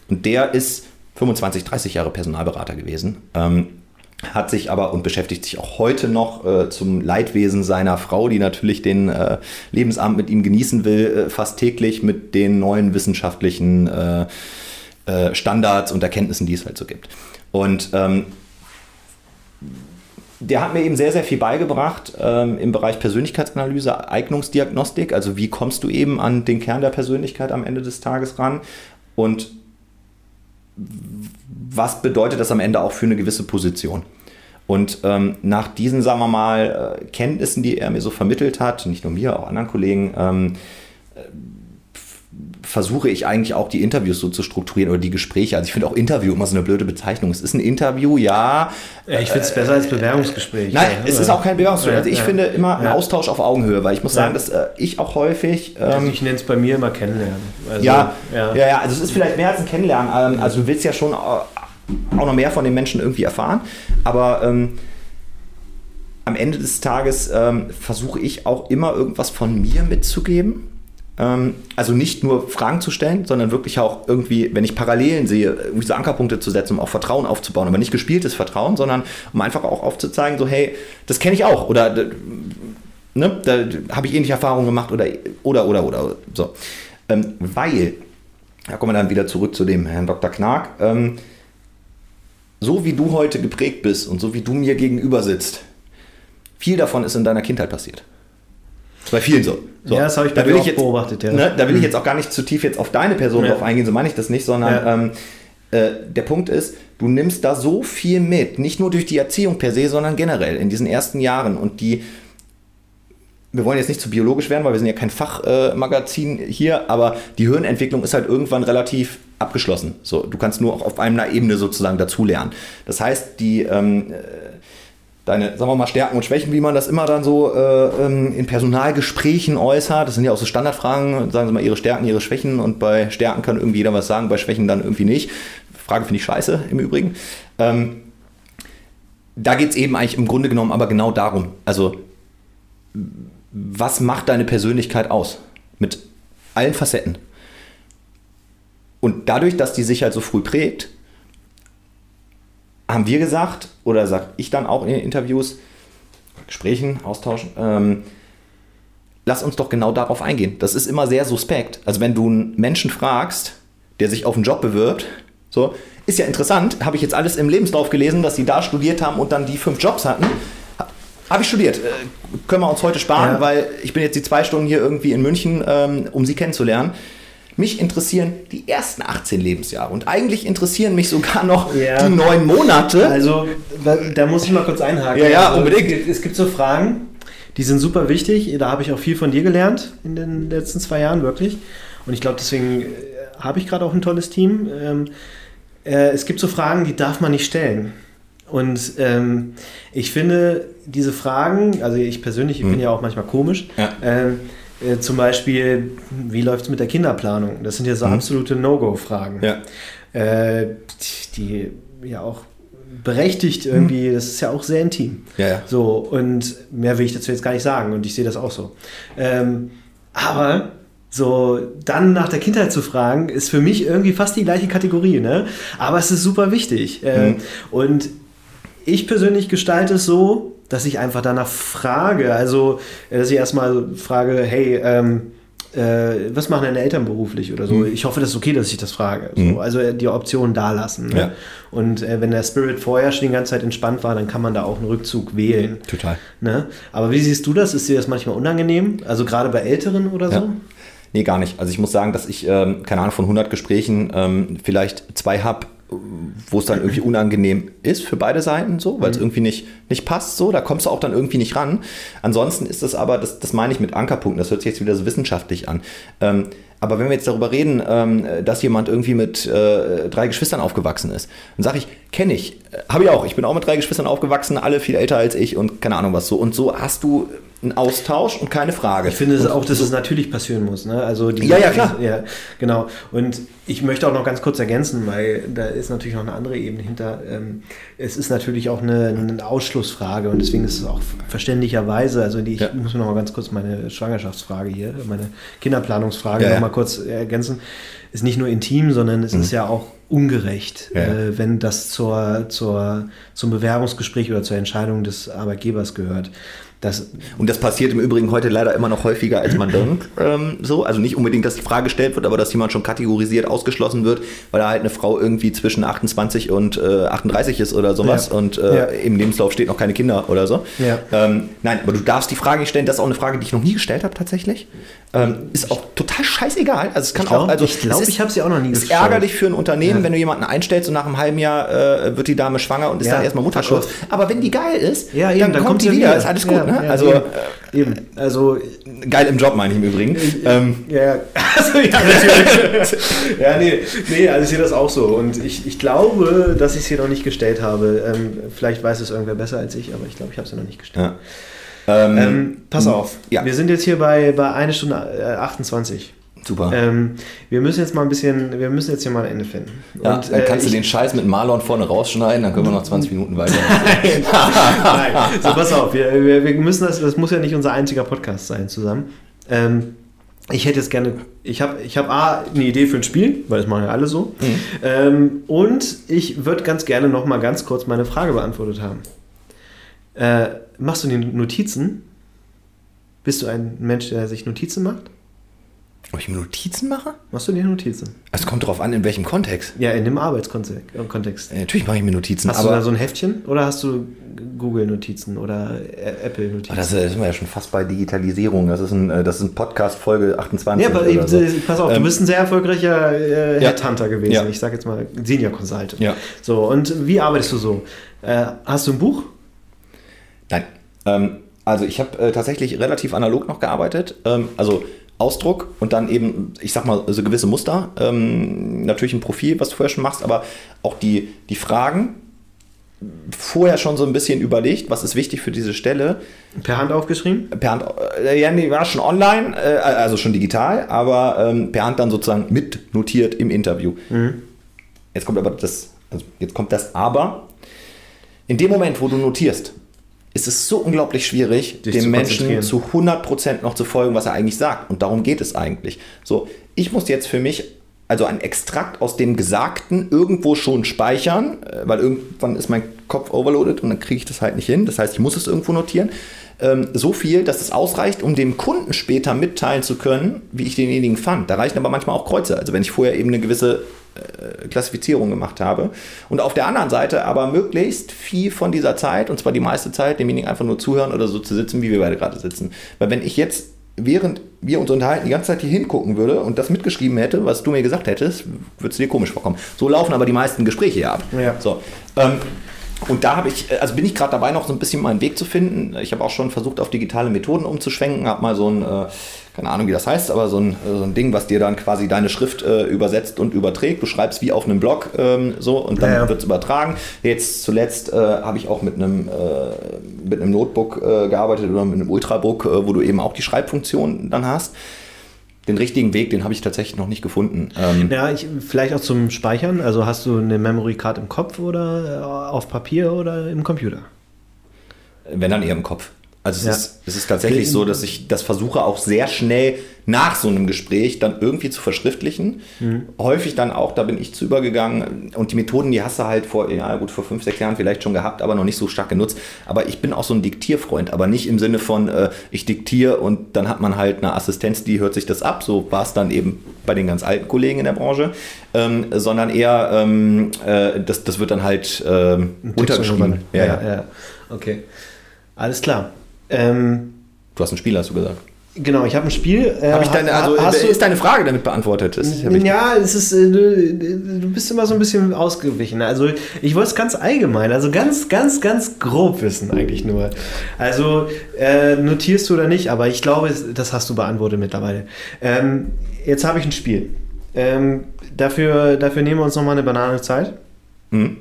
S2: Und der ist 25, 30 Jahre Personalberater gewesen. Ähm, hat sich aber und beschäftigt sich auch heute noch äh, zum Leidwesen seiner Frau, die natürlich den äh, Lebensabend mit ihm genießen will, äh, fast täglich mit den neuen wissenschaftlichen äh, äh, Standards und Erkenntnissen, die es halt so gibt. Und ähm, der hat mir eben sehr, sehr viel beigebracht ähm, im Bereich Persönlichkeitsanalyse, Eignungsdiagnostik, also wie kommst du eben an den Kern der Persönlichkeit am Ende des Tages ran und was bedeutet das am Ende auch für eine gewisse Position? Und ähm, nach diesen, sagen wir mal, äh, Kenntnissen, die er mir so vermittelt hat, nicht nur mir, auch anderen Kollegen, ähm, äh, versuche ich eigentlich auch die Interviews so zu strukturieren oder die Gespräche. Also ich finde auch Interview immer so eine blöde Bezeichnung. Es ist ein Interview, ja.
S1: ja ich finde es besser als Bewerbungsgespräch.
S2: Nein, ja, es ist auch kein Bewerbungsgespräch. Also ich ja, finde immer ein Austausch auf Augenhöhe, weil ich muss sagen, dass äh, ich auch häufig.
S1: Ähm, also ich nenne es bei mir immer Kennenlernen.
S2: Also, ja, ja, ja, also es ist vielleicht mehr als ein Kennenlernen. Ähm, also du willst ja schon äh, auch noch mehr von den Menschen irgendwie erfahren. Aber ähm, am Ende des Tages ähm, versuche ich auch immer irgendwas von mir mitzugeben also nicht nur Fragen zu stellen, sondern wirklich auch irgendwie, wenn ich Parallelen sehe, irgendwie so Ankerpunkte zu setzen, um auch Vertrauen aufzubauen. Aber nicht gespieltes Vertrauen, sondern um einfach auch aufzuzeigen, so hey, das kenne ich auch. Oder ne, da habe ich ähnliche Erfahrungen gemacht oder oder oder oder so. Ähm, weil, da kommen wir dann wieder zurück zu dem Herrn Dr. Knark, ähm, so wie du heute geprägt bist und so wie du mir gegenüber sitzt, viel davon ist in deiner Kindheit passiert. Bei vielen so. so.
S1: Ja, das habe ich bei
S2: da
S1: will ich
S2: jetzt,
S1: beobachtet. Ja.
S2: Ne, da will ich mhm. jetzt auch gar nicht zu tief jetzt auf deine Person ja. drauf eingehen, so meine ich das nicht, sondern ja. ähm, äh, der Punkt ist, du nimmst da so viel mit, nicht nur durch die Erziehung per se, sondern generell in diesen ersten Jahren und die wir wollen jetzt nicht zu biologisch werden, weil wir sind ja kein Fachmagazin äh, hier, aber die Hirnentwicklung ist halt irgendwann relativ abgeschlossen. So, du kannst nur auch auf einer Ebene sozusagen dazulernen. Das heißt, die ähm, deine, sagen wir mal, Stärken und Schwächen, wie man das immer dann so äh, ähm, in Personalgesprächen äußert. Das sind ja auch so Standardfragen, sagen Sie mal Ihre Stärken, Ihre Schwächen und bei Stärken kann irgendwie jeder was sagen, bei Schwächen dann irgendwie nicht. Frage finde ich scheiße im Übrigen. Ähm, da geht es eben eigentlich im Grunde genommen aber genau darum. Also, was macht deine Persönlichkeit aus? Mit allen Facetten. Und dadurch, dass die sich halt so früh prägt, haben wir gesagt, oder sage ich dann auch in den Interviews, Gesprächen, Austauschen, ähm, lass uns doch genau darauf eingehen. Das ist immer sehr suspekt. Also wenn du einen Menschen fragst, der sich auf einen Job bewirbt, so, ist ja interessant, habe ich jetzt alles im Lebenslauf gelesen, dass sie da studiert haben und dann die fünf Jobs hatten. Habe ich studiert. Äh, können wir uns heute sparen, ja. weil ich bin jetzt die zwei Stunden hier irgendwie in München, ähm, um sie kennenzulernen. Mich interessieren die ersten 18 Lebensjahre und eigentlich interessieren mich sogar noch ja. die neun Monate.
S1: Also, da muss ich mal kurz einhaken.
S2: Ja, ja, also, unbedingt.
S1: Es, gibt so Fragen, die sind super wichtig. Da habe ich auch viel von dir gelernt in den letzten zwei Jahren, wirklich. Und ich glaube, deswegen äh, habe ich gerade auch ein tolles Team. Ähm, äh, es gibt so Fragen, die darf man nicht stellen. Und ähm, ich finde diese Fragen, also ich persönlich, ich hm. bin ja auch manchmal komisch, ja. ähm, äh, zum Beispiel, wie läuft es mit der Kinderplanung? Das sind ja so mhm. absolute No-Go-Fragen. Ja. Äh, die ja auch berechtigt irgendwie, mhm. das ist ja auch sehr intim.
S2: Ja, ja.
S1: So, und mehr will ich dazu jetzt gar nicht sagen und ich sehe das auch so. Ähm, aber so dann nach der Kindheit zu fragen, ist für mich irgendwie fast die gleiche Kategorie, ne? Aber es ist super wichtig. Äh,
S2: Mhm.
S1: Und ich persönlich gestalte es so, dass ich einfach danach frage. Also, äh, dass ich erstmal frage, hey, ähm, äh, was machen deine Eltern beruflich oder so?
S2: Mhm.
S1: Ich hoffe, das ist okay, dass ich das frage. So, Also äh, die Option da lassen. Ne?
S2: Ja.
S1: Und äh, wenn der Spirit vorher schon die ganze Zeit entspannt war, dann kann man da auch einen Rückzug wählen.
S2: Total.
S1: Ne? Aber wie siehst du das? Ist dir das manchmal unangenehm? Also gerade bei Älteren oder so?
S2: Ja. Nee, gar nicht. Also ich muss sagen, dass ich, ähm, keine Ahnung, von 100 Gesprächen ähm, vielleicht zwei habe, wo es dann irgendwie unangenehm ist für beide Seiten, so, weil es irgendwie nicht, nicht passt, so, da kommst du auch dann irgendwie nicht ran. Ansonsten ist es aber, das, das meine ich mit Ankerpunkten, das hört sich jetzt wieder so wissenschaftlich an. Ähm, aber wenn wir jetzt darüber reden, ähm, dass jemand irgendwie mit äh, drei Geschwistern aufgewachsen ist, dann sage ich, kenne ich, äh, habe ich auch. Ich bin auch mit drei Geschwistern aufgewachsen, alle viel älter als ich und keine Ahnung was so. Und so hast du einen Austausch und keine Frage.
S1: Ich finde es auch, dass es natürlich passieren muss. Ne? Also die,
S2: Ja, ja, klar.
S1: Ja, genau. Und ich möchte auch noch ganz kurz ergänzen, weil da ist natürlich noch eine andere Ebene hinter. Ähm, es ist natürlich auch eine, eine Ausschlussfrage und deswegen ist es auch verständlicherweise, also die, ich
S2: Ja.
S1: muss mir noch mal ganz kurz meine Schwangerschaftsfrage hier, meine Kinderplanungsfrage
S2: Ja,
S1: noch mal kurz ergänzen. Ist nicht nur intim, sondern es ist ja auch ungerecht,
S2: Ja.
S1: äh, wenn das zur, zur, zum Bewerbungsgespräch oder zur Entscheidung des Arbeitgebers gehört. Das,
S2: Und das passiert im Übrigen heute leider immer noch häufiger, als man (clears throat) denkt. Ähm, so. Also nicht unbedingt, dass die Frage gestellt wird, aber dass jemand schon kategorisiert ausgeschlossen wird, weil da halt eine Frau irgendwie zwischen 28 und äh, 38 ist oder sowas
S1: Ja.
S2: und äh,
S1: Ja.
S2: im Lebenslauf steht noch keine Kinder oder so.
S1: Ja.
S2: Ähm, nein, aber du darfst die Frage nicht stellen. Das ist auch eine Frage, die ich noch nie gestellt habe tatsächlich. Ähm, ist auch total scheißegal. Also es kann
S1: Ich glaub-
S2: auch, also
S1: ich glaub,
S2: es ist-
S1: ich hab sie auch noch nie
S2: Ist
S1: gestellt.
S2: ärgerlich für ein Unternehmen, wenn du jemanden einstellst und nach einem halben Jahr äh, wird die Dame schwanger und ist dann erstmal Mutterschutz.
S1: aber-
S2: wenn die geil ist, dann,
S1: dann
S2: kommt die
S1: sie
S2: wieder, ist alles gut.
S1: Ja,
S2: ne?
S1: ja,
S2: also
S1: eben. Eben, also
S2: geil im Job meine ich im Übrigen. Ähm,
S1: ja, ja. (laughs) Also, ja, natürlich. ja, nee, nee, also ich sehe das auch so. Und ich, ich glaube, dass ich es hier noch nicht gestellt habe. Ähm, vielleicht weiß es irgendwer besser als ich, aber ich glaube, ich habe es noch nicht gestellt.
S2: ja. ähm,
S1: Ähm, pass auf,
S2: ja.
S1: wir sind jetzt hier bei, bei 1 Stunde äh, 28.
S2: super.
S1: Ähm, wir müssen jetzt mal ein bisschen, wir müssen jetzt hier mal ein Ende finden.
S2: ja,
S1: Und,
S2: dann
S1: äh,
S2: kannst du
S1: ich-
S2: den Scheiß mit Marlon vorne rausschneiden, dann können wir noch 20 Minuten weiter. (laughs)
S1: Nein, so pass auf, wir, wir, wir müssen das, das muss ja nicht unser einziger Podcast sein zusammen. Ähm, ich hätte jetzt gerne, ich habe ich hab A, eine Idee für ein Spiel, weil das machen ja alle so. Ähm, und ich würde ganz gerne noch mal ganz kurz meine Frage beantwortet haben. Äh, machst du die Notizen? Bist du ein Mensch, der sich Notizen macht?
S2: Ob ich mir Notizen mache?
S1: Machst du dir Notizen?
S2: Es kommt darauf an, in welchem Kontext.
S1: Ja, in dem Arbeitskontext. äh.
S2: Äh, Natürlich mache ich mir Notizen,
S1: Hast du
S2: aber
S1: da so ein Heftchen oder hast du Google-Notizen oder äh, Apple-Notizen?
S2: Ah, das äh, sind wir ja schon fast bei Digitalisierung. Das ist ein, das ist ein Podcast Folge 28.
S1: Ja, aber eben,
S2: so.
S1: pass auf, du
S2: Ähm,
S1: bist ein sehr erfolgreicher äh,
S2: Ja.
S1: Headhunter gewesen.
S2: Ja.
S1: Ich sag jetzt mal Senior Consultant.
S2: Ja.
S1: So, und wie arbeitest du so? Äh, hast du ein Buch?
S2: Nein. Ähm, also ich habe äh, tatsächlich relativ analog noch gearbeitet. Ähm, also Ausdruck und dann eben, ich sag mal, so gewisse Muster. Ähm, natürlich ein Profil, was du vorher schon machst, aber auch die, die Fragen vorher schon so ein bisschen überlegt, was ist wichtig für diese Stelle.
S1: Per Hand aufgeschrieben?
S2: Per Hand, äh, ja, nee, war schon online, äh, also schon digital, aber ähm, per Hand dann sozusagen mitnotiert im Interview. Jetzt kommt aber das, also jetzt kommt das Aber. In dem Moment, wo du notierst, ist es so unglaublich schwierig,
S1: Dich
S2: dem
S1: zu
S2: Menschen zu 100% noch zu folgen, was er eigentlich sagt. Und darum geht es eigentlich. So, ich muss jetzt für mich also ein Extrakt aus dem Gesagten irgendwo schon speichern, äh, weil irgendwann ist mein Kopf overloaded und dann kriege ich das halt nicht hin. Das heißt, ich muss es irgendwo notieren. Ähm, so viel, dass es ausreicht, um dem Kunden später mitteilen zu können, wie ich denjenigen fand. Da reichen aber manchmal auch Kreuze. Also wenn ich vorher eben eine gewisse äh, Klassifizierung gemacht habe. Und auf der anderen Seite aber möglichst viel von dieser Zeit, und zwar die meiste Zeit, demjenigen einfach nur zuhören oder so zu sitzen, wie wir beide gerade sitzen. Weil wenn ich jetzt, während wir uns unterhalten, die ganze Zeit hier hingucken würde und das mitgeschrieben hätte, was du mir gesagt hättest, würde es dir komisch vorkommen. So laufen aber die meisten Gespräche ja ab.
S1: Ja.
S2: So. Ähm, und da habe ich, also bin ich gerade dabei, noch so ein bisschen meinen Weg zu finden. Ich habe auch schon versucht, auf digitale Methoden umzuschwenken, habe mal so ein, äh, keine Ahnung, wie das heißt, aber so ein, so ein Ding, was dir dann quasi deine Schrift äh, übersetzt und überträgt. Du schreibst wie auf einem Blog ähm, so und dann
S1: Ja, ja.
S2: wird es übertragen. Jetzt zuletzt äh, habe ich auch mit einem, äh, mit einem Notebook äh, gearbeitet oder mit einem Ultrabook, äh, wo du eben auch die Schreibfunktion dann hast. Den richtigen Weg, den habe ich tatsächlich noch nicht gefunden. Ähm,
S1: Ja, ich, vielleicht auch zum Speichern. Also hast du eine Memory Card im Kopf oder äh, auf Papier oder im Computer?
S2: Wenn dann eher im Kopf. Also es,
S1: Ja.
S2: ist, es ist tatsächlich so, dass ich das versuche auch sehr schnell nach so einem Gespräch dann irgendwie zu verschriftlichen. Häufig dann auch, da bin ich zu übergegangen. Und die Methoden, die hast du halt vor, ja gut, vor fünf, sechs Jahren vielleicht schon gehabt, aber noch nicht so stark genutzt. Aber ich bin auch so ein Diktierfreund, aber nicht im Sinne von, äh, ich diktiere und dann hat man halt eine Assistenz, die hört sich das ab. So war es dann eben bei den ganz alten Kollegen in der Branche. Ähm, sondern eher, ähm, äh, das, das wird dann halt ähm, untergeschrieben.
S1: Ja, ja, ja. Okay. Alles klar. Ähm,
S2: Du hast ein Spiel, hast du gesagt.
S1: genau, ich habe ein Spiel. Äh,
S2: Habe ich deine, also
S1: hast du,
S2: ist deine Frage damit beantwortet? Das ist ja
S1: es ist, äh, du, du bist immer so ein bisschen ausgewichen. Also ich wollte es ganz allgemein, also ganz, ganz, ganz grob wissen eigentlich nur. Also äh, notierst du oder nicht, aber ich glaube, das hast du beantwortet mittlerweile. Ähm, jetzt habe ich ein Spiel. Ähm, dafür, dafür nehmen wir uns nochmal eine Banane Zeit.
S2: Mhm.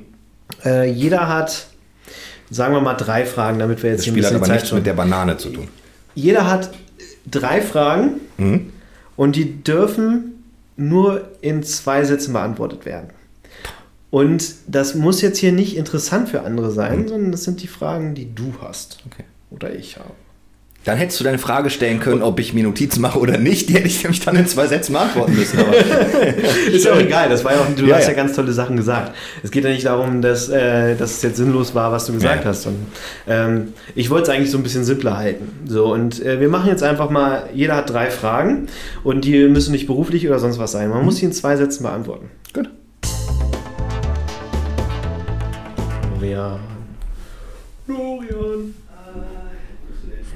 S1: Äh, jeder hat, sagen wir mal, drei Fragen, damit wir jetzt
S2: Das
S1: hier
S2: Spiel hat aber
S1: Zeit
S2: nichts mit der Banane zu tun.
S1: jeder hat drei Fragen
S2: Mhm.
S1: und die dürfen nur in zwei Sätzen beantwortet werden. Und das muss jetzt hier nicht interessant für andere sein, sondern das sind die Fragen, die du hast.
S2: Okay.
S1: Oder ich habe.
S2: Dann hättest du deine Frage stellen können, ob ich mir Notizen mache oder nicht. Die hätte ich nämlich dann in zwei Sätzen beantworten müssen. (laughs)
S1: Ist ja auch egal, das war ja auch, du
S2: Ja,
S1: hast ja.
S2: ja.
S1: ganz tolle Sachen gesagt. Es geht ja nicht darum, dass, äh, dass es jetzt sinnlos war, was du gesagt
S2: Ja.
S1: hast. sondern, ähm, ich wollte es eigentlich so ein bisschen simpler halten. So, und äh, wir machen jetzt einfach mal, jeder hat drei Fragen und die müssen nicht beruflich oder sonst was sein. Man muss sie in zwei Sätzen beantworten.
S2: gut.
S1: Florian.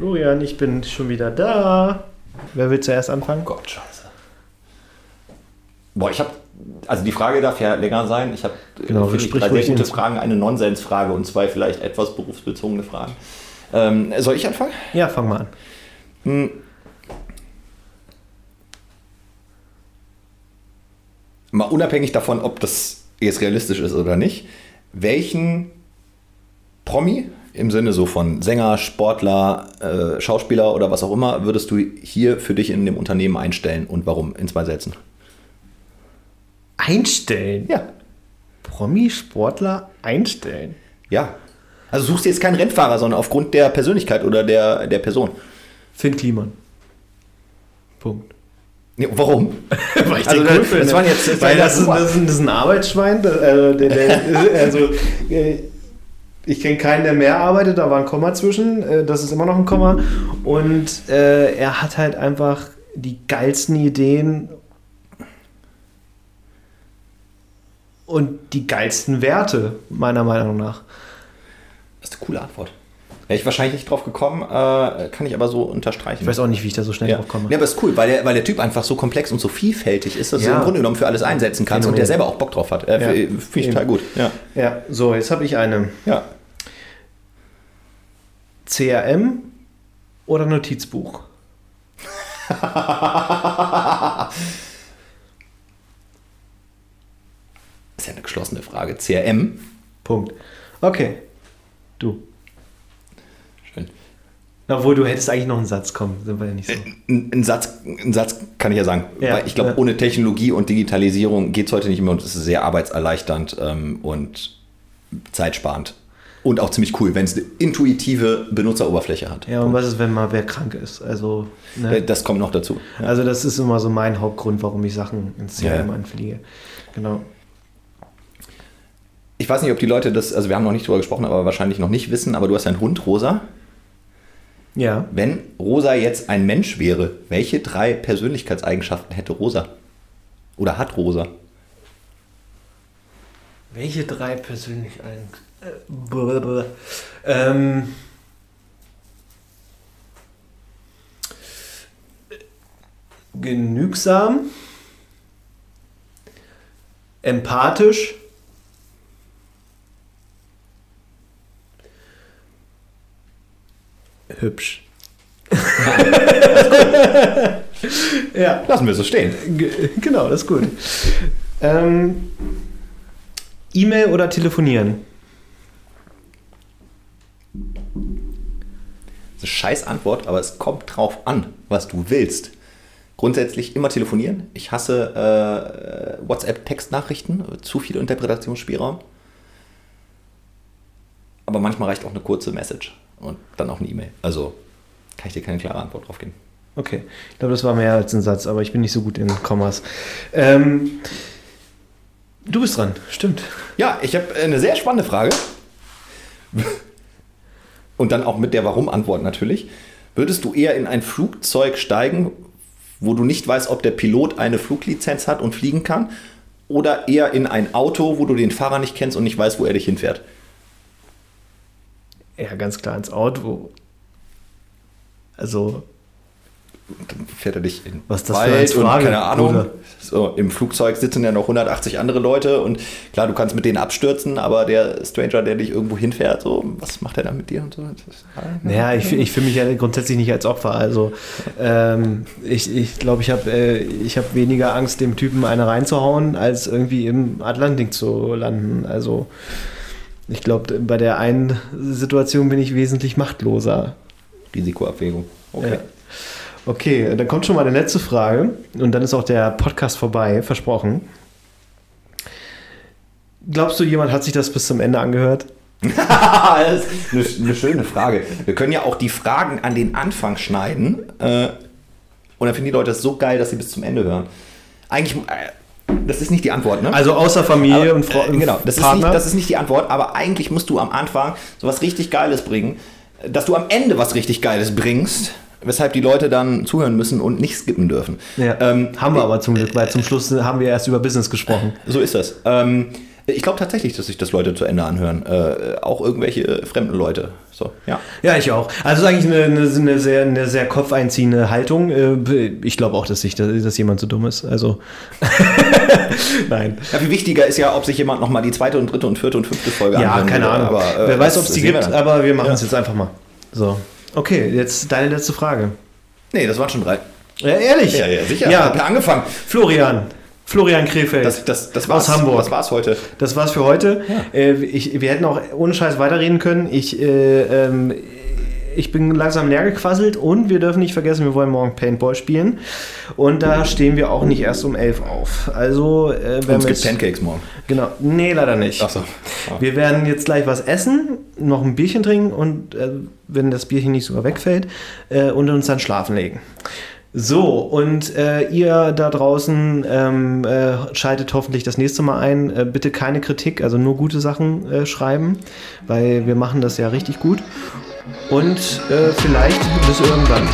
S1: Florian, ich bin schon wieder da. Wer will zuerst anfangen?
S2: Gott, scheiße. Boah, ich habe, also die Frage darf ja länger sein. Ich habe
S1: Genau,
S2: ich,
S1: sprich
S2: drei sehr gute Fragen, eine Nonsensfrage und zwei vielleicht etwas berufsbezogene Fragen. Ähm, soll ich anfangen?
S1: Ja, fang mal an.
S2: Hm. Mal unabhängig davon, ob das jetzt realistisch ist oder nicht, welchen Promi im Sinne so von Sänger, Sportler, äh, Schauspieler oder was auch immer würdest du hier für dich in dem Unternehmen einstellen und warum? In zwei Sätzen.
S1: Einstellen.
S2: Ja.
S1: Promi-Sportler einstellen.
S2: Ja. Also suchst du jetzt keinen Rennfahrer, sondern aufgrund der Persönlichkeit oder der, der Person.
S1: Finn Kliman. Punkt.
S2: Nee, warum? (laughs)
S1: Weil ich
S2: Also,
S1: den
S2: das-
S1: cool finde.
S2: das waren jetzt- das
S1: Weil das ist, das, ist, das ein Arbeitsschwein. Das, also, der, der, (laughs) also, äh, ich kenne keinen, der mehr arbeitet. Da war ein Komma zwischen. Äh, Das ist immer noch ein Komma. Und äh, er hat halt einfach die geilsten Ideen und die geilsten Werte, meiner Meinung nach.
S2: Das ist eine coole Antwort. Wäre ich wahrscheinlich nicht drauf gekommen, äh, kann ich aber so unterstreichen.
S1: Ich weiß auch nicht, wie ich da so schnell
S2: Ja.
S1: drauf komme.
S2: ja, aber ist cool, weil der, weil der Typ einfach so komplex und so vielfältig ist, dass du
S1: Ja.
S2: im Grunde genommen für alles einsetzen kannst und
S1: Phänomen.
S2: der selber auch Bock drauf hat. Äh,
S1: Ja.
S2: Finde ich total gut. Ja.
S1: Ja, so, jetzt habe ich eine.
S2: ja.
S1: CRM oder Notizbuch? (laughs)
S2: Ist ja eine geschlossene Frage. CRM.
S1: Punkt. Okay. Du. Obwohl, du hättest eigentlich noch einen Satz kommen, sind wir ja nicht so.
S2: Ein, ein, Satz, ein Satz kann ich ja sagen.
S1: Ja,
S2: weil ich glaube,
S1: ja.
S2: ohne Technologie und Digitalisierung geht es heute nicht mehr und es ist sehr arbeitserleichternd ähm, und zeitsparend. Und auch ziemlich cool, wenn es eine intuitive Benutzeroberfläche hat.
S1: Ja, und was ist, wenn mal wer krank ist? Also, ne?
S2: Äh, Das kommt noch dazu.
S1: also das ist immer so mein Hauptgrund, warum ich Sachen ins CRM
S2: Ja.
S1: einfliege. Genau.
S2: Ich weiß nicht, ob die Leute das, also wir haben noch nicht drüber gesprochen, aber wahrscheinlich noch nicht wissen, aber du hast einen Hund, Rosa.
S1: Ja.
S2: Wenn Rosa jetzt ein Mensch wäre, welche drei Persönlichkeitseigenschaften hätte Rosa? Oder hat Rosa?
S1: Welche drei persönlich ein. Äh, ähm. Genügsam. Empathisch. Hübsch. ja.
S2: Lassen wir so stehen.
S1: Ge- Genau, das ist gut. ähm, E-Mail oder telefonieren?
S2: Das ist eine scheiß Antwort, aber es kommt drauf an, was du willst. Grundsätzlich immer telefonieren. Ich hasse äh, WhatsApp-Textnachrichten, zu viel Interpretationsspielraum. Aber manchmal reicht auch eine kurze Message. Und dann auch eine E-Mail. Also kann ich dir keine klare Antwort drauf geben.
S1: Okay, ich glaube, das war mehr als ein Satz, aber ich bin nicht so gut in Kommas. Ähm, du bist dran, stimmt.
S2: Ja, ich habe eine sehr spannende Frage. Und dann auch mit der Warum-Antwort natürlich. Würdest du eher in ein Flugzeug steigen, wo du nicht weißt, ob der Pilot eine Fluglizenz hat und fliegen kann? Oder eher in ein Auto, wo du den Fahrer nicht kennst und nicht weißt, wo er dich hinfährt?
S1: Ja, ganz klar ins Auto. Also,
S2: dann fährt er dich in
S1: Was das für eine Frage,
S2: keine Ahnung. So, Im Flugzeug sitzen ja noch 180 andere Leute und klar, du kannst mit denen abstürzen, aber der Stranger, der dich irgendwo hinfährt, so, was macht er da mit dir und so?
S1: Naja, ich, ich fühle mich ja grundsätzlich nicht als Opfer. Also ähm, ich ich, glaube, ich habe äh, ich hab weniger Angst, dem Typen eine reinzuhauen, als irgendwie im Atlantik zu landen. Also ich glaube, bei der einen Situation bin ich wesentlich machtloser.
S2: Risikoabwägung. Okay.
S1: Ja. Okay, dann kommt schon mal eine letzte Frage und dann ist auch der Podcast vorbei, versprochen. Glaubst du, jemand hat sich das bis zum Ende angehört?
S2: das (laughs) ist eine, eine schöne Frage. Wir können ja auch die Fragen an den Anfang schneiden äh, und dann finden die Leute das so geil, dass sie bis zum Ende hören. Eigentlich, äh, das ist nicht die Antwort, ne?
S1: Also außer Familie
S2: Aber,
S1: und Frau
S2: äh, genau, das ist,
S1: Partner?
S2: nicht, das ist nicht die Antwort, aber eigentlich musst du am Anfang sowas richtig Geiles bringen, dass du am Ende was richtig Geiles bringst, weshalb die Leute dann zuhören müssen und nicht skippen dürfen.
S1: ja.
S2: Ähm,
S1: haben wir aber zum Glück, weil zum Schluss haben wir erst über Business gesprochen.
S2: so ist das. Ähm, ich glaube tatsächlich, dass sich das Leute zu Ende anhören. Äh, auch irgendwelche äh, fremden Leute. So, ja.
S1: Ja, ich auch. Also ist eigentlich eine, eine, eine, sehr, eine sehr kopfeinziehende Haltung. Äh, Ich glaube auch, dass, ich, dass jemand so dumm ist. Also (laughs) nein.
S2: Ja, viel wichtiger ist ja, ob sich jemand nochmal die zweite und dritte und vierte und fünfte Folge
S1: Ja,
S2: anhören
S1: keine. Ahnung.
S2: Aber, äh,
S1: Wer weiß, ob es die gibt, aber wir machen
S2: Ja.
S1: es jetzt einfach mal. So. Okay, jetzt deine letzte Frage.
S2: Nee, das waren schon drei.
S1: Ja, ehrlich?
S2: Ja, ja, sicher.
S1: Ja,
S2: Hab ja angefangen.
S1: Florian. Florian Krefeld.
S2: Das, das, das war's,
S1: Aus Hamburg.
S2: Das war's heute.
S1: Das war's für heute. Äh, ich, wir hätten auch ohne Scheiß weiterreden können. Ich, äh, ähm, ich bin langsam leer gequasselt und wir dürfen nicht vergessen, wir wollen morgen Paintball spielen. Und da stehen wir auch nicht erst um 11 auf. Also, äh, wenn
S2: es
S1: wir
S2: gibt Pancakes morgen.
S1: Genau. Nee, leider nicht.
S2: Ach so. Ah.
S1: Wir werden jetzt gleich was essen, noch ein Bierchen trinken und äh, wenn das Bierchen nicht sogar wegfällt, äh, und uns dann schlafen legen. So, und äh, ihr da draußen ähm, äh, schaltet hoffentlich das nächste Mal ein. Äh, bitte keine Kritik, also nur gute Sachen äh, schreiben, weil wir machen das ja richtig gut. Und äh, vielleicht bis irgendwann.